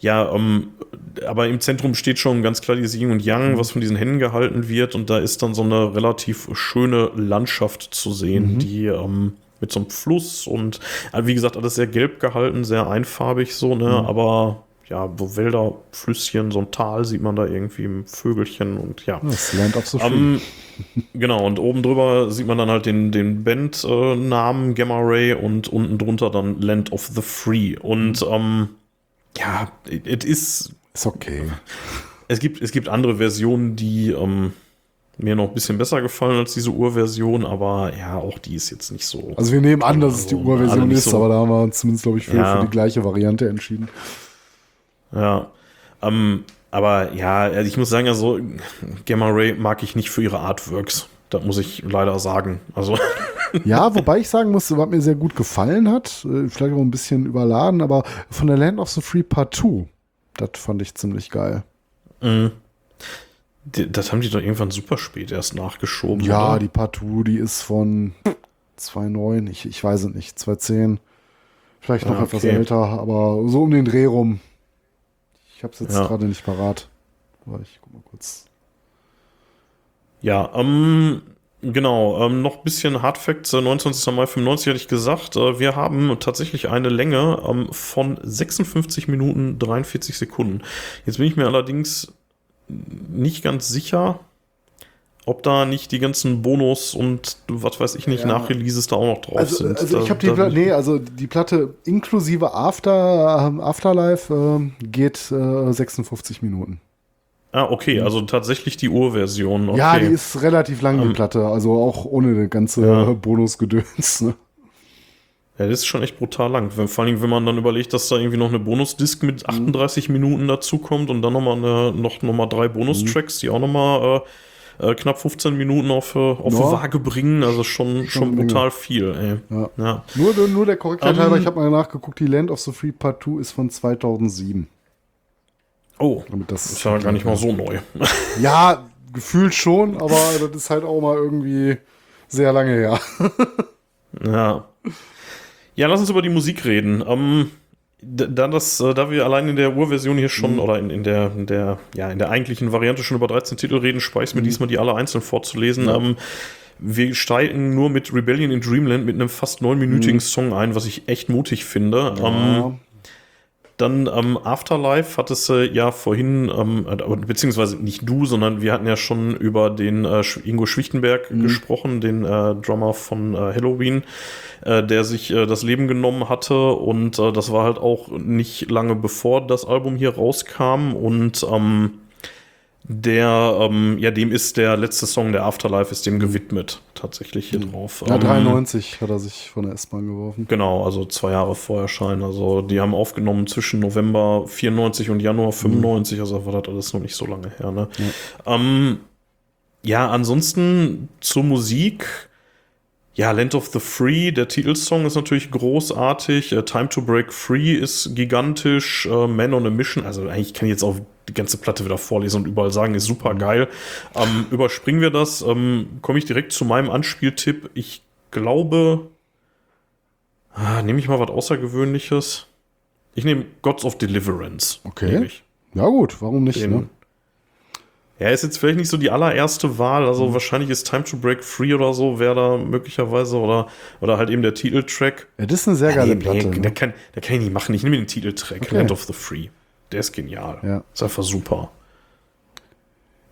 ja, ähm, aber im Zentrum steht schon ganz klar dieses Yin und Yang, mhm. was von diesen Händen gehalten wird. Und da ist dann so eine relativ schöne Landschaft zu sehen, mhm. die ähm, mit so einem Fluss und äh, wie gesagt, alles sehr gelb gehalten, sehr einfarbig so, ne? Mhm. Aber ja, so Wälder, Flüsschen, so ein Tal sieht man da irgendwie im Vögelchen und ja. Das Land of the. Um, genau, und oben drüber sieht man dann halt den, den Bandnamen äh, Gamma Ray und unten drunter dann Land of the Free. Und mhm. ähm, ja, es ist. Ist okay. Es gibt, es gibt andere Versionen, die ähm, mir noch ein bisschen besser gefallen als diese Urversion, aber ja, auch die ist jetzt nicht so. Also wir nehmen an, dass es die Urversion ist, so, aber da haben wir uns zumindest, glaube ich, für, ja. für, die gleiche Variante entschieden. Ja. Ähm, aber ja, also ich muss sagen, also Gamma Ray mag ich nicht für ihre Artworks. Das muss ich leider sagen. Also. Ja, wobei ich sagen muss, was mir sehr gut gefallen hat, äh, vielleicht auch ein bisschen überladen, aber von der Land of the Free Part 2, das fand ich ziemlich geil. Mhm. Das haben die doch irgendwann super spät erst nachgeschoben. Ja, oder? die Partout, die ist von 2.9, ich, ich weiß es nicht, 2.10. Vielleicht noch ah, okay. etwas älter, aber so um den Dreh rum. Ich habe es jetzt ja. gerade nicht parat. Aber ich guck mal kurz. Ja, ähm, genau, ähm, noch ein bisschen Hardfacts. 29. Mai 95 hatte ich gesagt. Äh, wir haben tatsächlich eine Länge ähm, von 56 Minuten 43 Sekunden. Jetzt bin ich mir allerdings nicht ganz sicher, ob da nicht die ganzen Bonus und was weiß ich nicht, ja. Nachreleases da auch noch drauf also, sind. Also ich habe die Platte, nee, also die Platte inklusive After, ähm, Afterlife äh, geht äh, 56 Minuten. Ah, okay, also tatsächlich die Urversion. Okay. Ja, die ist relativ lang, die ähm, Platte, also auch ohne das ganze ja. Bonusgedöns. Ne? Ja, das ist schon echt brutal lang. Wenn, vor allem, wenn man dann überlegt, dass da irgendwie noch eine Bonusdisk mit 38 mhm. Minuten dazukommt und dann nochmal eine, noch, noch mal drei Bonustracks, die auch nochmal äh, äh, knapp 15 Minuten auf, äh, auf ja. Waage bringen. Also schon, schon, brutal viel. Ja. ja. Nur, nur der Korrektheit um, halber, ich habe mal nachgeguckt, die Land of the Free Part 2 ist von 2007. Oh, das ist ja gar nicht mal so neu. Ja, gefühlt schon, aber das ist halt auch mal irgendwie sehr lange her. ja. Ja, lass uns über die Musik reden. Ähm, da, das, äh, da wir allein in der Urversion hier schon mhm. oder in, in, der, in, der, ja, in der eigentlichen Variante schon über 13 Titel reden, spare ich mir mhm. diesmal die alle einzeln vorzulesen. Ja. Ähm, wir steigen nur mit Rebellion in Dreamland mit einem fast neunminütigen mhm. Song ein, was ich echt mutig finde. Ja. Ähm, dann ähm, Afterlife hattest du ja vorhin, ähm, äh, beziehungsweise nicht du, sondern wir hatten ja schon über den äh, Ingo Schwichtenberg mhm. gesprochen, den äh, Drummer von äh, Halloween, äh, der sich äh, das Leben genommen hatte. Und das war halt auch nicht lange bevor das Album hier rauskam. Und ähm, der, ähm, ja, dem ist der letzte Song, der Afterlife, ist dem gewidmet, tatsächlich hier mhm. drauf. Ja, 93 ähm, hat er sich von der S-Bahn geworfen. Genau, also zwei Jahre vor Erscheinen. Also die haben aufgenommen zwischen November 94 und Januar 95, mhm. also war das alles noch nicht so lange her. Ne? Ja. Ähm, ja, ansonsten zur Musik. Ja, Land of the Free, der Titelsong ist natürlich großartig. Uh, Time to Break Free ist gigantisch. Uh, Man on a Mission, also eigentlich kann ich jetzt auch die ganze Platte wieder vorlesen und überall sagen, ist super geil. Ähm, überspringen wir das, ähm, komme ich direkt zu meinem Anspieltipp. Ich glaube, ah, nehme ich mal was Außergewöhnliches. Ich nehme Gods of Deliverance. Okay. Ja gut, warum nicht? Den, ne? Ja, ist jetzt vielleicht nicht so die allererste Wahl. Also mhm. wahrscheinlich ist Time to Break Free oder so, wäre da möglicherweise oder, oder halt eben der Titeltrack. Ja, das ist eine sehr geile ja, nee, Platte. Nee, ne? der, kann, der kann ich nicht machen. Ich nehme den Titeltrack, okay. Land of the Free. Der ist genial. Ja. Ist einfach super.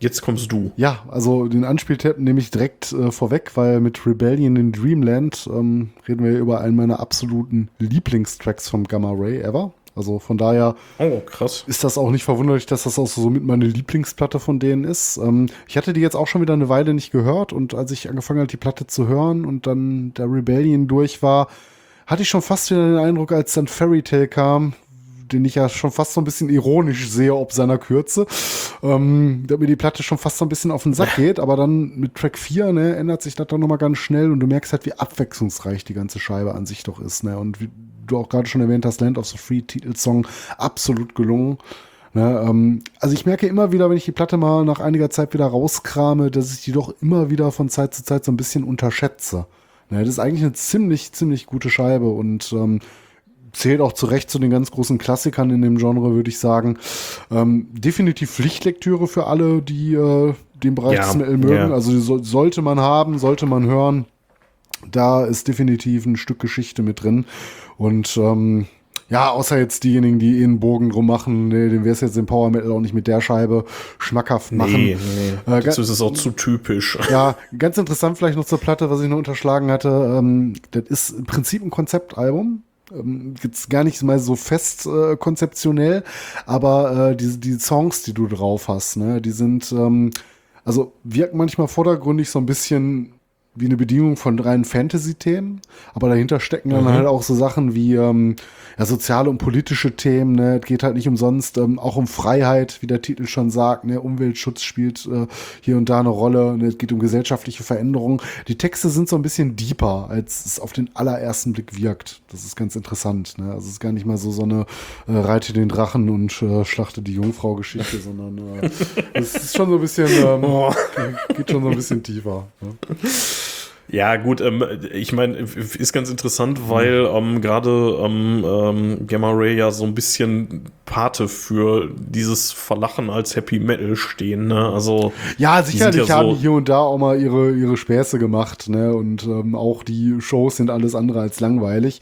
Jetzt kommst du. Ja, also den Anspieltipp nehme ich direkt äh, vorweg, weil mit Rebellion in Dreamland ähm, reden wir über einen meiner absoluten Lieblingstracks vom Gamma Ray ever. Also von daher oh, ist das auch nicht verwunderlich, dass das auch so mit meine Lieblingsplatte von denen ist. Ähm, ich hatte die jetzt auch schon wieder eine Weile nicht gehört und als ich angefangen habe, die Platte zu hören und dann der Rebellion durch war, hatte ich schon fast wieder den Eindruck, als dann Fairy Tale kam, den ich ja schon fast so ein bisschen ironisch sehe, ob seiner Kürze, ähm, dass mir die Platte schon fast so ein bisschen auf den Sack geht, aber dann mit Track 4, ne, ändert sich das dann nochmal ganz schnell und du merkst halt, wie abwechslungsreich die ganze Scheibe an sich doch ist, ne, und wie du auch gerade schon erwähnt hast, Land of the Free Titelsong, absolut gelungen. Ne, ähm, also ich merke immer wieder, wenn ich die Platte mal nach einiger Zeit wieder rauskrame, dass ich die doch immer wieder von Zeit zu Zeit so ein bisschen unterschätze. Ne, das ist eigentlich eine ziemlich, ziemlich gute Scheibe und ähm, zählt auch zu Recht zu den ganz großen Klassikern in dem Genre, würde ich sagen. Ähm, definitiv Pflichtlektüre für alle, die äh, den Bereich ja, Metal mögen. Ja. Also so, sollte man haben, sollte man hören. Da ist definitiv ein Stück Geschichte mit drin. Und ähm, ja, außer jetzt diejenigen, die eh einen Bogen drum machen, nee, den wäre es jetzt im Power Metal auch nicht mit der Scheibe schmackhaft machen. Nee, nee. Äh, Dazu ist es auch zu typisch. Ja, ganz interessant vielleicht noch zur Platte, was ich noch unterschlagen hatte. Ähm, das ist im Prinzip ein Konzeptalbum ähm, jetzt gar nicht mal so fest äh, konzeptionell, aber äh, diese die Songs, die du drauf hast, ne, die sind ähm, also wirken manchmal vordergründig so ein bisschen wie eine Bedingung von reinen Fantasy-Themen, aber dahinter stecken dann mhm. halt auch so Sachen wie ähm, ja, soziale und politische Themen. Ne? Es geht halt nicht umsonst ähm, auch um Freiheit, wie der Titel schon sagt. Ne? Umweltschutz spielt äh, hier und da eine Rolle. Ne? Es geht um gesellschaftliche Veränderungen. Die Texte sind so ein bisschen deeper, als es auf den allerersten Blick wirkt. Das ist ganz interessant. Ne? Also es ist gar nicht mal so so eine äh, Reite den Drachen und äh, schlachte die Jungfrau-Geschichte, sondern äh, es ist schon so ein bisschen, ähm, oh. geht schon so ein bisschen tiefer. Ne? Ja, gut, ähm, ich meine, ist ganz interessant, weil ähm, gerade ähm, ähm, Gamma Ray ja so ein bisschen Pate für dieses Verlachen als Happy Metal stehen. Ne? Also ja, sicherlich ja haben so hier und da auch mal ihre ihre Späße gemacht, ne? Und ähm, auch die Shows sind alles andere als langweilig.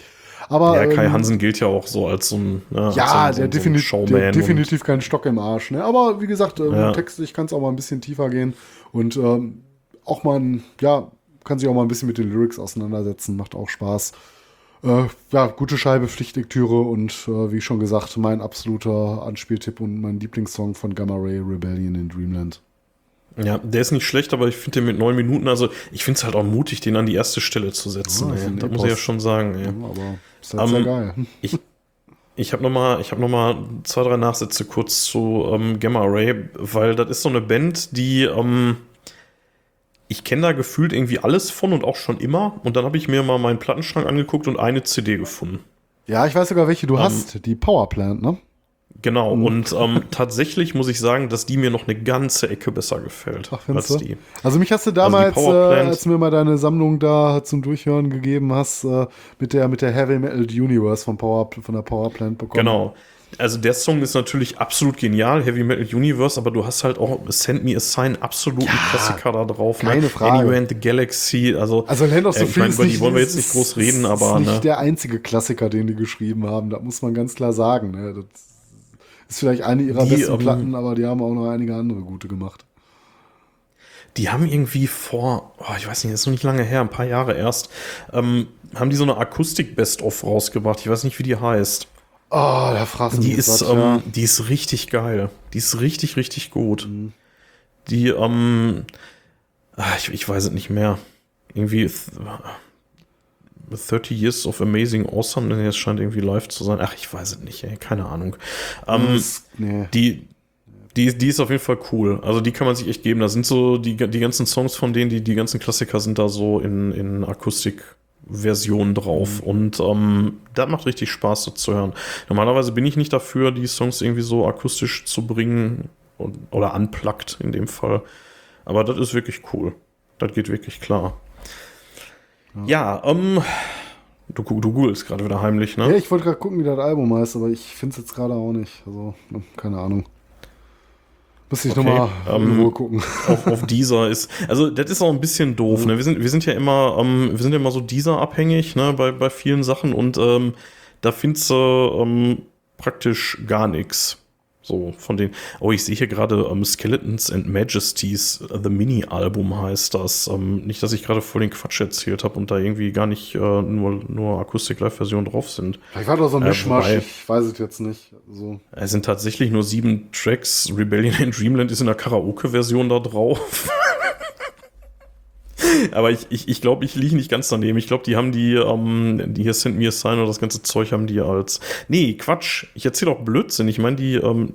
Aber, ja, Kai ähm, Hansen gilt ja auch so als so ein, ja, ja so, der, so definitiv, der definitiv keinen Stock im Arsch. Ne? Aber wie gesagt, ähm, ja. textlich kann es auch mal ein bisschen tiefer gehen und ähm, auch mal ein, ja, kann sich auch mal ein bisschen mit den Lyrics auseinandersetzen, macht auch Spaß. Äh, ja, gute Scheibe, Pflichtlektüre und äh, wie schon gesagt, mein absoluter Anspieltipp und mein Lieblingssong von Gamma Ray Rebellion in Dreamland. Ja, der ist nicht schlecht, aber ich finde den mit neun Minuten, also ich finde es halt auch mutig, den an die erste Stelle zu setzen. Ja, da muss ich ja schon sagen. Ja. aber ist halt um, sehr ähm, geil. Ich, ich habe nochmal hab noch zwei, drei Nachsätze kurz zu ähm, Gamma Ray, weil das ist so eine Band, die ähm, ich kenne da gefühlt irgendwie alles von und auch schon immer. Und dann habe ich mir mal meinen Plattenschrank angeguckt und eine CD gefunden. Ja, ich weiß sogar, welche du um, hast. Die Powerplant, ne? Genau, mhm. und ähm, tatsächlich muss ich sagen, dass die mir noch eine ganze Ecke besser gefällt Ach, als du? die. Also mich hast du damals, also äh, als du mir mal deine Sammlung da zum Durchhören gegeben hast, äh, mit der mit der Heavy Metal Universe von, Power, von der Powerplant bekommen. Genau. Also der Song ist natürlich absolut genial, Heavy Metal Universe, aber du hast halt auch Send Me a Sign, absoluten ja, Klassiker da drauf. Ne? Keine ne? Frage. Anywhere in the Galaxy, also, also Land of the äh, ich meine, über die wollen wir jetzt nicht groß reden, aber. Das ist nicht ne? der einzige Klassiker, den die geschrieben haben, da muss man ganz klar sagen. Ne? Das ist vielleicht eine ihrer die, besten um, Platten, aber die haben auch noch einige andere gute gemacht. Die haben irgendwie vor, oh, ich weiß nicht, das ist noch nicht lange her, ein paar Jahre erst, ähm, haben die so eine Akustik-Best-of rausgebracht. Ich weiß nicht, wie die heißt. Oh, da fraßen die ist, ähm, ja. die ist richtig geil. Die ist richtig, richtig gut. Mhm. Die, ähm, ach, ich, ich weiß es nicht mehr. Irgendwie 30 Years of Amazing Awesome, denn es scheint irgendwie live zu sein. Ach, ich weiß es nicht, ey, keine Ahnung. Ähm, das, nee. Die, die, die ist auf jeden Fall cool. Also die kann man sich echt geben. Da sind so die, die ganzen Songs von denen, die, die ganzen Klassiker sind da so in, in Akustik-Version drauf. Mhm. Und ähm, das macht richtig Spaß, das zu hören. Normalerweise bin ich nicht dafür, die Songs irgendwie so akustisch zu bringen und, oder unplugged in dem Fall. Aber das ist wirklich cool. Das geht wirklich klar. Ja, ähm, du, du googelst gerade wieder heimlich, ne? Ja, ich wollte gerade gucken, wie das Album heißt, aber ich finde es jetzt gerade auch nicht. Also, ne, keine Ahnung. Muss ich okay, nochmal ähm, gucken. Auf, auf dieser ist, also das ist auch ein bisschen doof, ne? Wir sind, wir sind ja immer, ähm, wir sind ja immer so dieser abhängig, ne, bei, bei vielen Sachen und ähm, da findest du ähm, praktisch gar nichts. So, von den. Oh, ich sehe hier gerade um, ähm, Skeletons and Majesties, uh, The Mini-Album heißt das. Um, ähm, nicht, dass ich gerade voll den Quatsch erzählt habe und da irgendwie gar nicht uh, nur, nur Akustik-Live-Versionen drauf sind. Vielleicht war doch so ein äh, Mischmasch, äh, ich weiß es jetzt nicht. So. Es sind tatsächlich nur sieben Tracks. Rebellion in Dreamland ist in der Karaoke-Version da drauf. Aber ich, ich, ich glaube, ich liege nicht ganz daneben. Ich glaube, die haben die, ähm, die hier Send Me a Sign oder das ganze Zeug haben die als. Nee, Quatsch. Ich erzähle auch Blödsinn. Ich meine, die, ähm,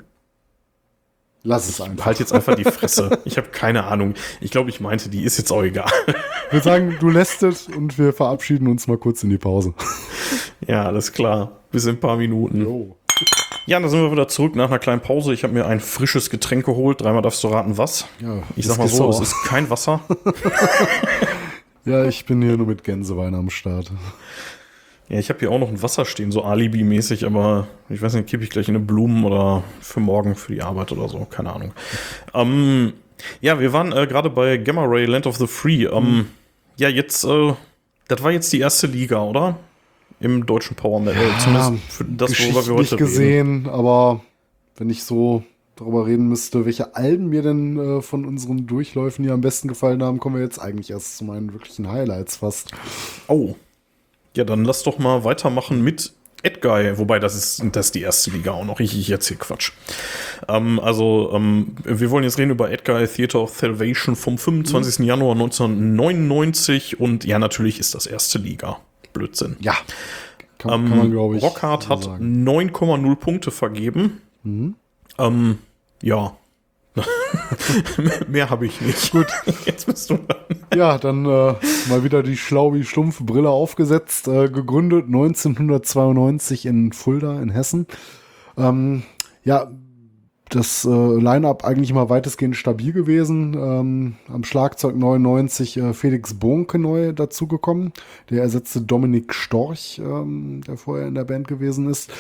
Lass es einfach. Halt jetzt einfach die Fresse. ich habe keine Ahnung. Ich glaube, ich meinte, die ist jetzt auch egal. wir sagen, du lässt es und wir verabschieden uns mal kurz in die Pause. ja, alles klar. Bis in ein paar Minuten. Jo. Ja, dann sind wir wieder zurück nach einer kleinen Pause. Ich habe mir ein frisches Getränk geholt. Dreimal darfst du raten, was. Ja, ich sag mal so, es ist kein Wasser. ja, ich bin hier nur mit Gänsewein am Start. Ja, ich habe hier auch noch ein Wasser stehen, so Alibi-mäßig, aber ich weiß nicht, kippe ich gleich in eine Blumen oder für morgen für die Arbeit oder so, keine Ahnung. Ähm, ja, wir waren äh, gerade bei Gamma Ray Land of the Free. Ähm, mhm. Ja, jetzt, äh, das war jetzt die erste Liga, oder? Im deutschen Power Metal. Ja, Zumindest für das, worüber wir heute gesehen, reden. aber wenn ich so darüber reden müsste, welche Alben mir denn äh, von unseren Durchläufen hier am besten gefallen haben, kommen wir jetzt eigentlich erst zu meinen wirklichen Highlights fast. Oh. Ja, dann lass doch mal weitermachen mit Edguy, wobei das ist, das ist die erste Liga auch noch. Ich, ich erzähle Quatsch. Ähm, also, ähm, wir wollen jetzt reden über Edguy Theater of Salvation vom 25. Mhm. Januar 1999 und ja, natürlich ist das erste Liga. Blödsinn. Ja. Kann, ähm, kann man, glaube ich. Rockhard hat 9,0 Punkte vergeben. Mhm. Ähm, ja. Mehr habe ich nicht. Gut. Jetzt bist du dran. Ja, dann äh, mal wieder die schlau wie stumpfe Brille aufgesetzt. Äh, gegründet 1992 in Fulda in Hessen. Ähm, ja, das äh, Line-Up eigentlich mal weitestgehend stabil gewesen. Ähm, am Schlagzeug 99 äh, Felix Bonke neu dazugekommen. Der ersetzte Dominik Storch, ähm, der vorher in der Band gewesen ist.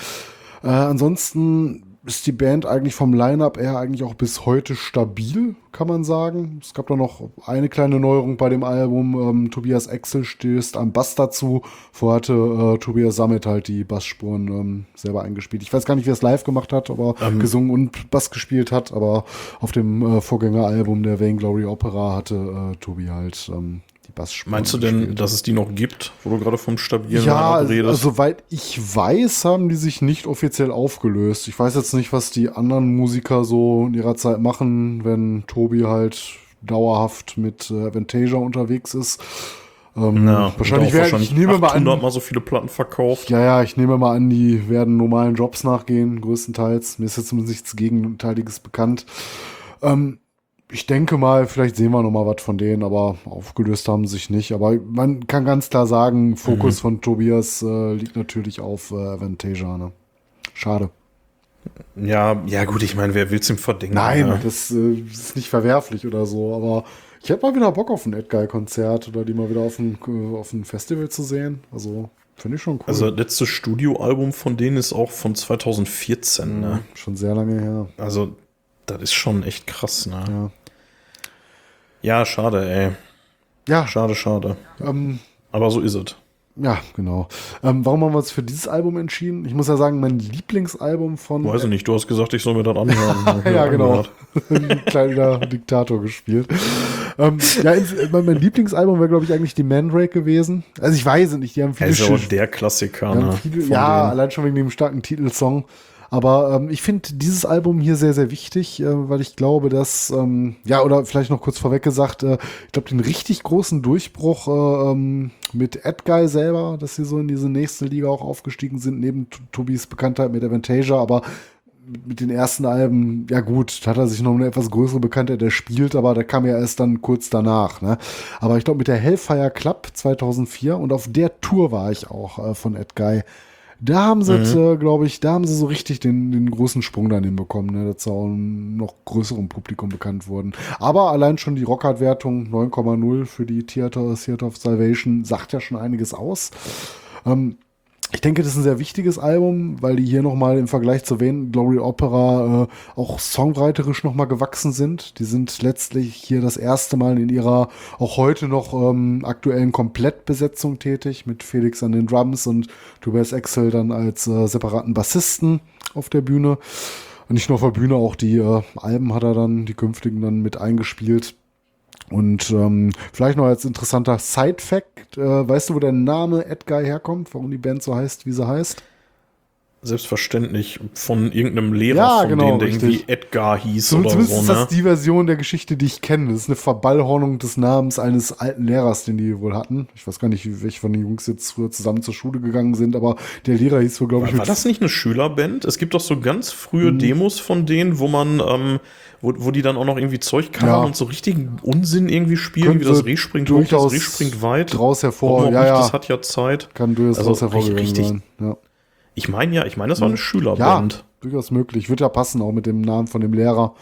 Äh, ansonsten ist die Band eigentlich vom Line-Up eher eigentlich auch bis heute stabil, kann man sagen. Es gab da noch eine kleine Neuerung bei dem Album. Ähm, Tobias Exel stößt am Bass dazu. Vorher hatte äh, Tobias Sammet halt die Bassspuren ähm, selber eingespielt. Ich weiß gar nicht, wie er es live gemacht hat, aber ähm. gesungen und Bass gespielt hat. Aber auf dem äh, Vorgängeralbum der Vain Glory Opera hatte äh, Tobi halt ähm, die Bassspuren. Meinst du denn, gespielt. dass es die noch gibt, wo du gerade vom stabilen ja, redest? Also, soweit ich weiß, haben die sich nicht offiziell aufgelöst. Ich weiß jetzt nicht, was die anderen Musiker so in ihrer Zeit machen, wenn Tobi halt dauerhaft mit äh, Aventasia unterwegs ist. Ähm, ja, wahrscheinlich werden, ich nehme mal an, mal so viele Platten verkauft. Ja, ja, ich nehme mal an, die werden normalen Jobs nachgehen, größtenteils. Mir ist jetzt zumindest nichts Gegenteiliges bekannt. Ähm, ich denke mal, vielleicht sehen wir noch mal was von denen, aber aufgelöst haben sich nicht. Aber man kann ganz klar sagen, Fokus mhm. von Tobias äh, liegt natürlich auf äh, Aventasia. Ne? Schade. Ja, ja gut, ich meine, wer will es ihm verdenken? Nein, ja. das äh, ist nicht verwerflich oder so, aber ich hätte mal wieder Bock auf ein Edguy-Konzert oder die mal wieder auf ein, äh, auf ein Festival zu sehen. Also, finde ich schon cool. Also, das letzte Studioalbum von denen ist auch von 2014, ne? Schon sehr lange her. Also, das ist schon echt krass, ne? Ja. Ja, schade, ey. Ja. Schade, schade. Ähm, Aber so ist es. Ja, genau. Ähm, warum haben wir uns für dieses Album entschieden? Ich muss ja sagen, mein Lieblingsalbum von. Weiß ich nicht, du hast gesagt, ich soll mir das anhören. ja, genau. Ein kleiner Diktator gespielt. ähm, ja, mein Lieblingsalbum wäre, glaube ich, eigentlich die Mandrake gewesen. Also ich weiß es nicht, die haben viele. Also der Klassiker, ne? Viele, ja, denen. allein schon wegen dem starken Titelsong. Aber ähm, ich finde dieses Album hier sehr, sehr wichtig, äh, weil ich glaube, dass, ähm, ja, oder vielleicht noch kurz vorweg gesagt, äh, ich glaube, den richtig großen Durchbruch äh, ähm, mit Edguy selber, dass sie so in diese nächste Liga auch aufgestiegen sind, neben Tobis Bekanntheit mit Avantasia, aber mit den ersten Alben, ja gut, hat er sich noch eine etwas größere Bekanntheit erspielt, aber da kam ja erst dann kurz danach. Ne? Aber ich glaube, mit der Hellfire Club 2004 und auf der Tour war ich auch äh, von Ed Guy, da haben sie, mhm. äh, glaube ich, da haben sie so richtig den, den großen Sprung dann hinbekommen, ne, dass sie auch noch größerem Publikum bekannt wurden. Aber allein schon die Rockhard-Wertung 9,0 für die Theater, Theater of Salvation sagt ja schon einiges aus. Ähm, ich denke, das ist ein sehr wichtiges Album, weil die hier nochmal im Vergleich zur Vain Glory Opera äh, auch songwriterisch nochmal gewachsen sind. Die sind letztlich hier das erste Mal in ihrer auch heute noch ähm, aktuellen Komplettbesetzung tätig, mit Felix an den Drums und Tobias Axel dann als äh, separaten Bassisten auf der Bühne. Und nicht nur auf der Bühne, auch die äh, Alben hat er dann, die künftigen dann mit eingespielt. Und ähm, vielleicht noch als interessanter Side-Fact, äh, weißt du, wo der Name Edgar herkommt, warum die Band so heißt, wie sie heißt? Selbstverständlich von irgendeinem Lehrer ja, von genau, denen, der richtig. irgendwie Edgar hieß so, oder zumindest so. Zumindest ist das ne? die Version der Geschichte, die ich kenne. Das ist eine Verballhornung des Namens eines alten Lehrers, den die wohl hatten. Ich weiß gar nicht, welche von den Jungs jetzt früher zusammen zur Schule gegangen sind, aber der Lehrer hieß wohl, glaube ich. War das nicht eine Schülerband? Es gibt doch so ganz frühe hm. Demos von denen, wo man ähm, wo, wo die dann auch noch irgendwie Zeug kamen ja. und so richtigen Unsinn irgendwie spielen, wie das Reh springt hoch, das Reh springt weit. Draus hervor, ja, ja. Das hat ja Zeit. Kann durchaus also, hervorgegangen richtig, sein. Ja. Ich meine ja, ich meine, das war eine Schülerband. Ja, durchaus möglich. Wird ja passen, auch mit dem Namen von dem Lehrer.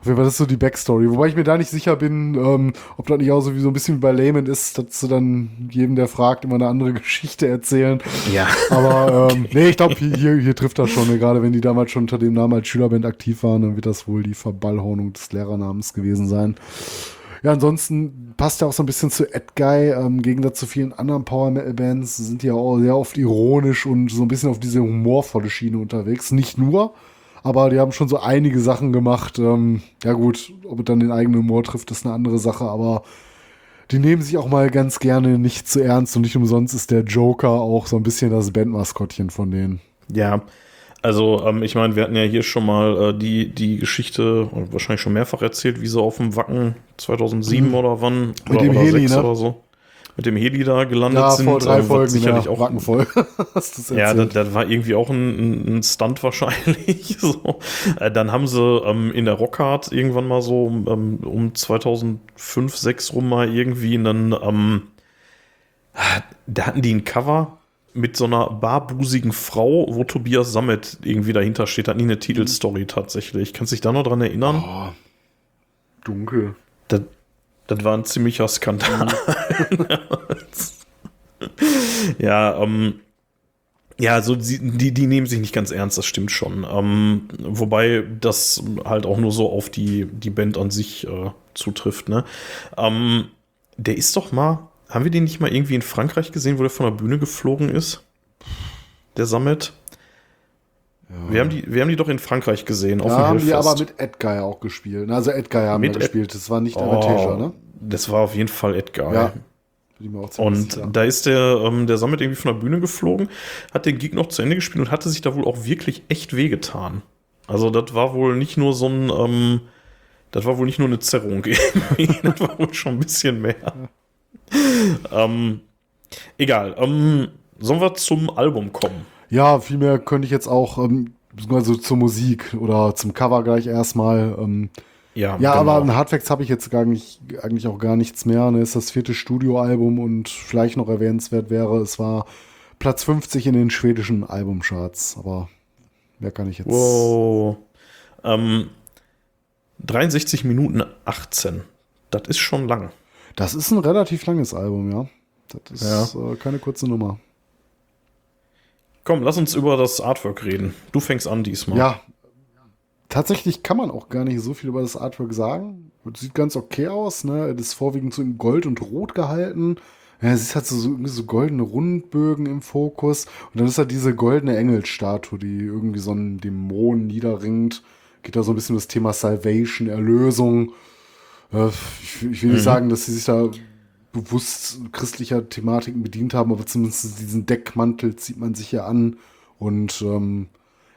Auf jeden Fall, das ist so die Backstory. Wobei ich mir da nicht sicher bin, ähm, ob das nicht auch so wie so ein bisschen bei Layman ist, dass du dann jedem, der fragt, immer eine andere Geschichte erzählen. Ja. Aber ähm, nee, ich glaube, hier, hier trifft das schon. Gerade wenn die damals schon unter dem Namen als Schülerband aktiv waren, dann wird das wohl die Verballhornung des Lehrernamens gewesen sein. Ja, ansonsten passt ja auch so ein bisschen zu Ed Guy. Ähm, Im Gegensatz zu vielen anderen Power Metal Bands sind ja auch sehr oft ironisch und so ein bisschen auf diese humorvolle Schiene unterwegs. Nicht nur, aber die haben schon so einige Sachen gemacht. Ähm, ja gut, ob es dann den eigenen Humor trifft, ist eine andere Sache, aber die nehmen sich auch mal ganz gerne nicht zu ernst und nicht umsonst ist der Joker auch so ein bisschen das Bandmaskottchen von denen. Ja, also ähm, ich meine, wir hatten ja hier schon mal äh, die, die Geschichte wahrscheinlich schon mehrfach erzählt, wie sie auf dem Wacken 2007 mhm. oder wann Mit oder, dem oder Heli, ne? oder so mit dem Heli da gelandet ja, sind. Vor drei ähm, Folgen, sicherlich ja, auch Wackenvoll. ja, das, das, war irgendwie auch ein, ein Stunt wahrscheinlich. so. Äh, dann haben sie ähm, in der Rockhard irgendwann mal so ähm, um 2005, 6 rum mal irgendwie einen, ähm, da hatten die ein Cover mit so einer barbusigen Frau, wo Tobias Sammet irgendwie dahinter steht. Hat nie eine Titelstory tatsächlich. Kannst du dich da noch dran erinnern? Oh, dunkel. Das, das war ein ziemlicher Skandal. ja, ähm, ja, also die, die nehmen sich nicht ganz ernst, das stimmt schon. Ähm, wobei das halt auch nur so auf die, die Band an sich äh, zutrifft. Ne? Ähm, der ist doch mal, haben wir den nicht mal irgendwie in Frankreich gesehen, wo der von der Bühne geflogen ist? Der Summit? Ja. Wir, haben die, wir haben die doch in Frankreich gesehen. Ja, haben die aber mit Edgar auch gespielt. Also Edgar haben mit wir gespielt. Das war nicht oh, Avantasia, ne? Das war auf jeden Fall Edgar. Ja. Und sicher. da ist der, ähm, der Summit irgendwie von der Bühne geflogen, hat den Gig noch zu Ende gespielt und hatte sich da wohl auch wirklich echt wehgetan. Also das war wohl nicht nur so ein, ähm, Das war wohl nicht nur eine Zerrung, das war wohl schon ein bisschen mehr. ähm, egal. Ähm, sollen wir zum Album kommen? Ja, vielmehr könnte ich jetzt auch ähm, also zur Musik oder zum Cover gleich erstmal. Ähm, ja, ja genau. aber an Hardfacts habe ich jetzt gar nicht, eigentlich auch gar nichts mehr. Ne? Ist das vierte Studioalbum und vielleicht noch erwähnenswert wäre, es war Platz 50 in den schwedischen Albumcharts. Aber mehr kann ich jetzt. Wow. Ähm, 63 Minuten 18. Das ist schon lang. Das ist ein relativ langes Album, ja. Das ist ja. Äh, keine kurze Nummer. Komm, lass uns über das Artwork reden. Du fängst an diesmal. Ja. Tatsächlich kann man auch gar nicht so viel über das Artwork sagen. Das sieht ganz okay aus, ne? Das ist vorwiegend so in Gold und Rot gehalten. Ja, es ist halt so, so, so goldene Rundbögen im Fokus. Und dann ist da diese goldene Engelstatue, die irgendwie so einen Dämon niederringt. Geht da so ein bisschen um das Thema Salvation, Erlösung. Ich, ich, will nicht mhm. sagen, dass sie sich da bewusst christlicher Thematiken bedient haben, aber zumindest diesen Deckmantel zieht man sich ja an und ähm,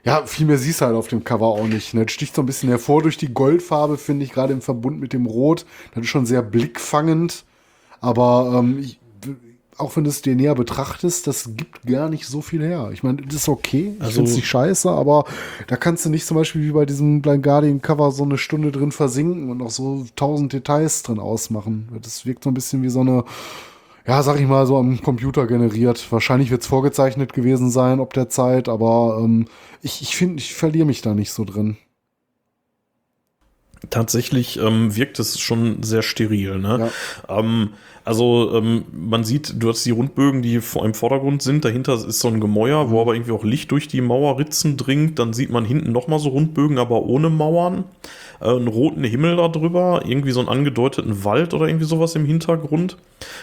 ja, viel mehr siehst du halt auf dem Cover auch nicht. Ne? Das sticht so ein bisschen hervor durch die Goldfarbe, finde ich, gerade im Verbund mit dem Rot. Das ist schon sehr blickfangend. Aber ähm, ich, auch wenn du es dir näher betrachtest, das gibt gar nicht so viel her. Ich meine, das ist okay, ich also, finde es nicht scheiße, aber da kannst du nicht zum Beispiel wie bei diesem Blind Guardian Cover so eine Stunde drin versinken und noch so tausend Details drin ausmachen. Das wirkt so ein bisschen wie so eine, ja, sag ich mal, so am Computer generiert. Wahrscheinlich wird es vorgezeichnet gewesen sein, ob der Zeit, aber ähm, ich, ich finde, ich verliere mich da nicht so drin. Tatsächlich ähm, wirkt es schon sehr steril. Ne? Ja. Ähm, also ähm, man sieht, du hast die Rundbögen, die vor im Vordergrund sind. Dahinter ist so ein Gemäuer, wo mhm. aber irgendwie auch Licht durch die Mauerritzen dringt. Dann sieht man hinten nochmal so Rundbögen, aber ohne Mauern äh, einen roten Himmel darüber, irgendwie so einen angedeuteten Wald oder irgendwie sowas im Hintergrund.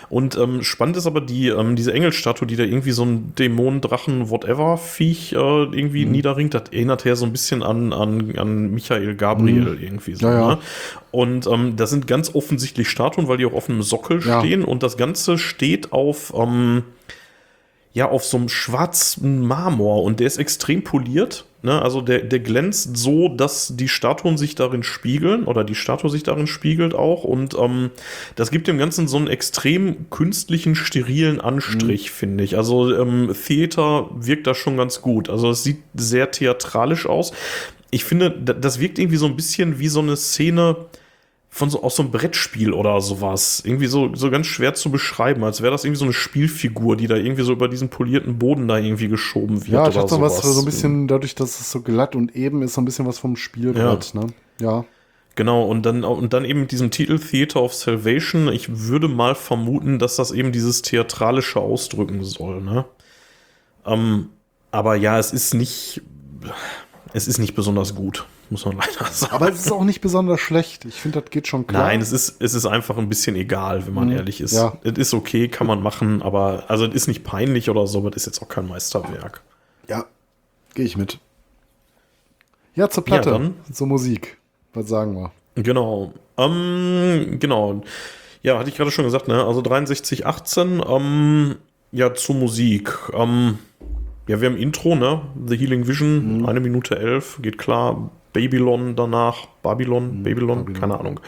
Und ähm, spannend ist aber die, ähm, diese Engelstatue, die da irgendwie so ein Dämon, Drachen, whatever Viech äh, irgendwie mhm. niederringt, das erinnert her so ein bisschen an, an, an Michael Gabriel mhm. irgendwie so. Ja, ja. Ne? Und ähm, das sind ganz offensichtlich Statuen, weil die auf offenem Sockel ja. stehen und das Ganze steht auf, ähm, ja, auf so einem schwarzen Marmor und der ist extrem poliert. Ne? Also der, der glänzt so, dass die Statuen sich darin spiegeln oder die Statue sich darin spiegelt auch. Und ähm, das gibt dem Ganzen so einen extrem künstlichen, sterilen Anstrich, mhm. finde ich. Also ähm, Theater wirkt da schon ganz gut. Also es sieht sehr theatralisch aus. Ich finde, das wirkt irgendwie so ein bisschen wie so eine Szene von so aus so einem Brettspiel oder sowas. Irgendwie so, so ganz schwer zu beschreiben, als wäre das irgendwie so eine Spielfigur, die da irgendwie so über diesen polierten Boden da irgendwie geschoben wird. Ja, ich hatte was so ein bisschen, dadurch, dass es so glatt und eben ist, so ein bisschen was vom Spielbrett, ja. ne? Ja. Genau, und dann, und dann eben mit diesem Titel Theater of Salvation. Ich würde mal vermuten, dass das eben dieses theatralische ausdrücken soll, ne? Ähm, aber ja, es ist nicht, es ist nicht besonders gut muss man leider sagen. Aber es ist auch nicht besonders schlecht. Ich finde, das geht schon klar. Nein, es ist, es ist einfach ein bisschen egal, wenn man mhm. ehrlich ist. Ja. Es ist okay, kann man machen, aber also es ist nicht peinlich oder so, aber es ist jetzt auch kein Meisterwerk. Ja, gehe ich mit. Ja, zur Platte, ja, dann, zur Musik. Was sagen wir? Genau. Ähm, genau. Ja, hatte ich gerade schon gesagt, ne? Also 6318, ähm, ja, zur Musik. Ähm, ja, wir haben Intro, ne? The Healing Vision, mhm. eine Minute elf, geht klar. Babylon danach, Babylon, mhm, Babylon, Babylon, keine Ahnung.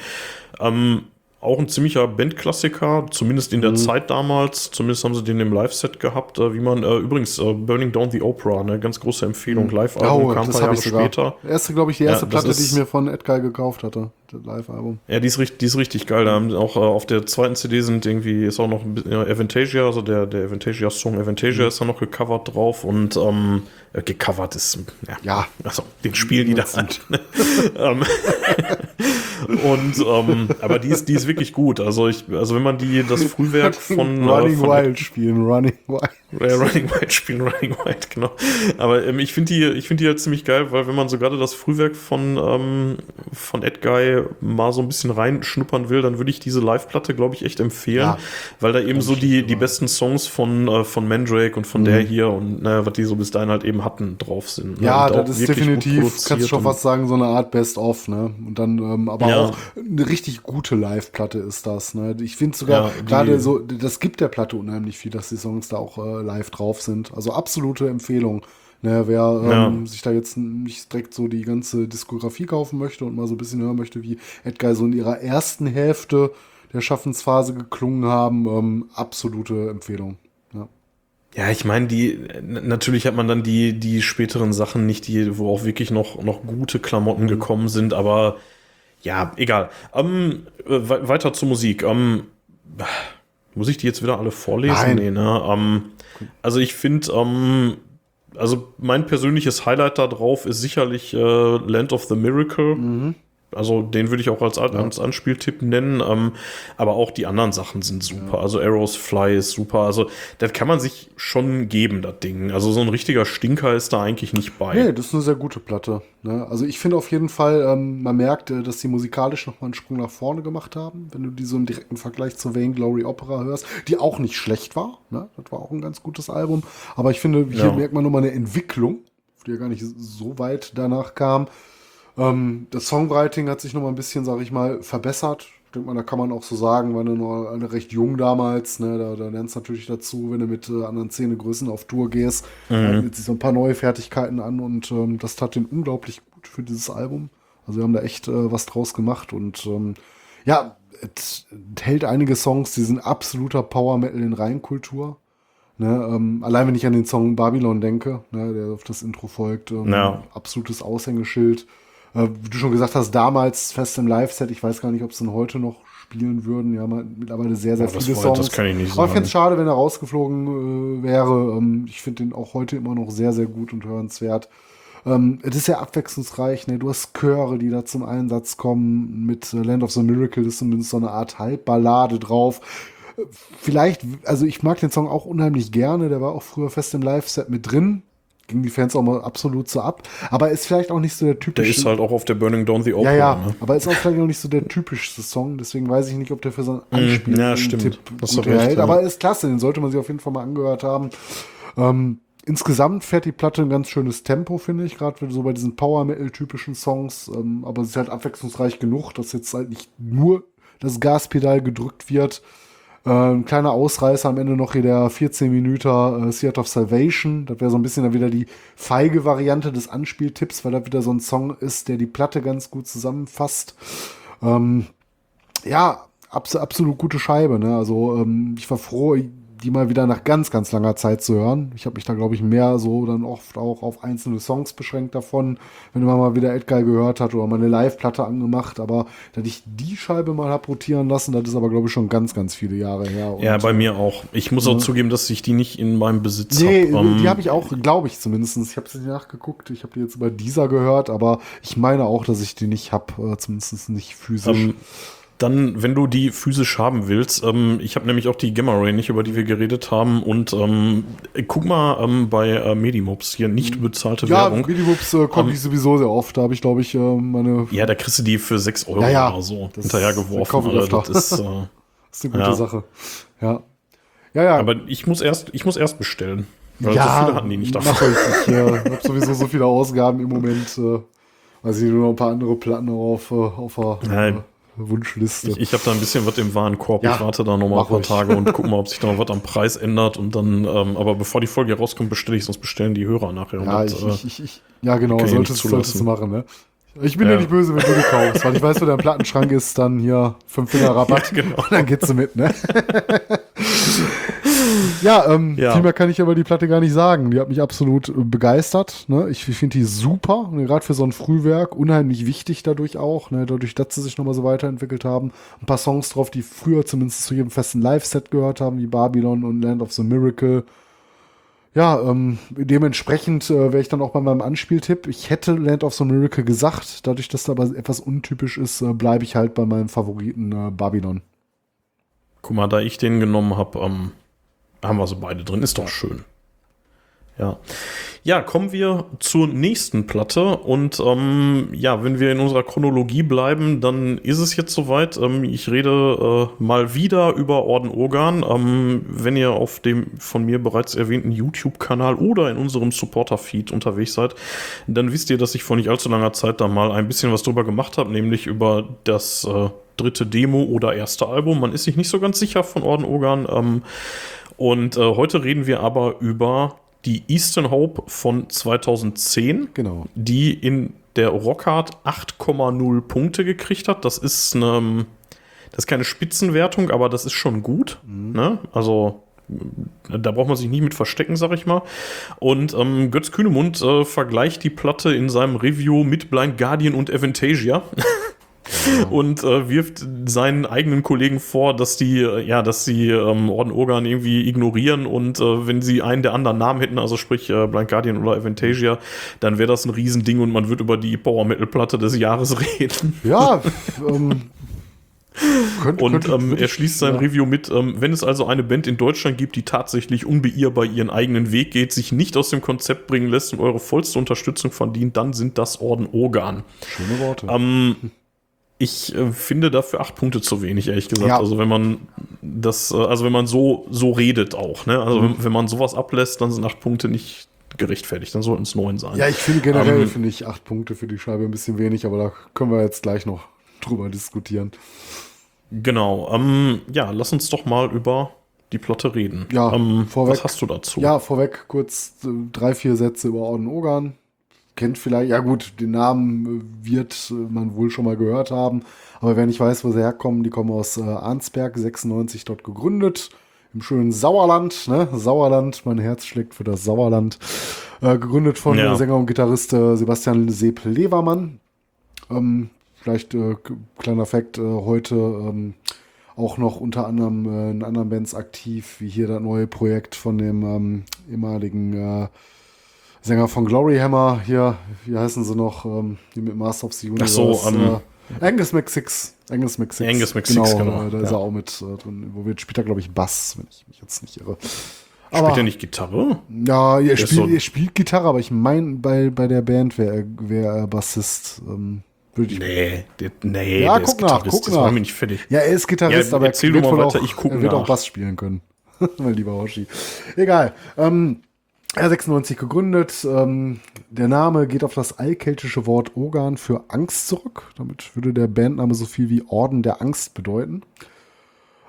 Ähm, auch ein ziemlicher Bandklassiker, zumindest in der mhm. Zeit damals. Zumindest haben sie den im Live-Set gehabt. Äh, wie man, äh, übrigens, äh, Burning Down the Opera, eine ganz große Empfehlung. Mhm. Live-Album oh, kam ein paar Jahre später. Erste, glaube ich, die erste ja, Platte, ist, die ich mir von Edgar gekauft hatte. Das Live-Album. Ja, die ist, richtig, die ist richtig geil. Da haben auch äh, auf der zweiten CD sind irgendwie, ist auch noch ein bisschen, ja, Avantasia, also der, der Avantasia-Song Avantasia mhm. ist da noch gecovert drauf und ähm, äh, gecovert ist, ja, ja. also den spielen die da. Ähm, und ähm, aber die ist, die ist wirklich gut. Also ich, also wenn man die das Frühwerk von äh, Running von, Wild spielen, Running Wild. Ja, Running Wild spielen, Running Wild, genau. Aber ähm, ich finde die, ich finde die halt ziemlich geil, weil wenn man so gerade das Frühwerk von ähm, von Ed Guy mal so ein bisschen reinschnuppern will, dann würde ich diese Live-Platte, glaube ich, echt empfehlen, ja, weil da eben so die die besten Songs von äh, von Mandrake und von mhm. der hier und naja, was die so bis dahin halt eben hatten drauf sind. Ne? Ja, das ist definitiv, kannst du schon fast sagen, so eine Art Best-of, ne? Und dann ähm, aber ja. auch eine richtig gute Live-Platte ist das, ne? Ich finde sogar ja, gerade so, das gibt der Platte unheimlich viel, dass die Songs da auch äh, live drauf sind. Also absolute Empfehlung. Ne, wer ähm, ja. sich da jetzt nicht direkt so die ganze Diskografie kaufen möchte und mal so ein bisschen hören möchte, wie Edguy so in ihrer ersten Hälfte der Schaffensphase geklungen haben, ähm, absolute Empfehlung. Ja. Ich meine, die natürlich hat man dann die die späteren Sachen nicht, die wo auch wirklich noch noch gute Klamotten mhm. gekommen sind, aber ja, egal. Ähm, weiter zur Musik. Ähm, muss ich die jetzt wieder alle vorlesen? Nein. Nee, ne? Ähm, also ich finde, ähm, also mein persönliches Highlight da drauf ist sicherlich äh, Land of the Miracle. Mhm. Also den würde ich auch als, als Anspieltipp nennen. Ähm, aber auch die anderen Sachen sind super. Ja. Also Arrows Fly ist super. Also das kann man sich schon geben, das Ding. Also so ein richtiger Stinker ist da eigentlich nicht bei. Nee, das ist eine sehr gute Platte. Ne? Also ich finde auf jeden Fall, ähm, man merkt, äh, dass sie musikalisch nochmal einen Sprung nach vorne gemacht haben, wenn du die so im direkten Vergleich zur Vain Glory Opera hörst, die auch nicht schlecht war. Ne? Das war auch ein ganz gutes Album. Aber ich finde, hier ja. merkt man nochmal eine Entwicklung, die ja gar nicht so weit danach kam. Ähm, das Songwriting hat sich noch mal ein bisschen, sag ich mal, verbessert. Ich denke mal, da kann man auch so sagen, war nur eine recht jung damals, ne, da, da lernst du natürlich dazu, wenn du mit äh, anderen Szenegrößen auf Tour gehst, mhm. sich so ein paar neue Fertigkeiten an und ähm, das tat den unglaublich gut für dieses Album. Also wir haben da echt äh, was draus gemacht und ähm, ja, es hält einige Songs, die sind absoluter Power Metal in Reinkultur. Ne, ähm, allein wenn ich an den Song Babylon denke, ne, der auf das Intro folgt, ähm, ja. absolutes Aushängeschild. Äh, wie du schon gesagt hast, damals fest im Live-Set, ich weiß gar nicht, ob sie ihn heute noch spielen würden. Ja, mittlerweile sehr, sehr ja, viele Songs. Das kann ich nicht sagen. Aber ich finde es schade, wenn er rausgeflogen äh, wäre. Ähm, ich finde den auch heute immer noch sehr, sehr gut und hörenswert. Ähm, es ist ja abwechslungsreich. Ne? Du hast Chöre, die da zum Einsatz kommen. Mit äh, Land of the Miracle ist zumindest so eine Art Halbballade drauf. Äh, vielleicht, also ich mag den Song auch unheimlich gerne. Der war auch früher fest im Live-Set mit drin ging die Fans auch mal absolut so ab. Aber ist vielleicht auch nicht so der typische. Der ist halt auch auf der Burning Down the Opera. Ja, ja. Ne? Aber ist auch vielleicht auch nicht so der typischste Song. Deswegen weiß ich nicht, ob der für so einen mhm. Anspiel ja, stimmt. Tipp das gut erhält. Ja. Aber ist klasse. Den sollte man sich auf jeden Fall mal angehört haben. Ähm, insgesamt fährt die Platte ein ganz schönes Tempo, finde ich. Gerade so bei diesen Power Metal typischen Songs. Ähm, aber sie ist halt abwechslungsreich genug, dass jetzt halt nicht nur das Gaspedal gedrückt wird. Ein kleiner Ausreißer am Ende noch hier der 14 Minuten äh, Theater of Salvation. Das wäre so ein bisschen dann wieder die feige Variante des Anspieltipps, weil das wieder so ein Song ist, der die Platte ganz gut zusammenfasst. Ähm, ja, abs absolut gute Scheibe. Ne? Also ähm, ich war froh, die mal wieder nach ganz, ganz langer Zeit zu hören. Ich habe mich da, glaube ich, mehr so dann oft auch auf einzelne Songs beschränkt davon, wenn man mal wieder Edgar gehört hat oder mal eine Live-Platte angemacht. Aber dass ich die Scheibe mal hab rotieren lassen, das ist aber, glaube ich, schon ganz, ganz viele Jahre her. Und, ja, bei mir auch. Ich muss auch zugeben, dass ich die nicht in meinem Besitz nee, habe. Ähm, die habe ich auch, glaube ich zumindest. Ich habe sie nachgeguckt. Ich habe die jetzt über dieser gehört, aber ich meine auch, dass ich die nicht habe, äh, zumindest nicht physisch. Ähm, dann, wenn du die physisch haben willst, ähm, ich habe nämlich auch die Gamma Ray nicht, über die wir geredet haben. Und ähm, guck mal ähm, bei äh, Medimobs hier nicht bezahlte ja, Werbung. Ja, Medimobs äh, komme ich sowieso sehr oft. Da habe ich, glaube ich, äh, meine. Ja, da kriegst du die für 6 Euro ja, ja. oder so hinterhergeworfen. Also, das ist, äh, das ist eine gute ja. Sache. Ja. Ja, ja. Aber ich muss erst, ich muss erst bestellen. Weil ja, so viele hatten die nicht davon. Ich, ich äh, habe sowieso so viele Ausgaben im Moment. Äh, weiß ich nur noch ein paar andere Platten auf, äh, auf der. Nein. Wunschliste. Ich, ich habe da ein bisschen was im Warenkorb. Ja, ich warte da noch mal ein paar ich. Tage und gucke mal, ob sich da noch was am Preis ändert. Und dann, ähm, aber bevor die Folge rauskommt, bestelle ich, sonst bestellen die Hörer nachher. Ja, und, ich, äh, ich, ich, ja genau, solltest, solltest du machen, ne? Ich bin ja. ja nicht böse, wenn du die kaufst, weil ich weiß, wo dein Plattenschrank ist, dann hier 5 Finger Rabatt ja, genau. und dann geht's du mit, ne? ja, ähm, ja, viel mehr kann ich aber die Platte gar nicht sagen. Die hat mich absolut äh, begeistert. Ne? Ich, ich finde die super, ne? gerade für so ein Frühwerk, unheimlich wichtig dadurch auch, ne? dadurch, dass sie sich nochmal so weiterentwickelt haben. Ein paar Songs drauf, die früher zumindest zu jedem festen Live-Set gehört haben, wie Babylon und Land of the Miracle. Ja, ähm, dementsprechend äh, wäre ich dann auch bei meinem Anspieltipp. Ich hätte Land of the Miracle gesagt, dadurch, dass das aber etwas untypisch ist, äh, bleibe ich halt bei meinem Favoriten äh, Babylon. Guck mal, da ich den genommen habe, ähm, haben wir so beide drin. Ist doch schön. Ja. Ja, kommen wir zur nächsten Platte. Und ähm, ja, wenn wir in unserer Chronologie bleiben, dann ist es jetzt soweit. Ähm, ich rede äh, mal wieder über Orden Organ. Ähm, wenn ihr auf dem von mir bereits erwähnten YouTube-Kanal oder in unserem Supporter-Feed unterwegs seid, dann wisst ihr, dass ich vor nicht allzu langer Zeit da mal ein bisschen was drüber gemacht habe, nämlich über das äh, dritte Demo oder erste Album. Man ist sich nicht so ganz sicher von Orden Organ. Ähm, und äh, heute reden wir aber über die Eastern Hope von 2010, genau. die in der Rockhard 8,0 Punkte gekriegt hat. Das ist eine, das ist keine Spitzenwertung, aber das ist schon gut. Mhm. Ne? Also da braucht man sich nicht mit verstecken, sag ich mal. Und ähm, Götz Kühnemund äh, vergleicht die Platte in seinem Review mit Blind Guardian und Avantasia. und äh, wirft seinen eigenen Kollegen vor, dass die, äh, ja, dass sie ähm, Orden Organ irgendwie ignorieren und äh, wenn sie einen der anderen Namen hätten, also sprich äh, Blind Guardian oder Avantasia, dann wäre das ein Riesending und man wird über die Power Metal Platte des Jahres reden. Ja, ähm, Könnt, und ähm, er schließt sein ja. Review mit, ähm, wenn es also eine Band in Deutschland gibt, die tatsächlich unbeirrbar ihren eigenen Weg geht, sich nicht aus dem Konzept bringen lässt und eure vollste Unterstützung verdient, dann sind das Orden Organ. Schöne Worte. Ähm, ich äh, finde dafür acht Punkte zu wenig, ehrlich gesagt. Ja. Also wenn man das, äh, also wenn man so, so redet auch, ne? Also mhm. wenn, wenn man sowas ablässt, dann sind acht Punkte nicht gerechtfertigt, dann sollten es neun sein. Ja, ich finde generell ähm, finde ich acht Punkte für die Scheibe ein bisschen wenig, aber da können wir jetzt gleich noch drüber diskutieren. Genau. Ähm, ja, lass uns doch mal über die Plotte reden. Ja, ähm, vorweg, was hast du dazu? Ja, vorweg kurz äh, drei, vier Sätze über Orden Ogan. Kennt vielleicht, ja gut, den Namen äh, wird äh, man wohl schon mal gehört haben. Aber wer nicht weiß, wo sie herkommen, die kommen aus äh, Arnsberg, 96 dort gegründet. Im schönen Sauerland, ne? Sauerland, mein Herz schlägt für das Sauerland. Äh, gegründet von ja. Sänger und Gitarrist äh, Sebastian Sepp-Levermann. Ähm, Vielleicht äh, kleiner Fakt, äh, heute ähm, auch noch unter anderem in anderen Bands aktiv, wie hier das neue Projekt von dem ähm, ehemaligen Sänger von Glory Hammer, hier, wie heißen sie noch, ähm, die mit Master of the Universe. Ach so, um, äh, Angus McSix. Angus McSix. Angus McSix, genau. genau. Da ist er auch mit äh, drin. Wo wird spielt er, glaube ich, Bass, wenn ich mich jetzt nicht irre. Aber, spielt er nicht Gitarre? Ja, er, spielt, so er spielt Gitarre, aber ich meine, bei, bei der Band wäre er, wär er Bassist. Ähm, würde ich nee, der, nee, ja, der guck ist nach, Gitarrist. Guck das war mir nicht fertig. Ja, er ist Gitarrist, ja, aber er wird, weiter, auch, ich er wird nach. auch Bass spielen können. mein lieber Hoshi. Egal. Ähm, R96 gegründet. Ähm, der Name geht auf das allkeltische Wort Ogan für Angst zurück. Damit würde der Bandname so viel wie Orden der Angst bedeuten.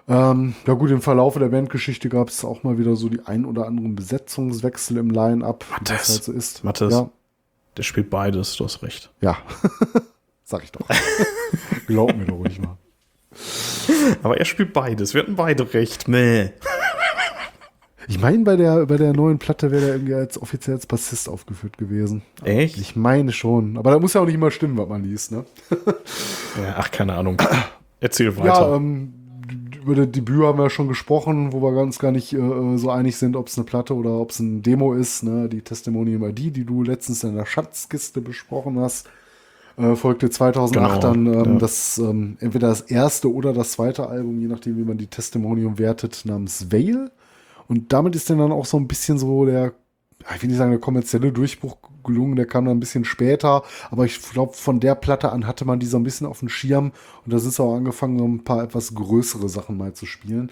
Ähm, ja gut, im Verlauf der Bandgeschichte gab es auch mal wieder so die ein oder anderen Besetzungswechsel im Line-Up. Matthias, halt so ist. Matthias, ja. der spielt beides, du hast recht. Ja. Sag ich doch. Glaub mir doch ruhig mal. Aber er spielt beides. Wir hatten beide recht. Meh. Ich meine, bei der, bei der neuen Platte wäre er irgendwie als offiziell als Bassist aufgeführt gewesen. Echt? Ich meine schon. Aber da muss ja auch nicht immer stimmen, was man liest, ne? ja, ach, keine Ahnung. Erzähl weiter. Ja, ähm, über das Debüt haben wir schon gesprochen, wo wir ganz gar nicht äh, so einig sind, ob es eine Platte oder ob es ein Demo ist. Ne? Die Testimonium ID, die du letztens in der Schatzkiste besprochen hast äh, folgte 2008 genau, dann ähm, ja. das ähm, entweder das erste oder das zweite Album, je nachdem, wie man die Testimonium wertet, namens Veil. Und damit ist dann, dann auch so ein bisschen so der, ich will nicht sagen, der kommerzielle Durchbruch gelungen, der kam dann ein bisschen später, aber ich glaube, von der Platte an hatte man die so ein bisschen auf dem Schirm und da ist auch angefangen, so ein paar etwas größere Sachen mal zu spielen.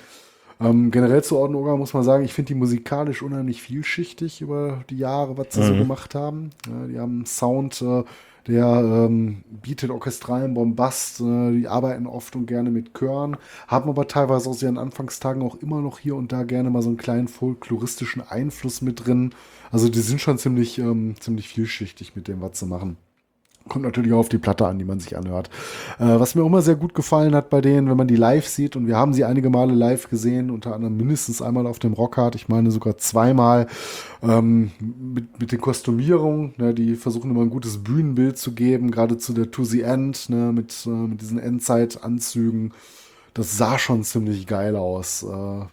Ähm, generell zu Orden Oga muss man sagen, ich finde die musikalisch unheimlich vielschichtig über die Jahre, was sie mhm. so gemacht haben. Ja, die haben Sound, äh, der ähm, bietet orchestralen Bombast. Äh, die arbeiten oft und gerne mit Chören, haben aber teilweise aus ihren Anfangstagen auch immer noch hier und da gerne mal so einen kleinen folkloristischen Einfluss mit drin. Also die sind schon ziemlich, ähm, ziemlich vielschichtig mit dem, was sie machen. Kommt natürlich auch auf die Platte an, die man sich anhört. Äh, was mir auch immer sehr gut gefallen hat bei denen, wenn man die live sieht, und wir haben sie einige Male live gesehen, unter anderem mindestens einmal auf dem Rockhard, ich meine sogar zweimal, ähm, mit, mit den Kostümierungen, ne, die versuchen immer ein gutes Bühnenbild zu geben, gerade zu der To the End, ne, mit, äh, mit diesen Endzeit-Anzügen. Das sah schon ziemlich geil aus. Äh,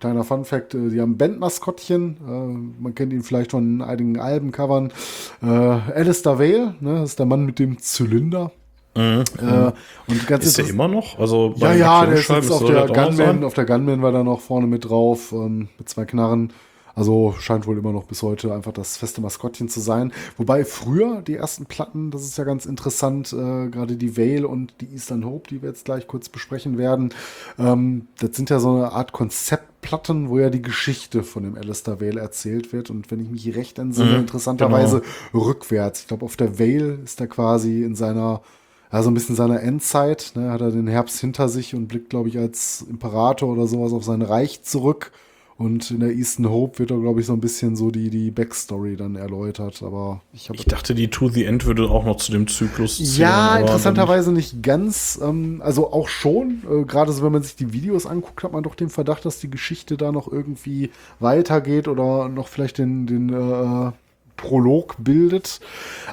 Kleiner Fun Fact, äh, die haben Bandmaskottchen, äh, man kennt ihn vielleicht von einigen Albencovern. Äh, Alistair Vale, ne, das ist der Mann mit dem Zylinder. Mhm. Äh, und ganz ist er immer noch? Also ja, ja, der ist auf der Gunman, auf der Gunman war da noch vorne mit drauf, ähm, mit zwei Knarren. Also scheint wohl immer noch bis heute einfach das feste Maskottchen zu sein. Wobei früher die ersten Platten, das ist ja ganz interessant, äh, gerade die Vale und die Eastern Hope, die wir jetzt gleich kurz besprechen werden, ähm, das sind ja so eine Art Konzeptplatten, wo ja die Geschichte von dem Alistair Vale erzählt wird. Und wenn ich mich recht entsinne, mhm, interessanterweise genau. rückwärts. Ich glaube, auf der Vale ist er quasi in seiner ja, so ein bisschen seiner Endzeit, ne, hat er den Herbst hinter sich und blickt, glaube ich, als Imperator oder sowas auf sein Reich zurück Und in der Eastern Hope wird da, glaube ich, so ein bisschen so die, die Backstory dann erläutert. Aber ich habe. Ich dachte, die To the End würde auch noch zu dem Zyklus zählen. Ja, interessanterweise nicht ganz. Ähm, also auch schon. Äh, Gerade so, wenn man sich die Videos anguckt, hat man doch den Verdacht, dass die Geschichte da noch irgendwie weitergeht oder noch vielleicht den, den äh, Prolog bildet.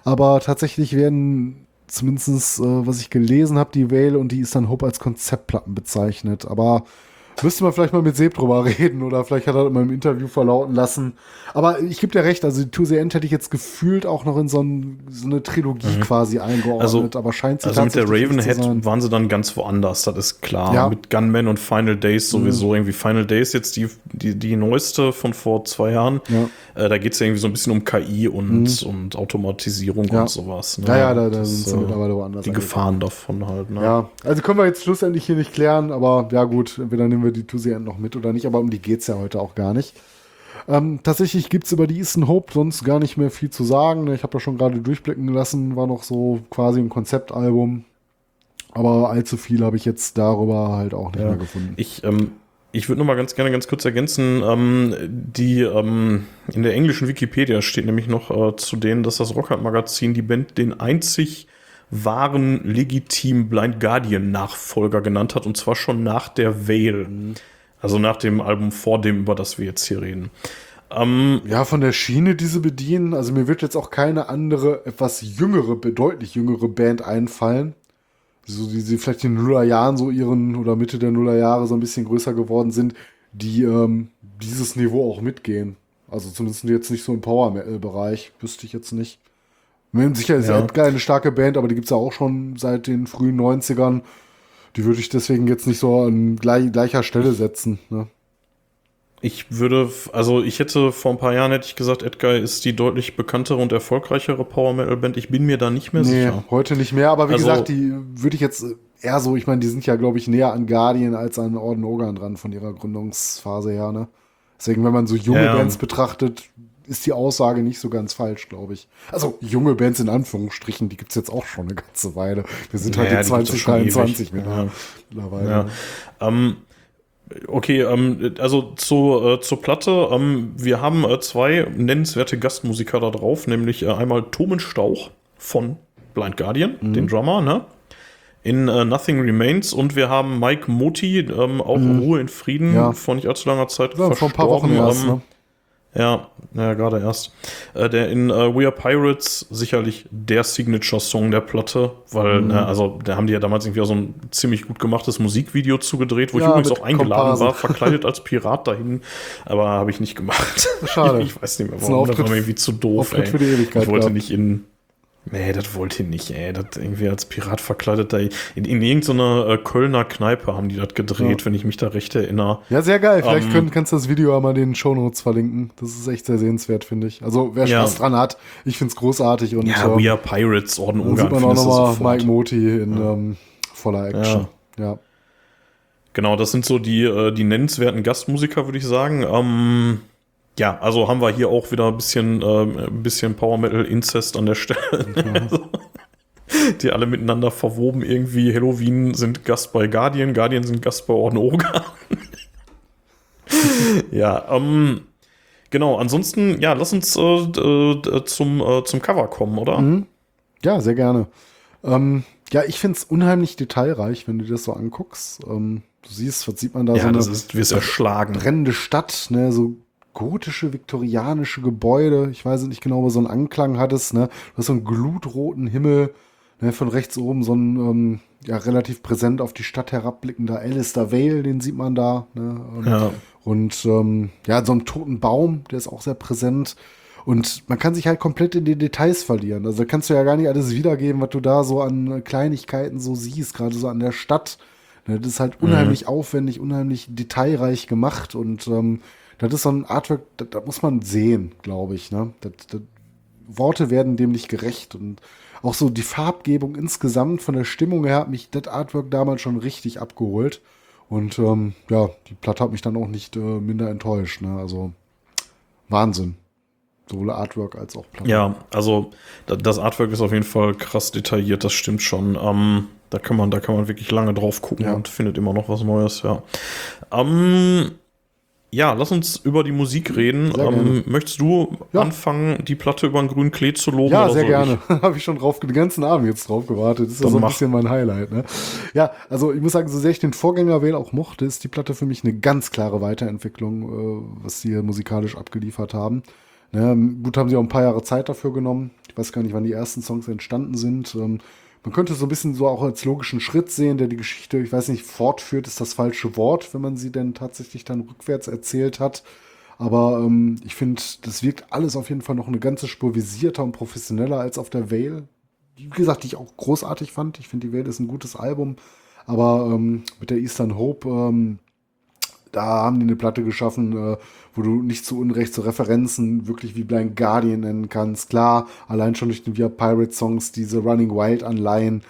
Aber tatsächlich werden zumindest, äh, was ich gelesen habe, die Vale und die Eastern Hope als Konzeptplatten bezeichnet. Aber Müsste man vielleicht mal mit Seb drüber reden oder vielleicht hat er in meinem Interview verlauten lassen. Aber ich gebe dir recht, also die To The End hätte ich jetzt gefühlt auch noch in so, ein, so eine Trilogie mhm. quasi eingeordnet, also, aber scheint sie Also mit der Ravenhead waren sie dann ganz woanders, das ist klar. Ja. Mit Gunman und Final Days sowieso mhm. irgendwie. Final Days jetzt die, die, die neueste von vor zwei Jahren. Ja. Äh, da geht es ja irgendwie so ein bisschen um KI und, mhm. und Automatisierung ja. und sowas. Ne? Ja, ja, da, da sind sie äh, mittlerweile woanders. Die Gefahren davon halt. Ne? Ja, also können wir jetzt schlussendlich hier nicht klären, aber ja gut, entweder nehmen wir die To The End noch mit oder nicht, aber um die geht es ja heute auch gar nicht. Ähm, tatsächlich gibt es über die Eastern Hope sonst gar nicht mehr viel zu sagen. Ne? Ich habe da schon gerade durchblicken lassen, war noch so quasi ein Konzeptalbum. Aber allzu viel habe ich jetzt darüber halt auch nicht ja. mehr gefunden. Ich, ähm, ich würde noch mal ganz gerne ganz kurz ergänzen, ähm, die ähm, in der englischen Wikipedia steht nämlich noch äh, zu denen, dass das Rockhard Magazin die Band den einzig wahren legitim Blind Guardian Nachfolger genannt hat und zwar schon nach der Veil. Mhm. Also nach dem Album vor dem, über das wir jetzt hier reden. Ähm, ja, von der Schiene, die sie bedienen. Also mir wird jetzt auch keine andere, etwas jüngere, deutlich jüngere Band einfallen. So, die sie vielleicht in den Nullerjahren so ihren, oder Mitte der Nullerjahre so ein bisschen größer geworden sind, die ähm, dieses Niveau auch mitgehen. Also zumindest jetzt nicht so im Power-Metal-Bereich, wüsste ich jetzt nicht. Sicher ist ja. Edgar eine starke Band, aber die gibt es ja auch schon seit den frühen 90ern. Die würde ich deswegen jetzt nicht so an gleich, gleicher Stelle setzen. Ne? Ich würde, also ich hätte vor ein paar Jahren hätte ich gesagt, Edgar ist die deutlich bekanntere und erfolgreichere Power Metal Band. Ich bin mir da nicht mehr nee, sicher. Heute nicht mehr, aber wie also, gesagt, die würde ich jetzt eher so, ich meine, die sind ja, glaube ich, näher an Guardian als an Orden Organ dran von ihrer Gründungsphase her, ne? Deswegen, wenn man so junge ja, Bands betrachtet, ist die Aussage nicht so ganz falsch, glaube ich. Also junge Bands in Anführungsstrichen, die gibt es jetzt auch schon eine ganze Weile. Wir sind halt ja, in 2023 mittlerweile. Ja. Ähm, okay, ähm, also zu, äh, zur Platte. Ähm, wir haben äh, zwei nennenswerte Gastmusiker da drauf, nämlich äh, einmal Tomen Stauch von Blind Guardian, mhm. den Drummer, ne? in uh, Nothing Remains und wir haben Mike Moti, ähm, auch mhm. Ruhe in Frieden, ja. vor nicht allzu langer Zeit ja, vor ein paar Wochen erst, ähm, ne? Ja, ja, gerade erst. Äh, der in äh, We Are Pirates sicherlich der Signature-Song der Platte, weil, mhm. ne, also da haben die ja damals irgendwie auch so ein ziemlich gut gemachtes Musikvideo zugedreht, wo ja, ich übrigens auch eingeladen Komparsen. war, verkleidet als Pirat dahin, aber habe ich nicht gemacht. Schade. ich weiß nicht mehr warum, das, war mir irgendwie zu doof. Ey. Ich wollte nicht in Nee, das wollte ich nicht, ey. Das irgendwie als Pirat verkleidet da in, in irgendeiner äh, Kölner Kneipe haben die das gedreht, ja. wenn ich mich da recht erinnere. Ja, sehr geil. Vielleicht ähm, können, kannst du das Video einmal in den Shownotes verlinken. Das ist echt sehr sehenswert, finde ich. Also, wer Spaß ja. dran hat, ich finde es großartig. Und, ja, äh, We Are Pirates, Orden Ungarn. sieht man auch nochmal Mike Moti in ja. ähm, voller Action. Ja. Genau, das sind so die, äh, die nennenswerten Gastmusiker, würde ich sagen. Ähm, ja, also haben wir hier auch wieder ein bisschen, äh, ein bisschen Power Metal Incest an der Stelle. Also, die alle miteinander verwoben irgendwie. Halloween sind Gast bei Guardian, Guardian sind Gast bei Orden Oga. ja, ähm, genau. Ansonsten, ja, lass uns äh, äh, zum, äh, zum Cover kommen, oder? Mhm. Ja, sehr gerne. Ähm, ja, ich finde es unheimlich detailreich, wenn du das so anguckst. Ähm, du siehst, was sieht man da ja, so eine das ist, wirst erschlagen. brennende Stadt, ne, so gotische, viktorianische Gebäude. Ich weiß nicht genau, wo so einen Anklang hat es. Ne? Du hast so einen glutroten Himmel. Ne? Von rechts oben so ein ähm, ja, relativ präsent auf die Stadt herabblickender Alistair Vale, den sieht man da. Ne? Und, ja. und ähm, ja, so einen toten Baum, der ist auch sehr präsent. Und man kann sich halt komplett in die Details verlieren. Also kannst du ja gar nicht alles wiedergeben, was du da so an Kleinigkeiten so siehst, gerade so an der Stadt. Ne? Das ist halt mhm. unheimlich mhm. aufwendig, unheimlich detailreich gemacht und ähm, das ist so ein Artwork, das muss man sehen, glaube ich. Ne? Das, das, Worte werden dem nicht gerecht und auch so die Farbgebung insgesamt von der Stimmung her hat mich das Artwork damals schon richtig abgeholt. Und ähm, ja, die Platte hat mich dann auch nicht äh, minder enttäuscht. Ne? Also Wahnsinn. Sowohl Artwork als auch Platte. Ja, also das Artwork ist auf jeden Fall krass detailliert, das stimmt schon. Ähm, da kann man, da kann man wirklich lange drauf gucken ja. und findet immer noch was Neues, ja. Ähm, Ja, lass uns über die Musik reden. Ähm, möchtest du ja. anfangen, die Platte über den grünen Klee zu loben? Ja, sehr gerne. Habe ich schon drauf, den ganzen Abend jetzt drauf gewartet. Das ist ja so ein mach. bisschen mein Highlight. Ne? Ja, also ich muss sagen, so sehr ich den Vorgänger Wähl auch mochte, ist die Platte für mich eine ganz klare Weiterentwicklung, äh, was sie hier musikalisch abgeliefert haben. Ne, gut, haben sie auch ein paar Jahre Zeit dafür genommen. Ich weiß gar nicht, wann die ersten Songs entstanden sind. Ähm, man könnte so ein bisschen so auch als logischen Schritt sehen, der die Geschichte, ich weiß nicht, fortführt, ist das falsche Wort, wenn man sie denn tatsächlich dann rückwärts erzählt hat. Aber ähm, ich finde, das wirkt alles auf jeden Fall noch eine ganze Spur visierter und professioneller als auf der Vale. Wie gesagt, die ich auch großartig fand. Ich finde, die Vale ist ein gutes Album. Aber ähm, mit der Eastern Hope, ähm, da haben die eine Platte geschaffen, äh, wo du nicht zu Unrecht so Referenzen wirklich wie Blind Guardian nennen kannst. Klar, allein schon durch den Via Pirate Songs, diese Running Wild Anleihen.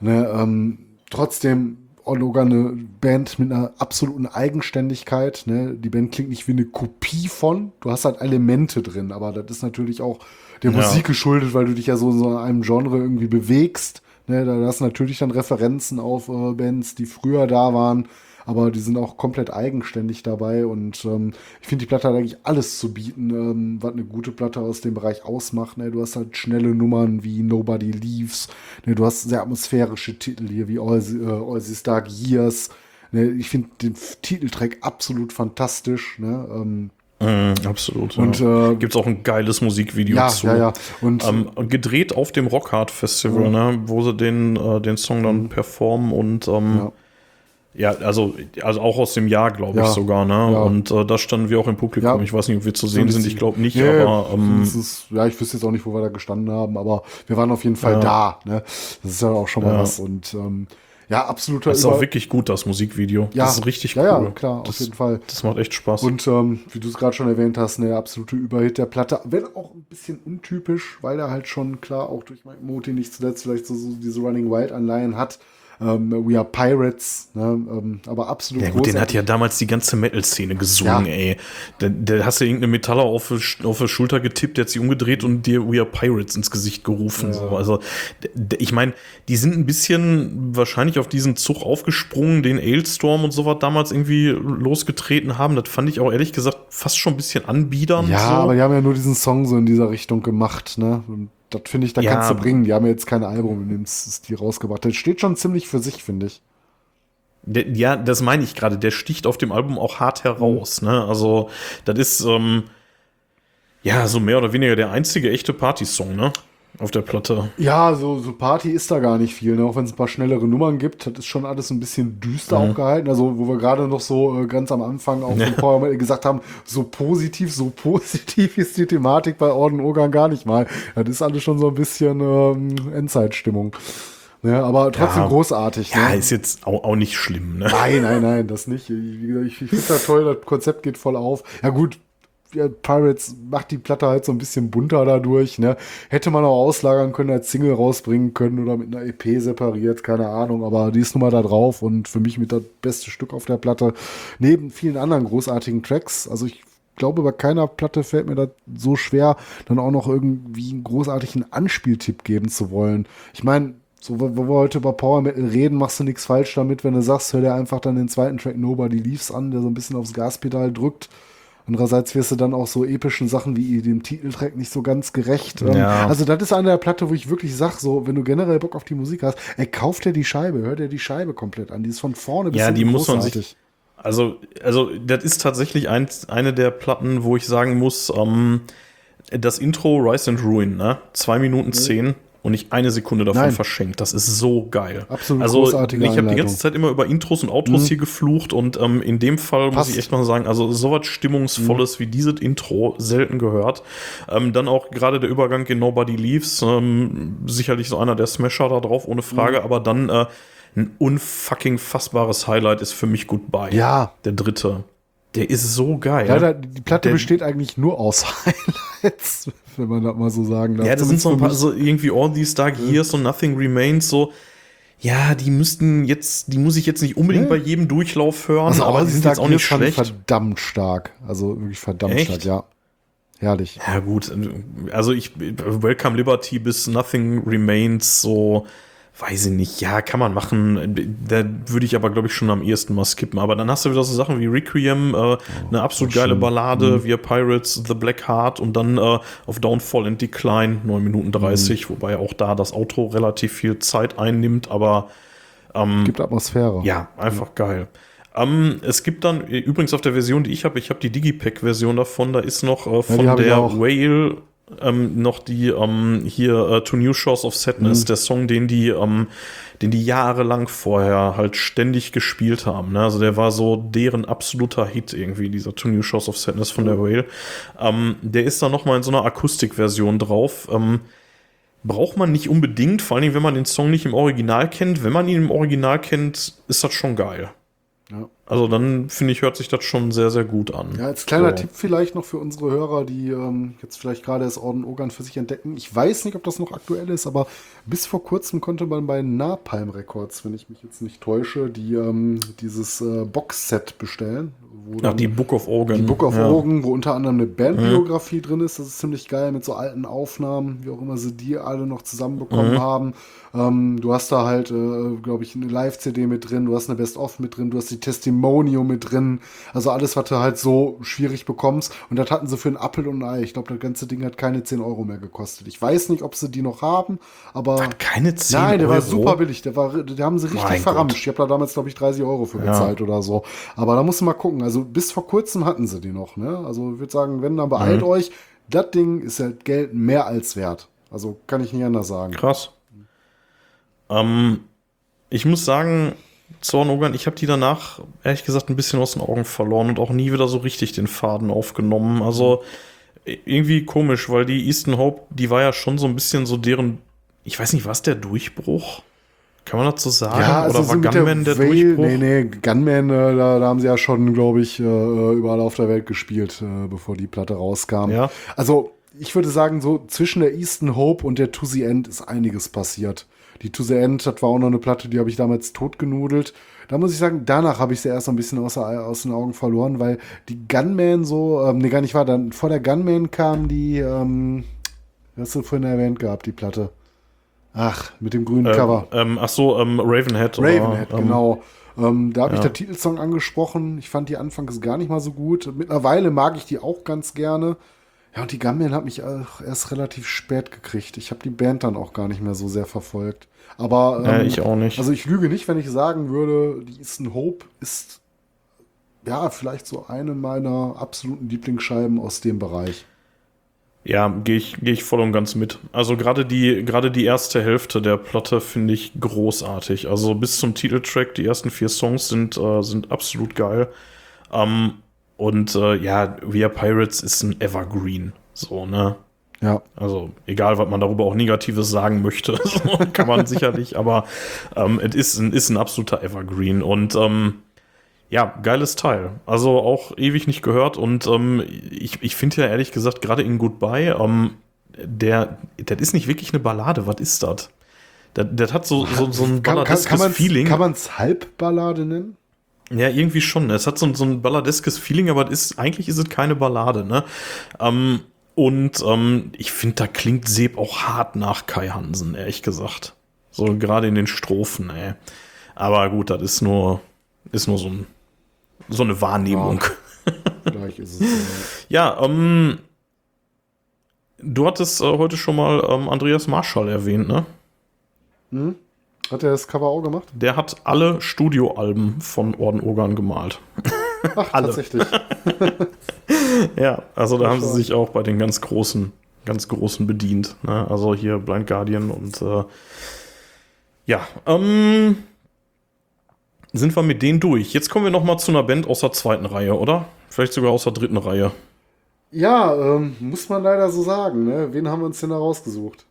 Ne, ähm, trotzdem Ologa eine Band mit einer absoluten Eigenständigkeit. Ne? Die Band klingt nicht wie eine Kopie von. Du hast halt Elemente drin, aber das ist natürlich auch der ja. Musik geschuldet, weil du dich ja so in so einem Genre irgendwie bewegst. Ne? Da hast du natürlich dann Referenzen auf äh, Bands, die früher da waren aber die sind auch komplett eigenständig dabei und ähm, ich finde, die Platte hat eigentlich alles zu bieten, ähm, was eine gute Platte aus dem Bereich ausmacht. Ne? Du hast halt schnelle Nummern wie Nobody Leaves, ne? du hast sehr atmosphärische Titel hier wie All, äh, All These Dark Years. Ne? Ich finde den Titeltrack absolut fantastisch. Ne? Ähm, Mm, absolut. Und ja. äh, gibt es auch ein geiles Musikvideo ja, zu. Ja, ja. Und ähm, gedreht auf dem Rockhard Festival, ja. ne, wo sie den, äh, den Song dann mhm. performen und ähm, ja. Ja, also, also auch aus dem Jahr, glaube ich sogar, ne? Ja. Und äh, da standen wir auch im Publikum. Ja. Ich weiß nicht, ob wir zu sehen sind, ich glaube nicht, nee, aber. Ähm, ist, ja, ich wüsste jetzt auch nicht, wo wir da gestanden haben, aber wir waren auf jeden Fall da. Ne? Das ist ja auch schon mal was. Und ähm, ja, absoluter. Das ist auch wirklich gut, das Musikvideo. Ja, das ist richtig cool. Ja, klar, das, auf jeden Fall. Das macht echt Spaß. Und ähm, wie du es gerade schon erwähnt hast, eine absolute Überhit der Platte. Wenn auch ein bisschen untypisch, weil er halt schon klar auch durch Mike Moti nicht zuletzt vielleicht so, so diese Running Wild Anleihen hat ähm, We Are Pirates, ne? ähm, aber absolut ja, gut, Den hat ja damals die ganze Metal-Szene gesungen, ja. ey. Da, da hast du irgendeine Metaller auf, auf die Schulter getippt, der hat sich umgedreht und dir We Are Pirates ins Gesicht gerufen. Ja. So. Also, ich meine, die sind ein bisschen wahrscheinlich auf diesen Zug aufgesprungen, den Ailstorm und sowas damals irgendwie losgetreten haben. Das fand ich auch ehrlich gesagt fast schon ein bisschen anbiedernd. Ja, so. aber die haben ja nur diesen Song so in dieser Richtung gemacht, ne? Und das finde ich, da ja. kannst du bringen. Die haben ja jetzt keine Album in dem Stil rausgebracht. Das steht schon ziemlich für sich, finde ich. Der, ja, das meine ich gerade. Der sticht auf dem Album auch hart heraus. Mhm. Ne? Also, das ist ähm, ja so mehr oder weniger der einzige echte Party-Song, ne? Auf der Platte. Ja, so, so Party ist da gar nicht viel, ne? auch wenn es ein paar schnellere Nummern gibt. Das ist schon alles ein bisschen düster mhm. aufgehalten. Also, wo wir gerade noch so äh, ganz am Anfang auch ja. Gesagt haben, so positiv, so positiv ist die Thematik bei Orden Organ gar nicht mal. Das ist alles schon so ein bisschen ähm, Endzeitstimmung. Ne, aber trotzdem ja, großartig. Ja, ne? ist jetzt auch, auch nicht schlimm. Ne? Nein, nein, nein, das nicht. Ich, ich, ich finde das toll, das Konzept geht voll auf. Ja gut, Pirates macht die Platte halt so ein bisschen bunter dadurch. Ne? Hätte man auch auslagern können, als Single rausbringen können oder mit einer EP separiert, keine Ahnung. Aber die ist nun mal da drauf und für mich mit das beste Stück auf der Platte. Neben vielen anderen großartigen Tracks. Also ich glaube, bei keiner Platte fällt mir das so schwer, dann auch noch irgendwie einen großartigen Anspieltipp geben zu wollen. Ich meine, so, wo wir heute über Power Metal reden, machst du nichts falsch damit, wenn du sagst, hör dir einfach dann den zweiten Track Nobody Leaves an, der so ein bisschen aufs Gaspedal drückt Andererseits wirst du dann auch so epischen Sachen wie dem Titeltrack nicht so ganz gerecht. Ähm, ja. Also das ist eine der Platte, wo ich wirklich sag, so, wenn du generell Bock auf die Musik hast, ey, kauf dir die Scheibe, hör dir die Scheibe komplett an. Die ist von vorne bis Ja, die muss man sich. Also, also, das ist tatsächlich ein, eine der Platten, wo ich sagen muss, ähm, das Intro Rise and Ruin, ne? Zwei Minuten mhm. Und nicht eine Sekunde davon Nein. verschenkt. Das ist so geil. Absolut also, großartige Ich habe die ganze Zeit immer über Intros und Outros mhm. hier geflucht und ähm, in dem Fall Passt. muss ich echt mal sagen, also so was Stimmungsvolles mhm. wie dieses Intro selten gehört. Ähm, dann auch gerade der Übergang in Nobody Leaves, ähm, sicherlich so einer der Smasher da drauf, ohne Frage, mhm. aber dann äh, ein unfucking fassbares Highlight ist für mich Goodbye. Ja. Der dritte. Der ist so geil. Ja, die Platte der, besteht eigentlich nur aus Highlights, wenn man das mal so sagen darf. Ja, das sind so ein paar, so irgendwie All These Dark Years und Nothing Remains, so. Ja, die müssten jetzt, die muss ich jetzt nicht unbedingt bei jedem Durchlauf hören, also, aber die sind jetzt auch nicht schlecht. Verdammt stark. Also wirklich verdammt Echt? stark, ja. Herrlich. Ja, gut. Also ich, Welcome Liberty bis Nothing Remains, so, Weiß ich nicht, ja, kann man machen. Da würde ich aber, glaube ich, schon am ehesten mal skippen. Aber dann hast du wieder so Sachen wie Requiem, äh, oh, eine absolut geile schön. Ballade, mhm. wie Pirates, The Black Heart und dann äh, auf Downfall and Decline, 9 Minuten 30, mhm. wobei auch da das Auto relativ viel Zeit einnimmt, aber ähm, gibt Atmosphäre. Ja, einfach mhm. geil. Ähm, es gibt dann übrigens auf der Version, die ich habe, ich habe die Digipack-Version davon, da ist noch äh, von ja, der Whale ähm, noch die ähm, hier äh, To New Shores of Sadness, mhm. der Song, den die, ähm, den die jahrelang vorher halt ständig gespielt haben. Ne? Also der war so deren absoluter Hit irgendwie, dieser To New Shores of Sadness von der Whale. Ähm, der ist da noch mal in so einer Akustikversion drauf. Ähm, braucht man nicht unbedingt, vor allem wenn man den Song nicht im Original kennt. Wenn man ihn im Original kennt, ist das schon geil. Ja. Also dann finde ich, hört sich das schon sehr, sehr gut an. Ja, als kleiner so. Tipp vielleicht noch für unsere Hörer, die ähm, jetzt vielleicht gerade das Orden Ogan für sich entdecken. Ich weiß nicht, ob das noch aktuell ist, aber bis vor kurzem konnte man bei Napalm Records, wenn ich mich jetzt nicht täusche, die ähm, dieses äh, Boxset bestellen. Ach, die Book of Organ. Die Book of ja. Organ, wo unter anderem eine Bandbiografie mhm. drin ist. Das ist ziemlich geil mit so alten Aufnahmen, wie auch immer sie die alle noch zusammenbekommen mhm. haben. Ähm, du hast da halt, äh, glaube ich, eine Live-CD mit drin, du hast eine Best-of mit drin, du hast die Testimonial mit drin. Also alles, was du halt so schwierig bekommst. Und das hatten sie für einen Appel und ein Ei. Ich glaube, das ganze Ding hat keine 10 Euro mehr gekostet. Ich weiß nicht, ob sie die noch haben, aber. Hat keine 10 Euro? Nein, der Euro? war super billig. Der war, die haben sie richtig mein verramscht. Gott. Ich habe da damals, glaube ich, 30 Euro für gezahlt ja. oder so. Aber da musst du mal gucken. Also bis vor kurzem hatten sie die noch. Ne? Also ich würde sagen, wenn, dann beeilt mhm. euch. Das Ding ist halt Geld mehr als wert. Also kann ich nicht anders sagen. Krass. Ähm, ich muss sagen, Zornogan, ich habe die danach, ehrlich gesagt, ein bisschen aus den Augen verloren und auch nie wieder so richtig den Faden aufgenommen. Also irgendwie komisch, weil die Easton Hope, die war ja schon so ein bisschen so deren, ich weiß nicht, was der Durchbruch? Kann man dazu sagen? Ja, also Oder war Gunman der, der Durchbruch? Nee, nee, Gunman, äh, da, da, haben sie ja schon, glaube ich, äh, überall auf der Welt gespielt, äh, bevor die Platte rauskam. Ja. Also, ich würde sagen, so zwischen der Easton Hope und der To The End ist einiges passiert. Die To The End, das war auch noch eine Platte, die habe ich damals totgenudelt. Da muss ich sagen, danach habe ich sie erst ein bisschen aus, aus, den Augen verloren, weil die Gunman so, ähm, nee, gar nicht war, dann vor der Gunman kam die, ähm, hast du vorhin erwähnt gehabt, die Platte. Ach, mit dem grünen ähm, Cover. Ähm, ach so, ähm, Ravenhead. Ravenhead, oder, ähm, genau. Ähm, da habe ja. ich der Titelsong angesprochen. Ich fand die anfangs gar nicht mal so gut. Mittlerweile mag ich die auch ganz gerne. Ja, und die Gambian hat mich auch erst relativ spät gekriegt. Ich habe die Band dann auch gar nicht mehr so sehr verfolgt. Aber ähm, ja, ich auch nicht. Also ich lüge nicht, wenn ich sagen würde, die Easton Hope ist ja vielleicht so eine meiner absoluten Lieblingsscheiben aus dem Bereich. Ja, gehe ich, geh ich voll und ganz mit. Also gerade die, gerade die erste Hälfte der Platte finde ich großartig. Also bis zum Titeltrack, die ersten vier Songs sind, äh, sind absolut geil. Ähm, und äh, ja, Via Pirates ist ein Evergreen. So, ne? Ja. Also, egal, was man darüber auch Negatives sagen möchte, kann man sicherlich, aber ähm, es ist ein, ist ein absoluter Evergreen. Und ähm, ja, geiles Teil. Also auch ewig nicht gehört. Und ähm, ich, ich finde ja ehrlich gesagt, gerade in Goodbye, ähm, der, das ist nicht wirklich eine Ballade. Was ist das? Das, hat so, so, so ein balladeskes Feeling. Kann man es Halbballade nennen? Ja, irgendwie schon. Es hat so, so ein balladeskes Feeling, aber ist, eigentlich ist es keine Ballade, ne? Ähm, und ähm, ich finde, da klingt Seb auch hart nach Kai Hansen, ehrlich gesagt. So gerade in den Strophen, ey. Aber gut, das ist nur, ist nur so, ein, so eine Wahrnehmung. Ja, vielleicht ist es. ja, ähm, du hattest äh, heute schon mal ähm, Andreas Marschall erwähnt, ne? Hm? Hat er das Cover auch gemacht? Der hat alle Studioalben von Orden Organ gemalt. Ach, alle. tatsächlich. ja, also da haben sie sich auch bei den ganz großen, ganz großen bedient. Ne? Also hier Blind Guardian und äh, ja, ähm, sind wir mit denen durch. Jetzt kommen wir noch mal zu einer Band aus der zweiten Reihe, oder? Vielleicht sogar aus der dritten Reihe. Ja, ähm, muss man leider so sagen. Ne? Wen haben wir uns denn da rausgesucht?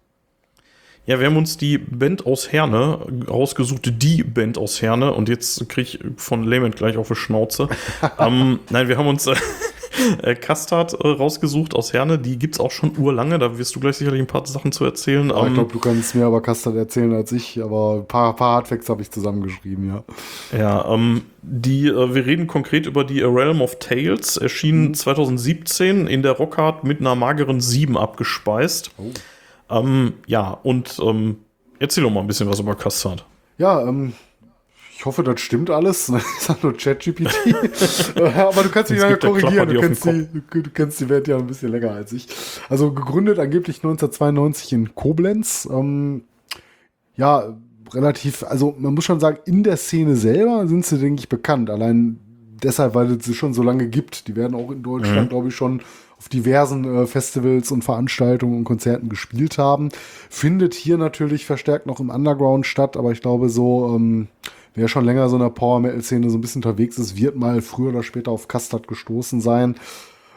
Ja, wir haben uns die Band aus Herne rausgesucht, die Band aus Herne. Und jetzt kriege ich von Lament gleich auf die Schnauze. ähm, nein, wir haben uns äh, äh, Kastard äh, rausgesucht aus Herne. Die gibt es auch schon urlange. Da wirst du gleich sicherlich ein paar Sachen zu erzählen. Ja, ich ähm, glaube, du kannst mehr über Kastard erzählen als ich. Aber ein paar, paar Hardfacts habe ich zusammengeschrieben, ja. Ja, ähm, die, äh, wir reden konkret über die A Realm of Tales. Erschien mhm. 2017 in der Rockhard mit einer mageren 7 abgespeist. Oh. Ähm, ja, und ähm, erzähl doch mal ein bisschen was über Custard. Ja, ähm, ich hoffe, das stimmt alles. Das ist halt nur ChatGPT. Aber du kannst mich ja korrigieren. Du kennst, die, du kennst die Welt ja ein bisschen länger als ich. Also gegründet angeblich 1992 in Koblenz. Ähm, ja, relativ, also man muss schon sagen, in der Szene selber sind sie, denke ich, bekannt. Allein deshalb, weil es sie schon so lange gibt. Die werden auch in Deutschland, mhm. glaube ich, schon auf diversen äh, Festivals und Veranstaltungen und Konzerten gespielt haben. Findet hier natürlich verstärkt noch im Underground statt, aber ich glaube so, ähm, wer schon länger so in der Power-Metal-Szene so ein bisschen unterwegs ist, wird mal früher oder später auf Custard gestoßen sein.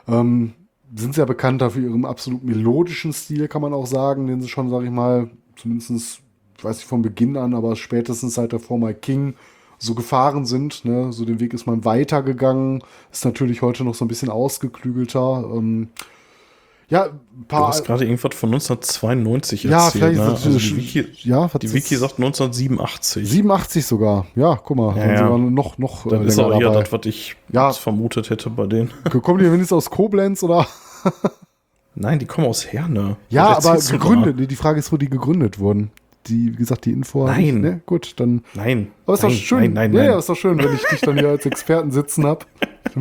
Ähm, sind sehr bekannt dafür ihrem absolut melodischen Stil, kann man auch sagen, den sie schon, sag ich mal, zumindest ich weiß nicht von Beginn an, aber spätestens seit der Former King so gefahren sind. Ne? So den Weg ist man weitergegangen. Ist natürlich heute noch so ein bisschen ausgeklügelter. Ähm, ja, ein paar. Du hast gerade irgendwas von 1992 ja, erzählt. Ja, vielleicht ne? also die, Wiki, ja, die Wiki sagt 1987. 87 sogar. Ja, guck mal. Ja, ja. noch, noch. Dann äh, ist auch eher das, was ich ja. vermutet hätte bei denen. Kommen die wenigstens aus Koblenz oder? Nein, die kommen aus Herne. Ja, aber gegründet. Die Frage ist, wo die gegründet wurden die, wie gesagt, die Info. Nein. Ne? Gut, dann. Nein. Aber ist nein, doch schön. Nein, nein, ja, nein. Ja, ist doch schön, wenn ich dich dann hier als Experten sitzen habe.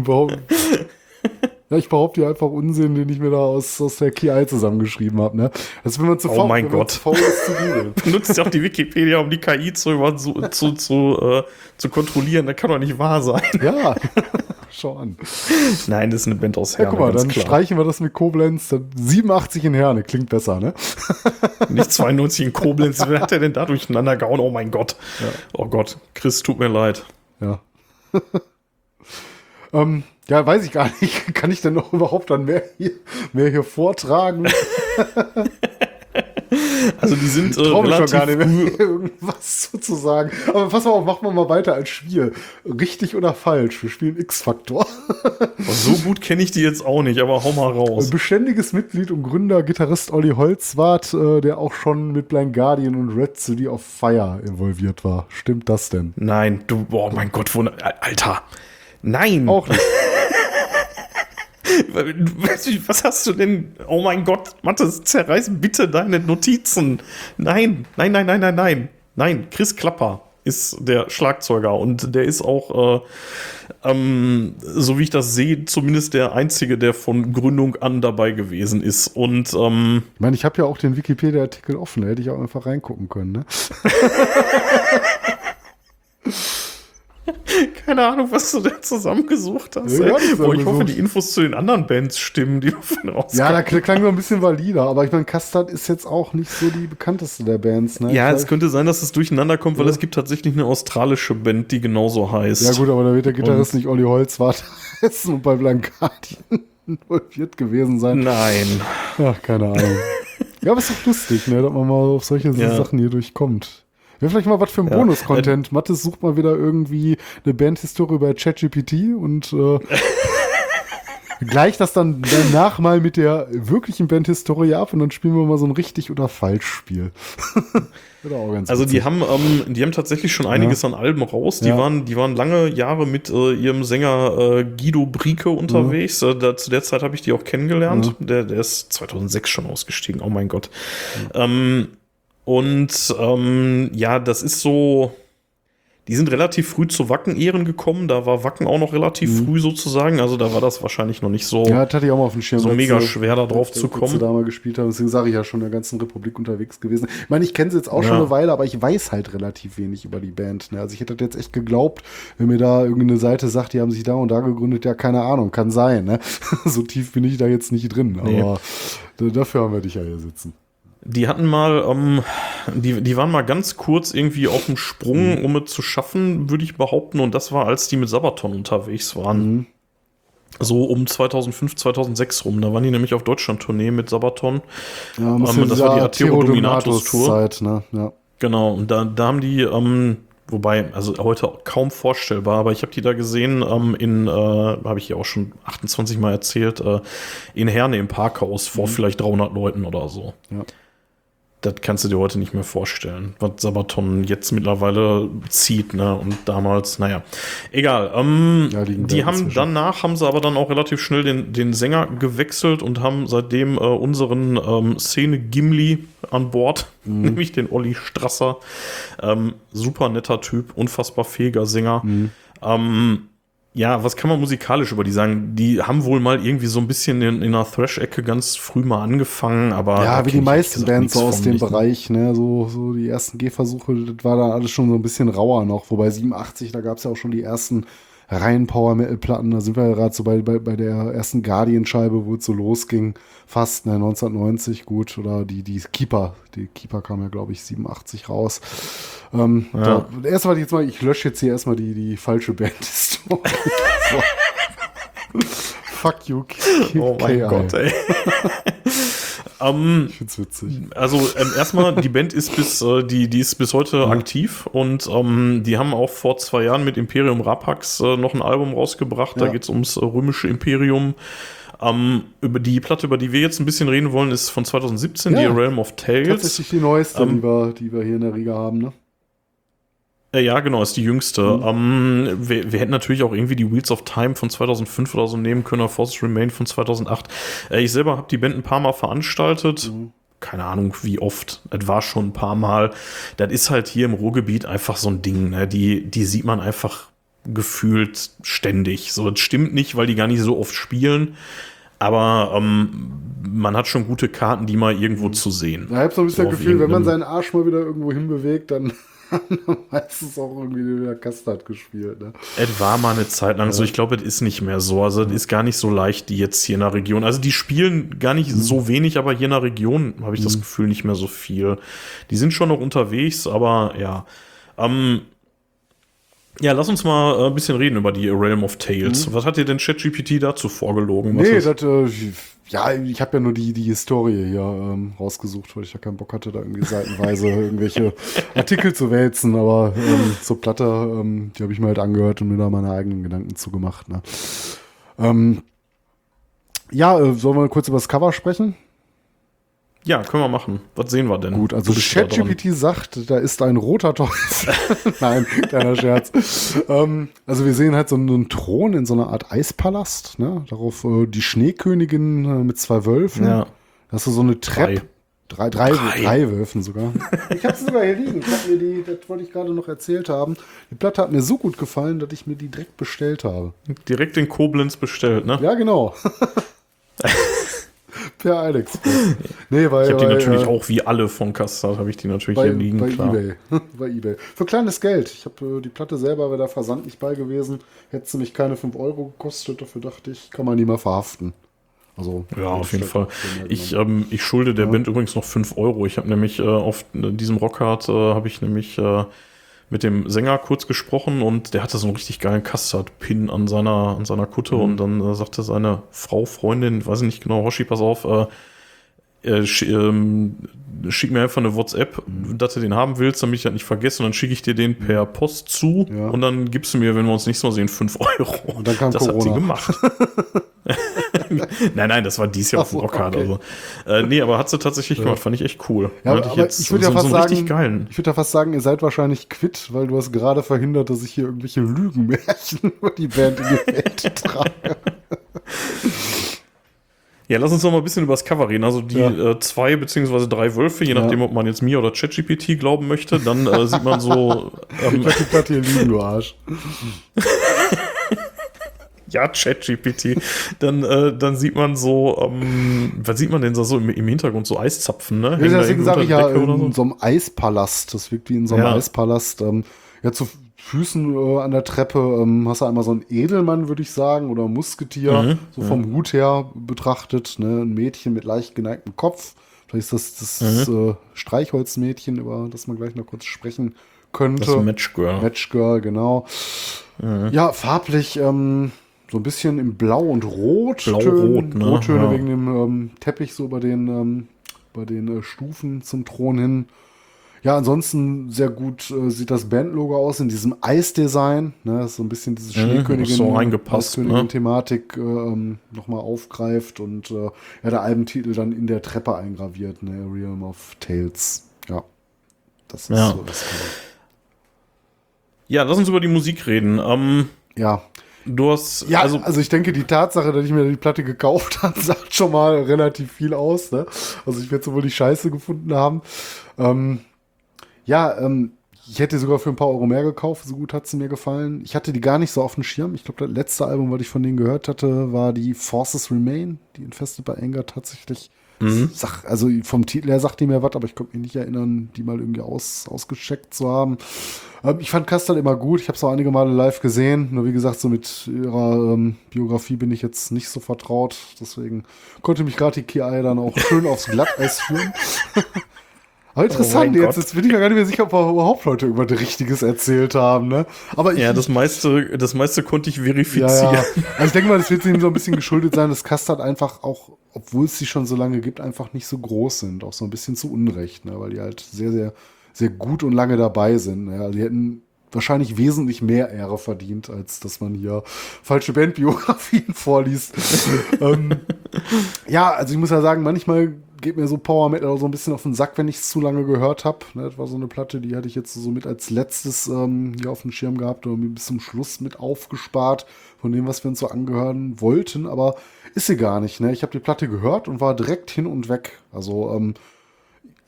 Ja, ich behaupte hier einfach Unsinn, den ich mir da aus, aus der KI zusammengeschrieben habe. Ne? Das wenn man zu oh faul, mein Gott. faul ist zu googeln. Benutzt ja auch die Wikipedia, um die KI zu, zu, zu, zu, äh, zu kontrollieren. Das kann doch nicht wahr sein. Ja, schau an. Nein, das ist eine Band aus Herne. Ja, guck mal, dann klar. streichen wir das mit Koblenz. 87 in Herne, klingt besser, ne? Nicht 92 in Koblenz. Wer hat der denn da durcheinander gehauen? Oh mein Gott. Ja. Oh Gott. Chris, tut mir leid. Ja. ähm, ja, weiß ich gar nicht. Kann ich denn noch überhaupt dann mehr hier, mehr hier vortragen? Also die sind ich äh, relativ gar nicht mehr irgendwas zu sagen. Aber pass mal auf, machen wir mal weiter als Spiel. Richtig oder falsch? Wir spielen X-Faktor. so gut kenne ich die jetzt auch nicht, aber hau mal raus. Beständiges Mitglied und Gründer, Gitarrist Olli Holzwart, äh, der auch schon mit Blind Guardian und Red City of Fire involviert war. Stimmt das denn? Nein, du, oh mein Gott, wo, Alter. Nein. Auch nicht. Was hast du denn? Oh mein Gott, Mathis, zerreiß bitte deine Notizen. Nein, nein, nein, nein, nein, nein. Nein, Chris Klapper ist der Schlagzeuger und der ist auch, äh, ähm, so wie ich das sehe, zumindest der Einzige, der von Gründung an dabei gewesen ist. Und ähm, ich meine, ich habe ja auch den Wikipedia-Artikel offen, da hätte ich auch einfach reingucken können, ne? Keine Ahnung, was du denn zusammengesucht hast. Ja, Boah, ich hoffe, die Infos zu den anderen Bands stimmen, die davon rauskommen. Ja, da klang so ein bisschen valider, aber ich meine, Custard ist jetzt auch nicht so die bekannteste der Bands. Ne? Ja, es könnte sein, dass es durcheinander kommt, ja. weil es gibt tatsächlich eine australische Band, die genauso heißt. Ja gut, aber da wird der Gitarrist und nicht Olli Holzwart heißen und bei Blankardien involviert gewesen sein. Nein. Ach, keine Ahnung. ja, aber es ist doch lustig, ne, dass man mal auf solche ja. Sachen hier durchkommt. Wäre vielleicht mal was für ein ja. Bonus-Content. Äh, Mathis sucht mal wieder irgendwie eine Bandhistorie bei ChatGPT und äh, gleich das dann danach mal mit der wirklichen Bandhistorie ab und dann spielen wir mal so ein richtig oder falsch Spiel. also die haben, ähm, die haben tatsächlich schon einiges ja. an Alben raus. Die ja. waren, die waren lange Jahre mit äh, ihrem Sänger äh, Guido Brieke unterwegs. Mhm. Äh, da, zu der Zeit habe ich die auch kennengelernt. Mhm. Der, der ist 2006 schon ausgestiegen. Oh mein Gott. Mhm. Ähm, und ähm, ja, das ist so. Die sind relativ früh zu Wacken-Ehren gekommen. Da war Wacken auch noch relativ mhm. früh sozusagen. Also da war das wahrscheinlich noch nicht so, ja, das hatte ich auch mal auf dem Schirm, so mega schwer da drauf zu kommen. Sie da mal gespielt haben. Deswegen sage ich ja schon in der ganzen Republik unterwegs gewesen. Ich meine, ich kenne sie jetzt auch ja. schon eine Weile, aber ich weiß halt relativ wenig über die Band. Ne? Also ich hätte das jetzt echt geglaubt, wenn mir da irgendeine Seite sagt, die haben sich da und da gegründet. Ja, keine Ahnung, kann sein. Ne? so tief bin ich da jetzt nicht drin. Nee. Aber dafür haben wir dich ja hier sitzen. Die hatten mal, ähm, die, die waren mal ganz kurz irgendwie auf dem Sprung, mhm. um es zu schaffen, würde ich behaupten. Und das war, als die mit Sabaton unterwegs waren. Mhm. So um 2005, 2006 rum. Da waren die nämlich auf Deutschland-Tournee mit Sabaton. Ja, ähm, das war die Atero Dominatus-Tour. Ne? Ja. Genau, und da, da haben die, ähm, wobei, also heute kaum vorstellbar, aber ich habe die da gesehen ähm, in, äh, habe ich ja auch schon 28 Mal erzählt, äh, in Herne im Parkhaus vor mhm. vielleicht 300 Leuten oder so. Ja das kannst du dir heute nicht mehr vorstellen, was Sabaton jetzt mittlerweile zieht, ne? Und damals, naja, egal. Ähm, ja, die haben inzwischen. danach haben sie aber dann auch relativ schnell den, den Sänger gewechselt und haben seitdem äh, unseren ähm, Szene Gimli an Bord, mhm. nämlich den Olli Strasser. Ähm, super netter Typ, unfassbar fähiger Sänger. Mhm. Ähm, ja, was kann man musikalisch über die sagen? Die haben wohl mal irgendwie so ein bisschen in, in einer Thrash-Ecke ganz früh mal angefangen, aber. Ja, wie die meisten Bands so aus dem nicht. Bereich, ne? So, so die ersten Gehversuche, das war da alles schon so ein bisschen rauer noch. Wobei 87, da gab es ja auch schon die ersten rein Power Metal Platten. Da sind wir ja gerade so bei, bei, bei der ersten Guardian Scheibe, wo es so losging. Fast, ne, 1990, gut. Oder die, die Keeper. Die Keeper kam ja, glaube ich, 87 raus. Ähm, ja. da, erstmal jetzt mal, ich lösche jetzt hier erstmal die, die falsche Band. Fuck you. oh mein Gott, ey. Um, ich find's witzig. Also ähm, erstmal, die Band ist bis, äh, die, die ist bis heute mhm. aktiv und ähm, die haben auch vor zwei Jahren mit Imperium Rapax äh, noch ein Album rausgebracht. Ja. Da geht's ums äh, römische Imperium. Ähm, über die Platte, über die wir jetzt ein bisschen reden wollen, ist von 2017, ja. die Realm of Tales. Tatsächlich die neueste, die, ähm, wir, die wir hier in der Riga haben, ne? Äh, ja, genau, ist die jüngste. Mhm. Ähm, wir, wir, hätten natürlich auch irgendwie die Wheels of Time von 2005 oder so nehmen können, oder Forces Remain von 2008. Äh, ich selber habe die Band ein paar Mal veranstaltet. Mhm. Keine Ahnung, wie oft. Es war schon ein paar Mal. Das ist halt hier im Ruhrgebiet einfach so ein Ding. Ne? Die, die sieht man einfach gefühlt ständig. So, das stimmt nicht, weil die gar nicht so oft spielen. Aber ähm, man hat schon gute Karten, die mal irgendwo mhm. zu sehen. ich habe so ein bisschen so das Gefühl, wenn man seinen Arsch mal wieder irgendwo hinbewegt, dann meistens auch irgendwie wieder Kastard gespielt. Ne? Es war mal eine Zeit lang ja. so. Ich glaube, es ist nicht mehr so. Also, es ist gar nicht so leicht, die jetzt hier in der Region. Also, die spielen gar nicht mhm. so wenig, aber hier in der Region habe ich mhm. das Gefühl nicht mehr so viel. Die sind schon noch unterwegs, aber ja. Ähm, ja, lass uns mal äh, ein bisschen reden über die Realm of Tales. Mhm. Was hat dir denn ChatGPT dazu vorgelogen? Was nee, das, äh, ja, ich habe ja nur die, die Historie hier ähm, rausgesucht, weil ich ja keinen Bock hatte, da irgendwie seitenweise irgendwelche Artikel zu wälzen. Aber ähm, so Platte, ähm, die habe ich mir halt angehört und mir da meine eigenen Gedanken zugemacht. Ne? Ähm, ja, äh, sollen wir kurz über das Cover sprechen? Ja, können wir machen. Was sehen wir denn? Gut, also ChatGPT sagt, da ist ein roter Teufel. Nein, kleiner Scherz. ähm, also wir sehen halt so einen Thron in so einer Art Eispalast. Ne? Darauf äh, die Schneekönigin äh, mit zwei Wölfen. Ja. Da hast du so eine Treppe. Drei. Drei, drei, drei Wölfen sogar. ich habe sie sogar hier liegen. Ich mir die, das wollte ich gerade noch erzählt haben. Die Platte hat mir so gut gefallen, dass ich mir die direkt bestellt habe. Direkt in Koblenz bestellt, ne? Ja, genau. per Alex. Nee, weil, ich habe die natürlich äh, auch wie alle von Kassat, habe ich die natürlich bei, hier liegen. Bei klar. Ebay. bei Ebay. Für kleines Geld. Ich habe äh, die Platte selber, wäre da Versand nicht bei gewesen. Hätte sie mich keine 5 Euro gekostet. Dafür dachte ich, kann man die mal verhaften. Also, ja, auf jeden Fall. Ich, ähm, ich schulde der ja. Band übrigens noch 5 Euro. Ich habe nämlich äh, auf diesem Rockhard äh, habe ich nämlich äh, mit dem Sänger kurz gesprochen und der hatte so einen richtig geilen Custard-Pin an seiner, an seiner Kutte mhm. und dann äh, sagte seine Frau, Freundin, weiß ich nicht genau, Hoshi, pass auf, äh, äh, sch, ähm, schick mir einfach eine WhatsApp, mhm. dass du den haben willst, damit ich das nicht vergesse. Und dann schicke ich dir den per Post zu ja. und dann gibst du mir, wenn wir uns nicht so sehen, 5 Euro. Und dann kam das Corona. hat sie gemacht. nein, nein, das war dies Jahr auf dem Rockhard. Okay. Also. Äh, nee, aber hat sie tatsächlich ja. gemacht, fand ich echt cool. Ja, aber ich, ich würde ja so, fast so sagen, geilen. ich würde ja fast sagen, ihr seid wahrscheinlich quitt, weil du hast gerade verhindert, dass ich hier irgendwelche Lügenmärchen über die Band in die Welt trage. Ja, lass uns noch mal ein bisschen über das Cover reden. Also die ja. äh, zwei beziehungsweise drei Wölfe, je nachdem, ja. ob man jetzt mir oder ChatGPT glauben möchte, dann äh, sieht man so. Ähm, ich die Platte hier liegen, du Arsch. ja, ChatGPT. Dann, äh, dann sieht man so, ähm, was sieht man denn da so im, im Hintergrund? So Eiszapfen, ne? Ja, deswegen sage ich ja, in so? so einem Eispalast. Das wirkt wie in so einem ja. Eispalast. Ähm, ja, zu Füßen äh, an der Treppe ähm, hast du einmal so ein Edelmann, würde ich sagen, oder Musketier, mhm, so vom ja. Hut her betrachtet. Ne? Ein Mädchen mit leicht geneigtem Kopf. Vielleicht ist das das mhm. äh, Streichholzmädchen, über das man gleich noch kurz sprechen könnte. Das Matchgirl. Matchgirl, genau. Mhm. Ja, farblich ähm, so ein bisschen in Blau und Rot. Blau-Rot, ne? Rottöne ja. wegen dem ähm, Teppich so bei den, ähm, bei den äh, Stufen zum Thron hin. Ja, ansonsten sehr gut äh, sieht das Bandlogo aus in diesem Eisdesign. Ne, so ein bisschen diese mhm, Schneekönigin, so reingepasst, ne? Äh, ähm, nochmal aufgreift und äh, ja, der Albentitel dann in der Treppe eingraviert, ne? Realm of Tales. Ja. Das ist ja. so das Ja, lass uns über die Musik reden. Ähm, ja. du hast. Ja, also, also ich denke, die Tatsache, dass ich mir die Platte gekauft habe, sagt schon mal relativ viel aus. Ne? Also ich werde sowohl die Scheiße gefunden haben. Ähm, ja, ähm, ich hätte sogar für ein paar Euro mehr gekauft, so gut hat sie mir gefallen. Ich hatte die gar nicht so auf dem Schirm. Ich glaube, das letzte Album, was ich von denen gehört hatte, war die Forces Remain, die Infested bei Anger tatsächlich. Mhm. Sag, also vom Titel her sagt die mir was, aber ich konnte mich nicht erinnern, die mal irgendwie aus, ausgecheckt zu haben. Ähm, ich fand Kastel immer gut. Ich habe es auch einige Male live gesehen. Nur wie gesagt, so mit ihrer ähm, Biografie bin ich jetzt nicht so vertraut. Deswegen konnte mich gerade die KI dann auch schön aufs Glatteis führen. Aber interessant, oh jetzt, jetzt bin ich ja gar nicht mehr sicher, ob wir überhaupt Leute über das Richtiges erzählt haben, ne? Aber ich, ja, das meiste, das meiste konnte ich verifizieren. Ja, ja. Also ich denke mal, das wird ihm so ein bisschen geschuldet sein, dass Custard einfach auch, obwohl es sie schon so lange gibt, einfach nicht so groß sind. Auch so ein bisschen zu Unrecht, ne? Weil die halt sehr, sehr, sehr gut und lange dabei sind. Ne? Also die hätten wahrscheinlich wesentlich mehr Ehre verdient, als dass man hier falsche Bandbiografien vorliest. ähm, ja, also ich muss ja sagen, manchmal geht mir so Power Metal so ein bisschen auf den Sack, wenn ich es zu lange gehört habe. Ne, das war so eine Platte, die hatte ich jetzt so mit als letztes ähm, hier auf dem Schirm gehabt oder bis zum Schluss mit aufgespart von dem, was wir uns so angehören wollten. Aber ist sie gar nicht. Ne? Ich habe die Platte gehört und war direkt hin und weg. Also ähm,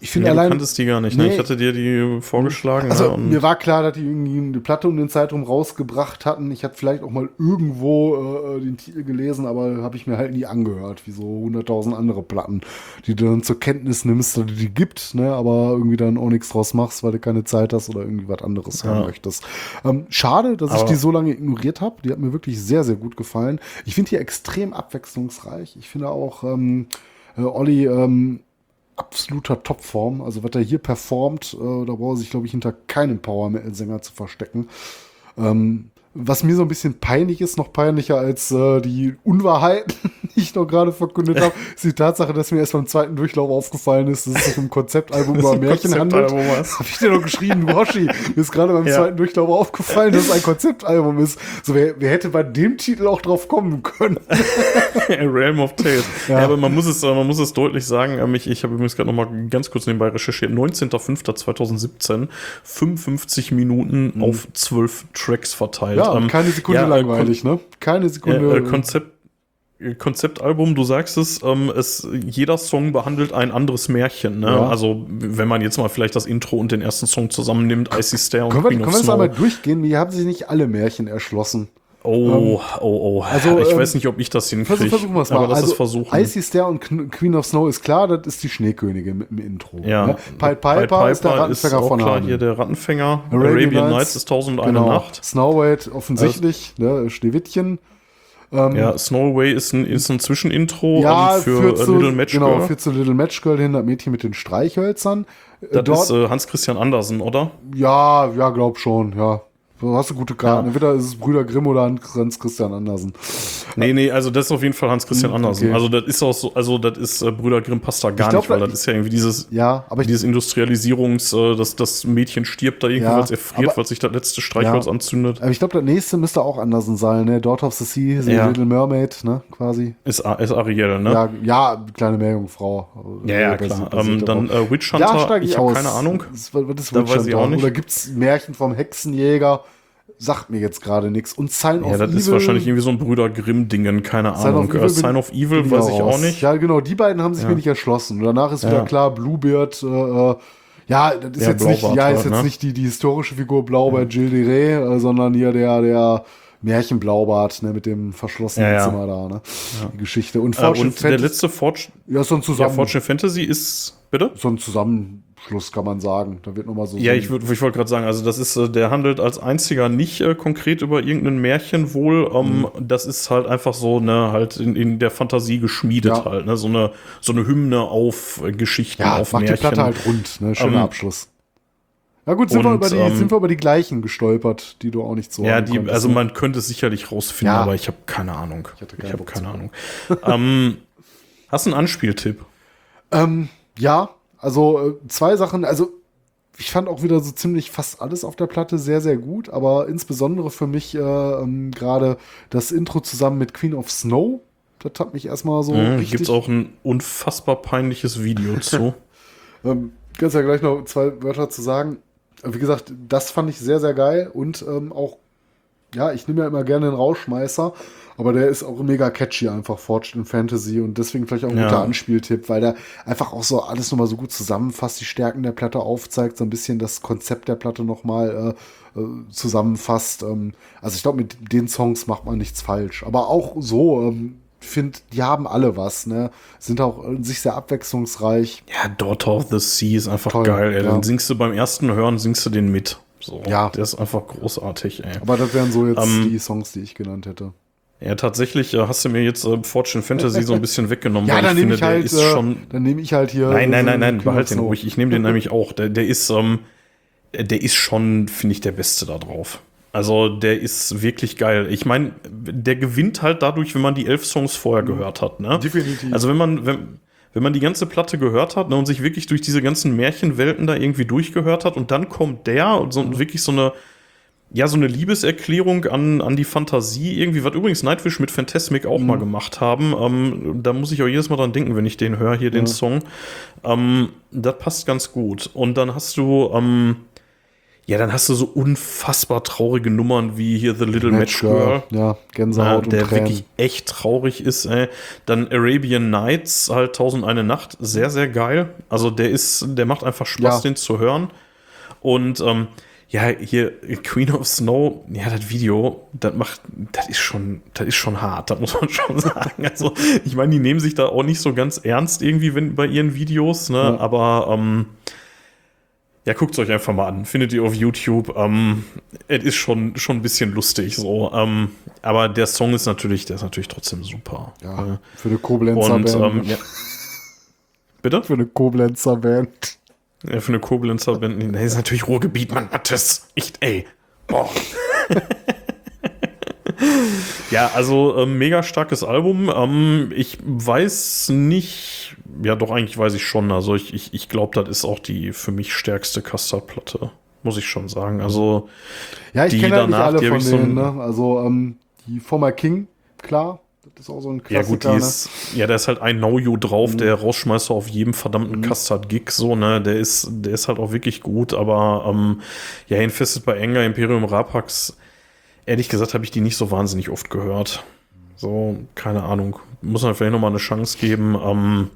ich finde ja, allein. Du kanntest die gar nicht, ne? Ich hatte dir die vorgeschlagen. Also, ja, mir war klar, dass die irgendwie eine Platte um den Zeitraum rausgebracht hatten. Ich hatte vielleicht auch mal irgendwo äh, den Titel gelesen, aber habe ich mir halt nie angehört, wie so 100.000 andere Platten, die du dann zur Kenntnis nimmst, dass die, die gibt, ne? Aber irgendwie dann auch nichts draus machst, weil du keine Zeit hast oder irgendwie was anderes ja. hören möchtest. Ähm, schade, dass aber ich die so lange ignoriert habe. Die hat mir wirklich sehr, sehr gut gefallen. Ich finde die extrem abwechslungsreich. Ich finde auch, ähm, äh, Olli, ähm, absoluter Topform. Also was er hier performt, äh, da braucht er sich, glaube ich, hinter keinem Power Metal-Sänger zu verstecken. Ähm, was mir so ein bisschen peinlich ist, noch peinlicher als äh, die Unwahrheiten, die ich noch gerade verkündet habe, ist die Tatsache, dass mir erst beim zweiten Durchlauf aufgefallen ist, dass es sich um Konzeptalbum über Märchen handelt. Habe ich dir noch geschrieben, Washi, mir ist gerade beim ja. zweiten Durchlauf aufgefallen, dass es ein Konzeptalbum ist. So, wer, wer hätte bei dem Titel auch drauf kommen können? Realm of Tales. Ja. ja. aber man muss es, man muss es deutlich sagen, ähm, ich, ich habe übrigens gerade noch mal ganz kurz nebenbei recherchiert, 19.05.2017, 55 Minuten mhm. auf 12 Tracks verteilt. Ja, ähm, keine Sekunde ja, langweilig, ne? Keine Sekunde. Äh, Konzept, Konzeptalbum, du sagst es, ähm, es, jeder Song behandelt ein anderes Märchen. Ne? Ja. Also, wenn man jetzt mal vielleicht das Intro und den ersten Song zusammennimmt, Icy Stair und können wir, Können wir das einmal durchgehen? Wie haben sich nicht alle Märchen erschlossen? Oh, ähm, oh, oh. Also, ich ähm, weiß nicht, ob ich das hinkriege. Versuch, versuchen wir es mal. Aber also, versuchen. Icy Stair und Queen of Snow ist klar, das ist die Schneekönigin mit dem Intro. Ja. Ne? Pied Piper, Piper ist der Rattenfänger ist von klar, hier der Rattenfänger. Arabian, Arabian Nights ist Tausend genau. Nacht. Snow White offensichtlich, also, ne? Schneewittchen. Ähm, ja, Snow Away ist ein, ist ein Zwischenintro ja, für zu, Little Match genau, Girl. Genau, führt zu Little Match Girl hin, das Mädchen mit den Streichhölzern. Das Dort, ist äh, Hans Christian Andersen, oder? Ja, ja, glaub schon, ja. Du hast du gute Karten. Ja. Entweder ist es Brüder Grimm oder Hans Christian Andersen. Nee, nee, also das ist auf jeden Fall Hans Christian hm, Andersen. Okay. Also das ist auch so, also das ist äh, Brüder Grimm passt da gar glaub, nicht, weil das ist ja irgendwie dieses, ja, aber dieses Industrialisierungs, äh, dass das Mädchen stirbt da irgendwie, ja, weil es erfriert, weil sich das letzte Streichholz ja. anzündet. Aber ich glaube, das nächste müsste auch Andersen sein, ne? Daughter of the Sea, The ja. Little Mermaid, ne? Quasi. Ist, ist Ariel, ne? Ja, ja kleine Meerjungfrau. Ja, ja, klar. Ähm, dann äh, Witch Hunter, ich, ich habe keine Ahnung. Was, ist da Witch weiß Hunter? ich auch nicht. Oder gibt's Märchen vom Hexenjäger? Sagt mir jetzt gerade nichts. Und Sign of Evil. Ja, das ist wahrscheinlich irgendwie so ein Brüder Grimm-Dingen, keine Sign Ahnung. Of Evil, Sign of Evil weiß ich auch nicht. Ja, genau, die beiden haben sich ja. mir nicht erschlossen. Und danach ist ja. wieder klar, Bluebeard, äh, äh, ja, das ist ja, jetzt nicht, ja, ist jetzt ne? nicht die, die historische Figur Blaubart ja. Gilles de äh, sondern hier der, der Märchenblaubart, ne, mit dem verschlossenen ja, Zimmer da, ne? Die Geschichte. Und, äh, und der letzte Fortune, ja, so ein Zusammen ja, Fortune Fantasy ist, bitte? So ein Zusammen Schluss kann man sagen. Da wird nochmal so. Ja, ich, ich wollte gerade sagen, also das ist, äh, der handelt als einziger nicht äh, konkret über irgendein Märchen wohl. Ähm, mhm. Das ist halt einfach so, ne, halt in, in der Fantasie geschmiedet ja. halt, ne, so eine, so eine Hymne auf äh, Geschichten, ja, auf macht Märchen. die Platte halt rund, ne, schöner ähm, Abschluss. Na gut, sind, und, wir über die, ähm, sind wir über die gleichen gestolpert, die du auch nicht so Ja, die, konntest, also ne? man könnte es sicherlich rausfinden, ja. aber ich habe keine Ahnung. Ich, ich habe keine Ahnung. ähm, hast du einen Anspieltipp? Ähm, ja, also äh, zwei Sachen, also ich fand auch wieder so ziemlich fast alles auf der Platte sehr, sehr gut, aber insbesondere für mich äh, ähm, gerade das Intro zusammen mit Queen of Snow, das hat mich erstmal so. Mhm, richtig. Gibt auch ein unfassbar peinliches Video zu. ähm, kannst ja gleich noch zwei Wörter zu sagen. Wie gesagt, das fand ich sehr, sehr geil und ähm, auch ja, ich nehme ja immer gerne den Rauschmeißer, aber der ist auch mega catchy einfach, Forged in Fantasy und deswegen vielleicht auch ein ja. guter Anspieltipp, weil der einfach auch so alles nochmal so gut zusammenfasst, die Stärken der Platte aufzeigt, so ein bisschen das Konzept der Platte nochmal äh, äh, zusammenfasst. Ähm, also ich glaube, mit den Songs macht man nichts falsch. Aber auch so, ähm, finde, die haben alle was, ne? Sind auch in sich sehr abwechslungsreich. Ja, Daughter of the Sea ist einfach Toll, geil, ey. Ja. Dann singst du beim ersten Hören, singst du den mit. So, ja. Der ist einfach großartig, ey. Aber das wären so jetzt ähm, die Songs, die ich genannt hätte. Ja, tatsächlich äh, hast du mir jetzt äh, Fortune Fantasy so ein bisschen weggenommen. ja, dann nehme ich halt, ist äh, schon. Dann nehme ich halt hier. Nein, nein, nein, nein, behalt den ruhig. Ich nehme den nämlich auch. Der, der ist, ähm, der ist schon, finde ich, der Beste da drauf. Also der ist wirklich geil. Ich meine, der gewinnt halt dadurch, wenn man die elf Songs vorher mhm. gehört hat. Ne? Definitiv. Also wenn man, wenn, wenn man die ganze Platte gehört hat ne, und sich wirklich durch diese ganzen Märchenwelten da irgendwie durchgehört hat und dann kommt der und so mhm. wirklich so eine ja, so eine Liebeserklärung an, an die Fantasie irgendwie, was übrigens Nightwish mit Phantasmic auch mhm. mal gemacht haben. Ähm, da muss ich auch jedes Mal dran denken, wenn ich den höre, hier ja. den Song. Ähm, das passt ganz gut. Und dann hast du, ähm, ja, dann hast du so unfassbar traurige Nummern wie hier The Little Match, Girl. Ja, Gänsehaut ja, Der wirklich echt traurig ist, ey. Dann Arabian Nights, halt Tausend eine Nacht, sehr, sehr geil. Also der ist, der macht einfach Spaß, ja. den zu hören. Und, ähm, ja, hier Queen of Snow, ja, das Video, das macht, das ist schon, das ist schon hart, das muss man schon sagen. Also, ich meine, die nehmen sich da auch nicht so ganz ernst irgendwie wenn, bei ihren Videos, ne, ja. aber, ähm, ja, guckt es euch einfach mal an. Findet ihr auf YouTube. Ähm, es ist schon, schon ein bisschen lustig so. Ähm, aber der Song ist natürlich, der ist natürlich trotzdem super. Ja, äh, für eine Koblenzer und, Band. Ähm, ja. Bitte? Für eine Koblenzer Band. Ja, für eine Koblenzer Band. Das ist natürlich Ruhrgebiet, man hat es. Echt, ey. Boah. ja, also äh, mega starkes Album. Ähm, ich weiß nicht, ja doch, eigentlich weiß ich schon. Also ich, ich, ich glaube, das ist auch die für mich stärkste Custard-Platte. Muss ich schon sagen. Also ja, ich kenne halt nicht alle von denen. So ne? Also ähm, die Former King, klar. Das ist auch so ein Klassiker. Ja, gut, die ne? ist, ja, da ist halt ein Know You drauf, mhm. der Rausschmeißer auf jedem verdammten mhm. Custard-Gig, so, ne, der ist, der ist halt auch wirklich gut, aber, ähm, ja, Infested bei Enger, Imperium Rapax, ehrlich gesagt habe ich die nicht so wahnsinnig oft gehört. So, keine Ahnung. Muss man vielleicht nochmal eine Chance geben. Ähm,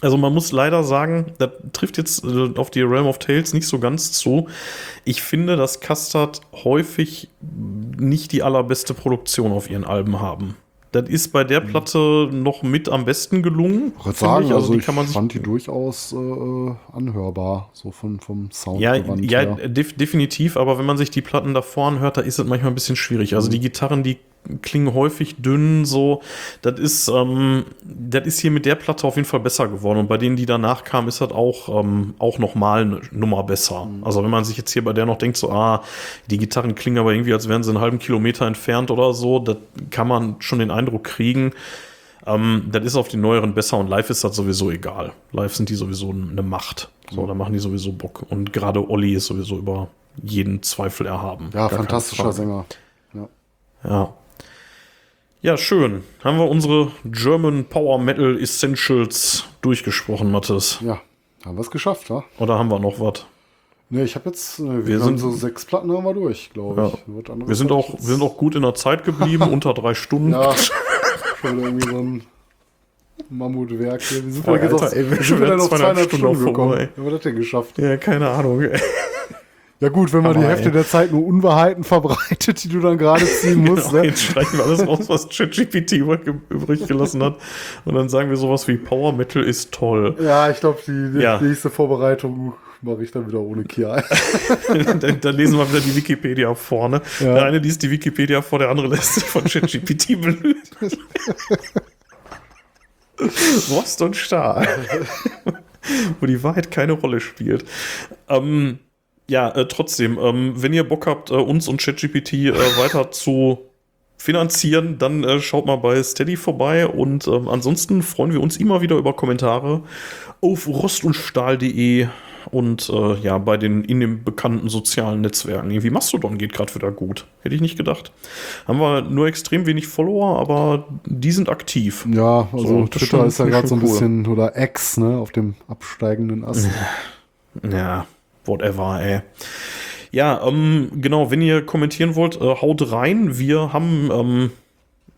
also man muss leider sagen, das trifft jetzt äh, auf die Realm of Tales nicht so ganz zu. Ich finde, dass Custard häufig nicht die allerbeste Produktion auf ihren Alben haben. Das ist bei der mhm. Platte noch mit am besten gelungen. Ich sagen, ich. Also, also die kann man fand die durchaus äh, anhörbar, so von, vom Sound. Ja, ja def definitiv, aber wenn man sich die Platten davor anhört, da ist es manchmal ein bisschen schwierig. Also mhm. die Gitarren, die klingen häufig dünn, so. Das ist, ähm, das ist hier mit der Platte auf jeden Fall besser geworden. Und bei denen, die danach kamen, ist das auch, ähm, auch nochmal eine Nummer besser. Mhm. Also wenn man sich jetzt hier bei der noch denkt, so, ah, die Gitarren klingen aber irgendwie, als wären sie einen halben Kilometer entfernt oder so, das kann man schon den Eindruck kriegen. Ähm, das ist auf den neueren besser und live ist das sowieso egal. Live sind die sowieso eine Macht. So, mhm. da machen die sowieso Bock. Und gerade Olli ist sowieso über jeden Zweifel erhaben. Ja, Gar fantastischer Sänger. Ja. ja. Ja, schön. Haben wir unsere German Power Metal Essentials durchgesprochen, Mathis? Ja, haben wir es geschafft, wa? Oder haben wir noch was? Ne, ich habe jetzt, wir, wir sind so sechs Platten haben wir durch, glaube ich. Ja. Wir sind auch, wir sind auch gut in der Zeit geblieben, unter drei Stunden. Ja, schon irgendwie so ein Mammutwerk hier. Wir sind ja, jetzt auf, ey, wir sind wieder auf 200 Stunden, Stunden gekommen. Wie haben wir das denn geschafft? Ja, keine Ahnung. Ja gut, wenn man Aber die Hälfte ey. der Zeit nur Unwahrheiten verbreitet, die du dann gerade ziehen musst. genau, ne? Jetzt streichen wir alles raus, was ChatGPT übrig gelassen hat. Und dann sagen wir sowas wie Power Metal ist toll. Ja, ich glaube, die, ja. nächste Vorbereitung mache ich dann wieder ohne Kia. dann, dann, lesen wir wieder die Wikipedia vorne. Ja. Der eine liest die Wikipedia vor, der andere lässt sich von ChatGPT belügen. Rost und Stahl. Wo die Wahrheit keine Rolle spielt. Ähm, ja, äh, trotzdem, ähm, wenn ihr Bock habt, äh, uns und ChatGPT äh, weiter zu finanzieren, dann äh, schaut mal bei Steady vorbei und ähm, ansonsten freuen wir uns immer wieder über Kommentare auf rostundstahl.de und äh, ja, bei den in den bekannten sozialen Netzwerken. Irgendwie Mastodon geht gerade wieder gut. Hätte ich nicht gedacht. Haben wir nur extrem wenig Follower, aber die sind aktiv. Ja, also so, Twitter ist ja gerade so ein cool. bisschen, oder X, ne, auf dem absteigenden Ast. Ja, whatever, ey. Ja, ähm, genau, wenn ihr kommentieren wollt, äh, haut rein. Wir haben, ähm,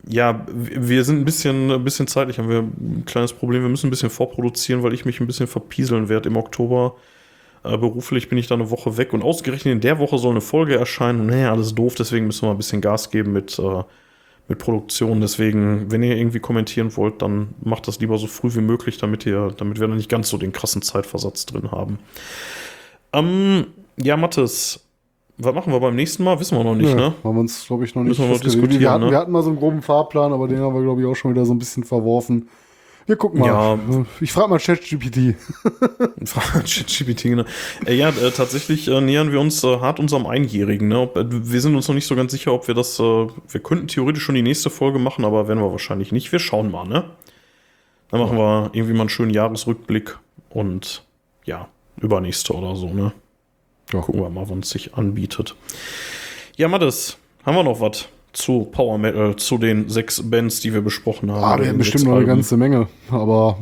ja, wir sind ein bisschen, ein bisschen zeitlich, haben wir ein kleines Problem. Wir müssen ein bisschen vorproduzieren, weil ich mich ein bisschen verpieseln werde im Oktober. Äh, beruflich bin ich da eine Woche weg und ausgerechnet in der Woche soll eine Folge erscheinen. Naja, alles doof, deswegen müssen wir ein bisschen Gas geben mit, äh, mit Produktion. Deswegen, wenn ihr irgendwie kommentieren wollt, dann macht das lieber so früh wie möglich, damit ihr, damit wir dann nicht ganz so den krassen Zeitversatz drin haben. Ähm, ja, Mathis, was machen wir beim nächsten Mal? Wissen wir noch nicht, ja, ne? Haben wir uns, glaube ich, noch nicht Müssen wir diskutieren, wir hatten, ne? wir hatten mal so einen groben Fahrplan, aber den haben wir, glaube ich, auch schon wieder so ein bisschen verworfen. Wir gucken mal. Ja. Ich frage mal ChatGPT. ChatGPT, genau. Äh, ja, äh, tatsächlich äh, nähern wir uns äh, hart unserem Einjährigen. Ne? Ob, äh, wir sind uns noch nicht so ganz sicher, ob wir das. Äh, wir könnten theoretisch schon die nächste Folge machen, aber werden wir wahrscheinlich nicht. Wir schauen mal, ne? Dann machen wir irgendwie mal einen schönen Jahresrückblick und ja, übernächste oder so, ne? Ja. Gucken wir mal, wann es sich anbietet. Ja, Mattes, haben wir noch was zu Power Metal, zu den sechs Bands, die wir besprochen haben? Ah, wir haben bestimmt noch eine ganze Menge, aber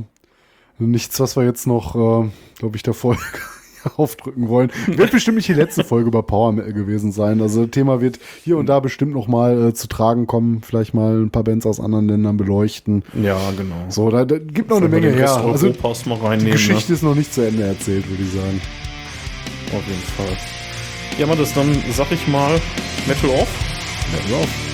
nichts, was wir jetzt noch, äh, glaube ich, der Folge aufdrücken wollen. Wird bestimmt nicht die letzte Folge über Power Metal gewesen sein. Also Thema wird hier und da bestimmt noch mal äh, zu tragen kommen. Vielleicht mal ein paar Bands aus anderen Ländern beleuchten. Ja, genau. So, da, da gibt noch eine Wenn wir Menge her. Also die reinnehmen. Geschichte ist noch nicht zu Ende erzählt, würde ich sagen. Ne? Auf jeden Fall. Ja, Mattes, dann sag ich mal Metal off. Ja, auf.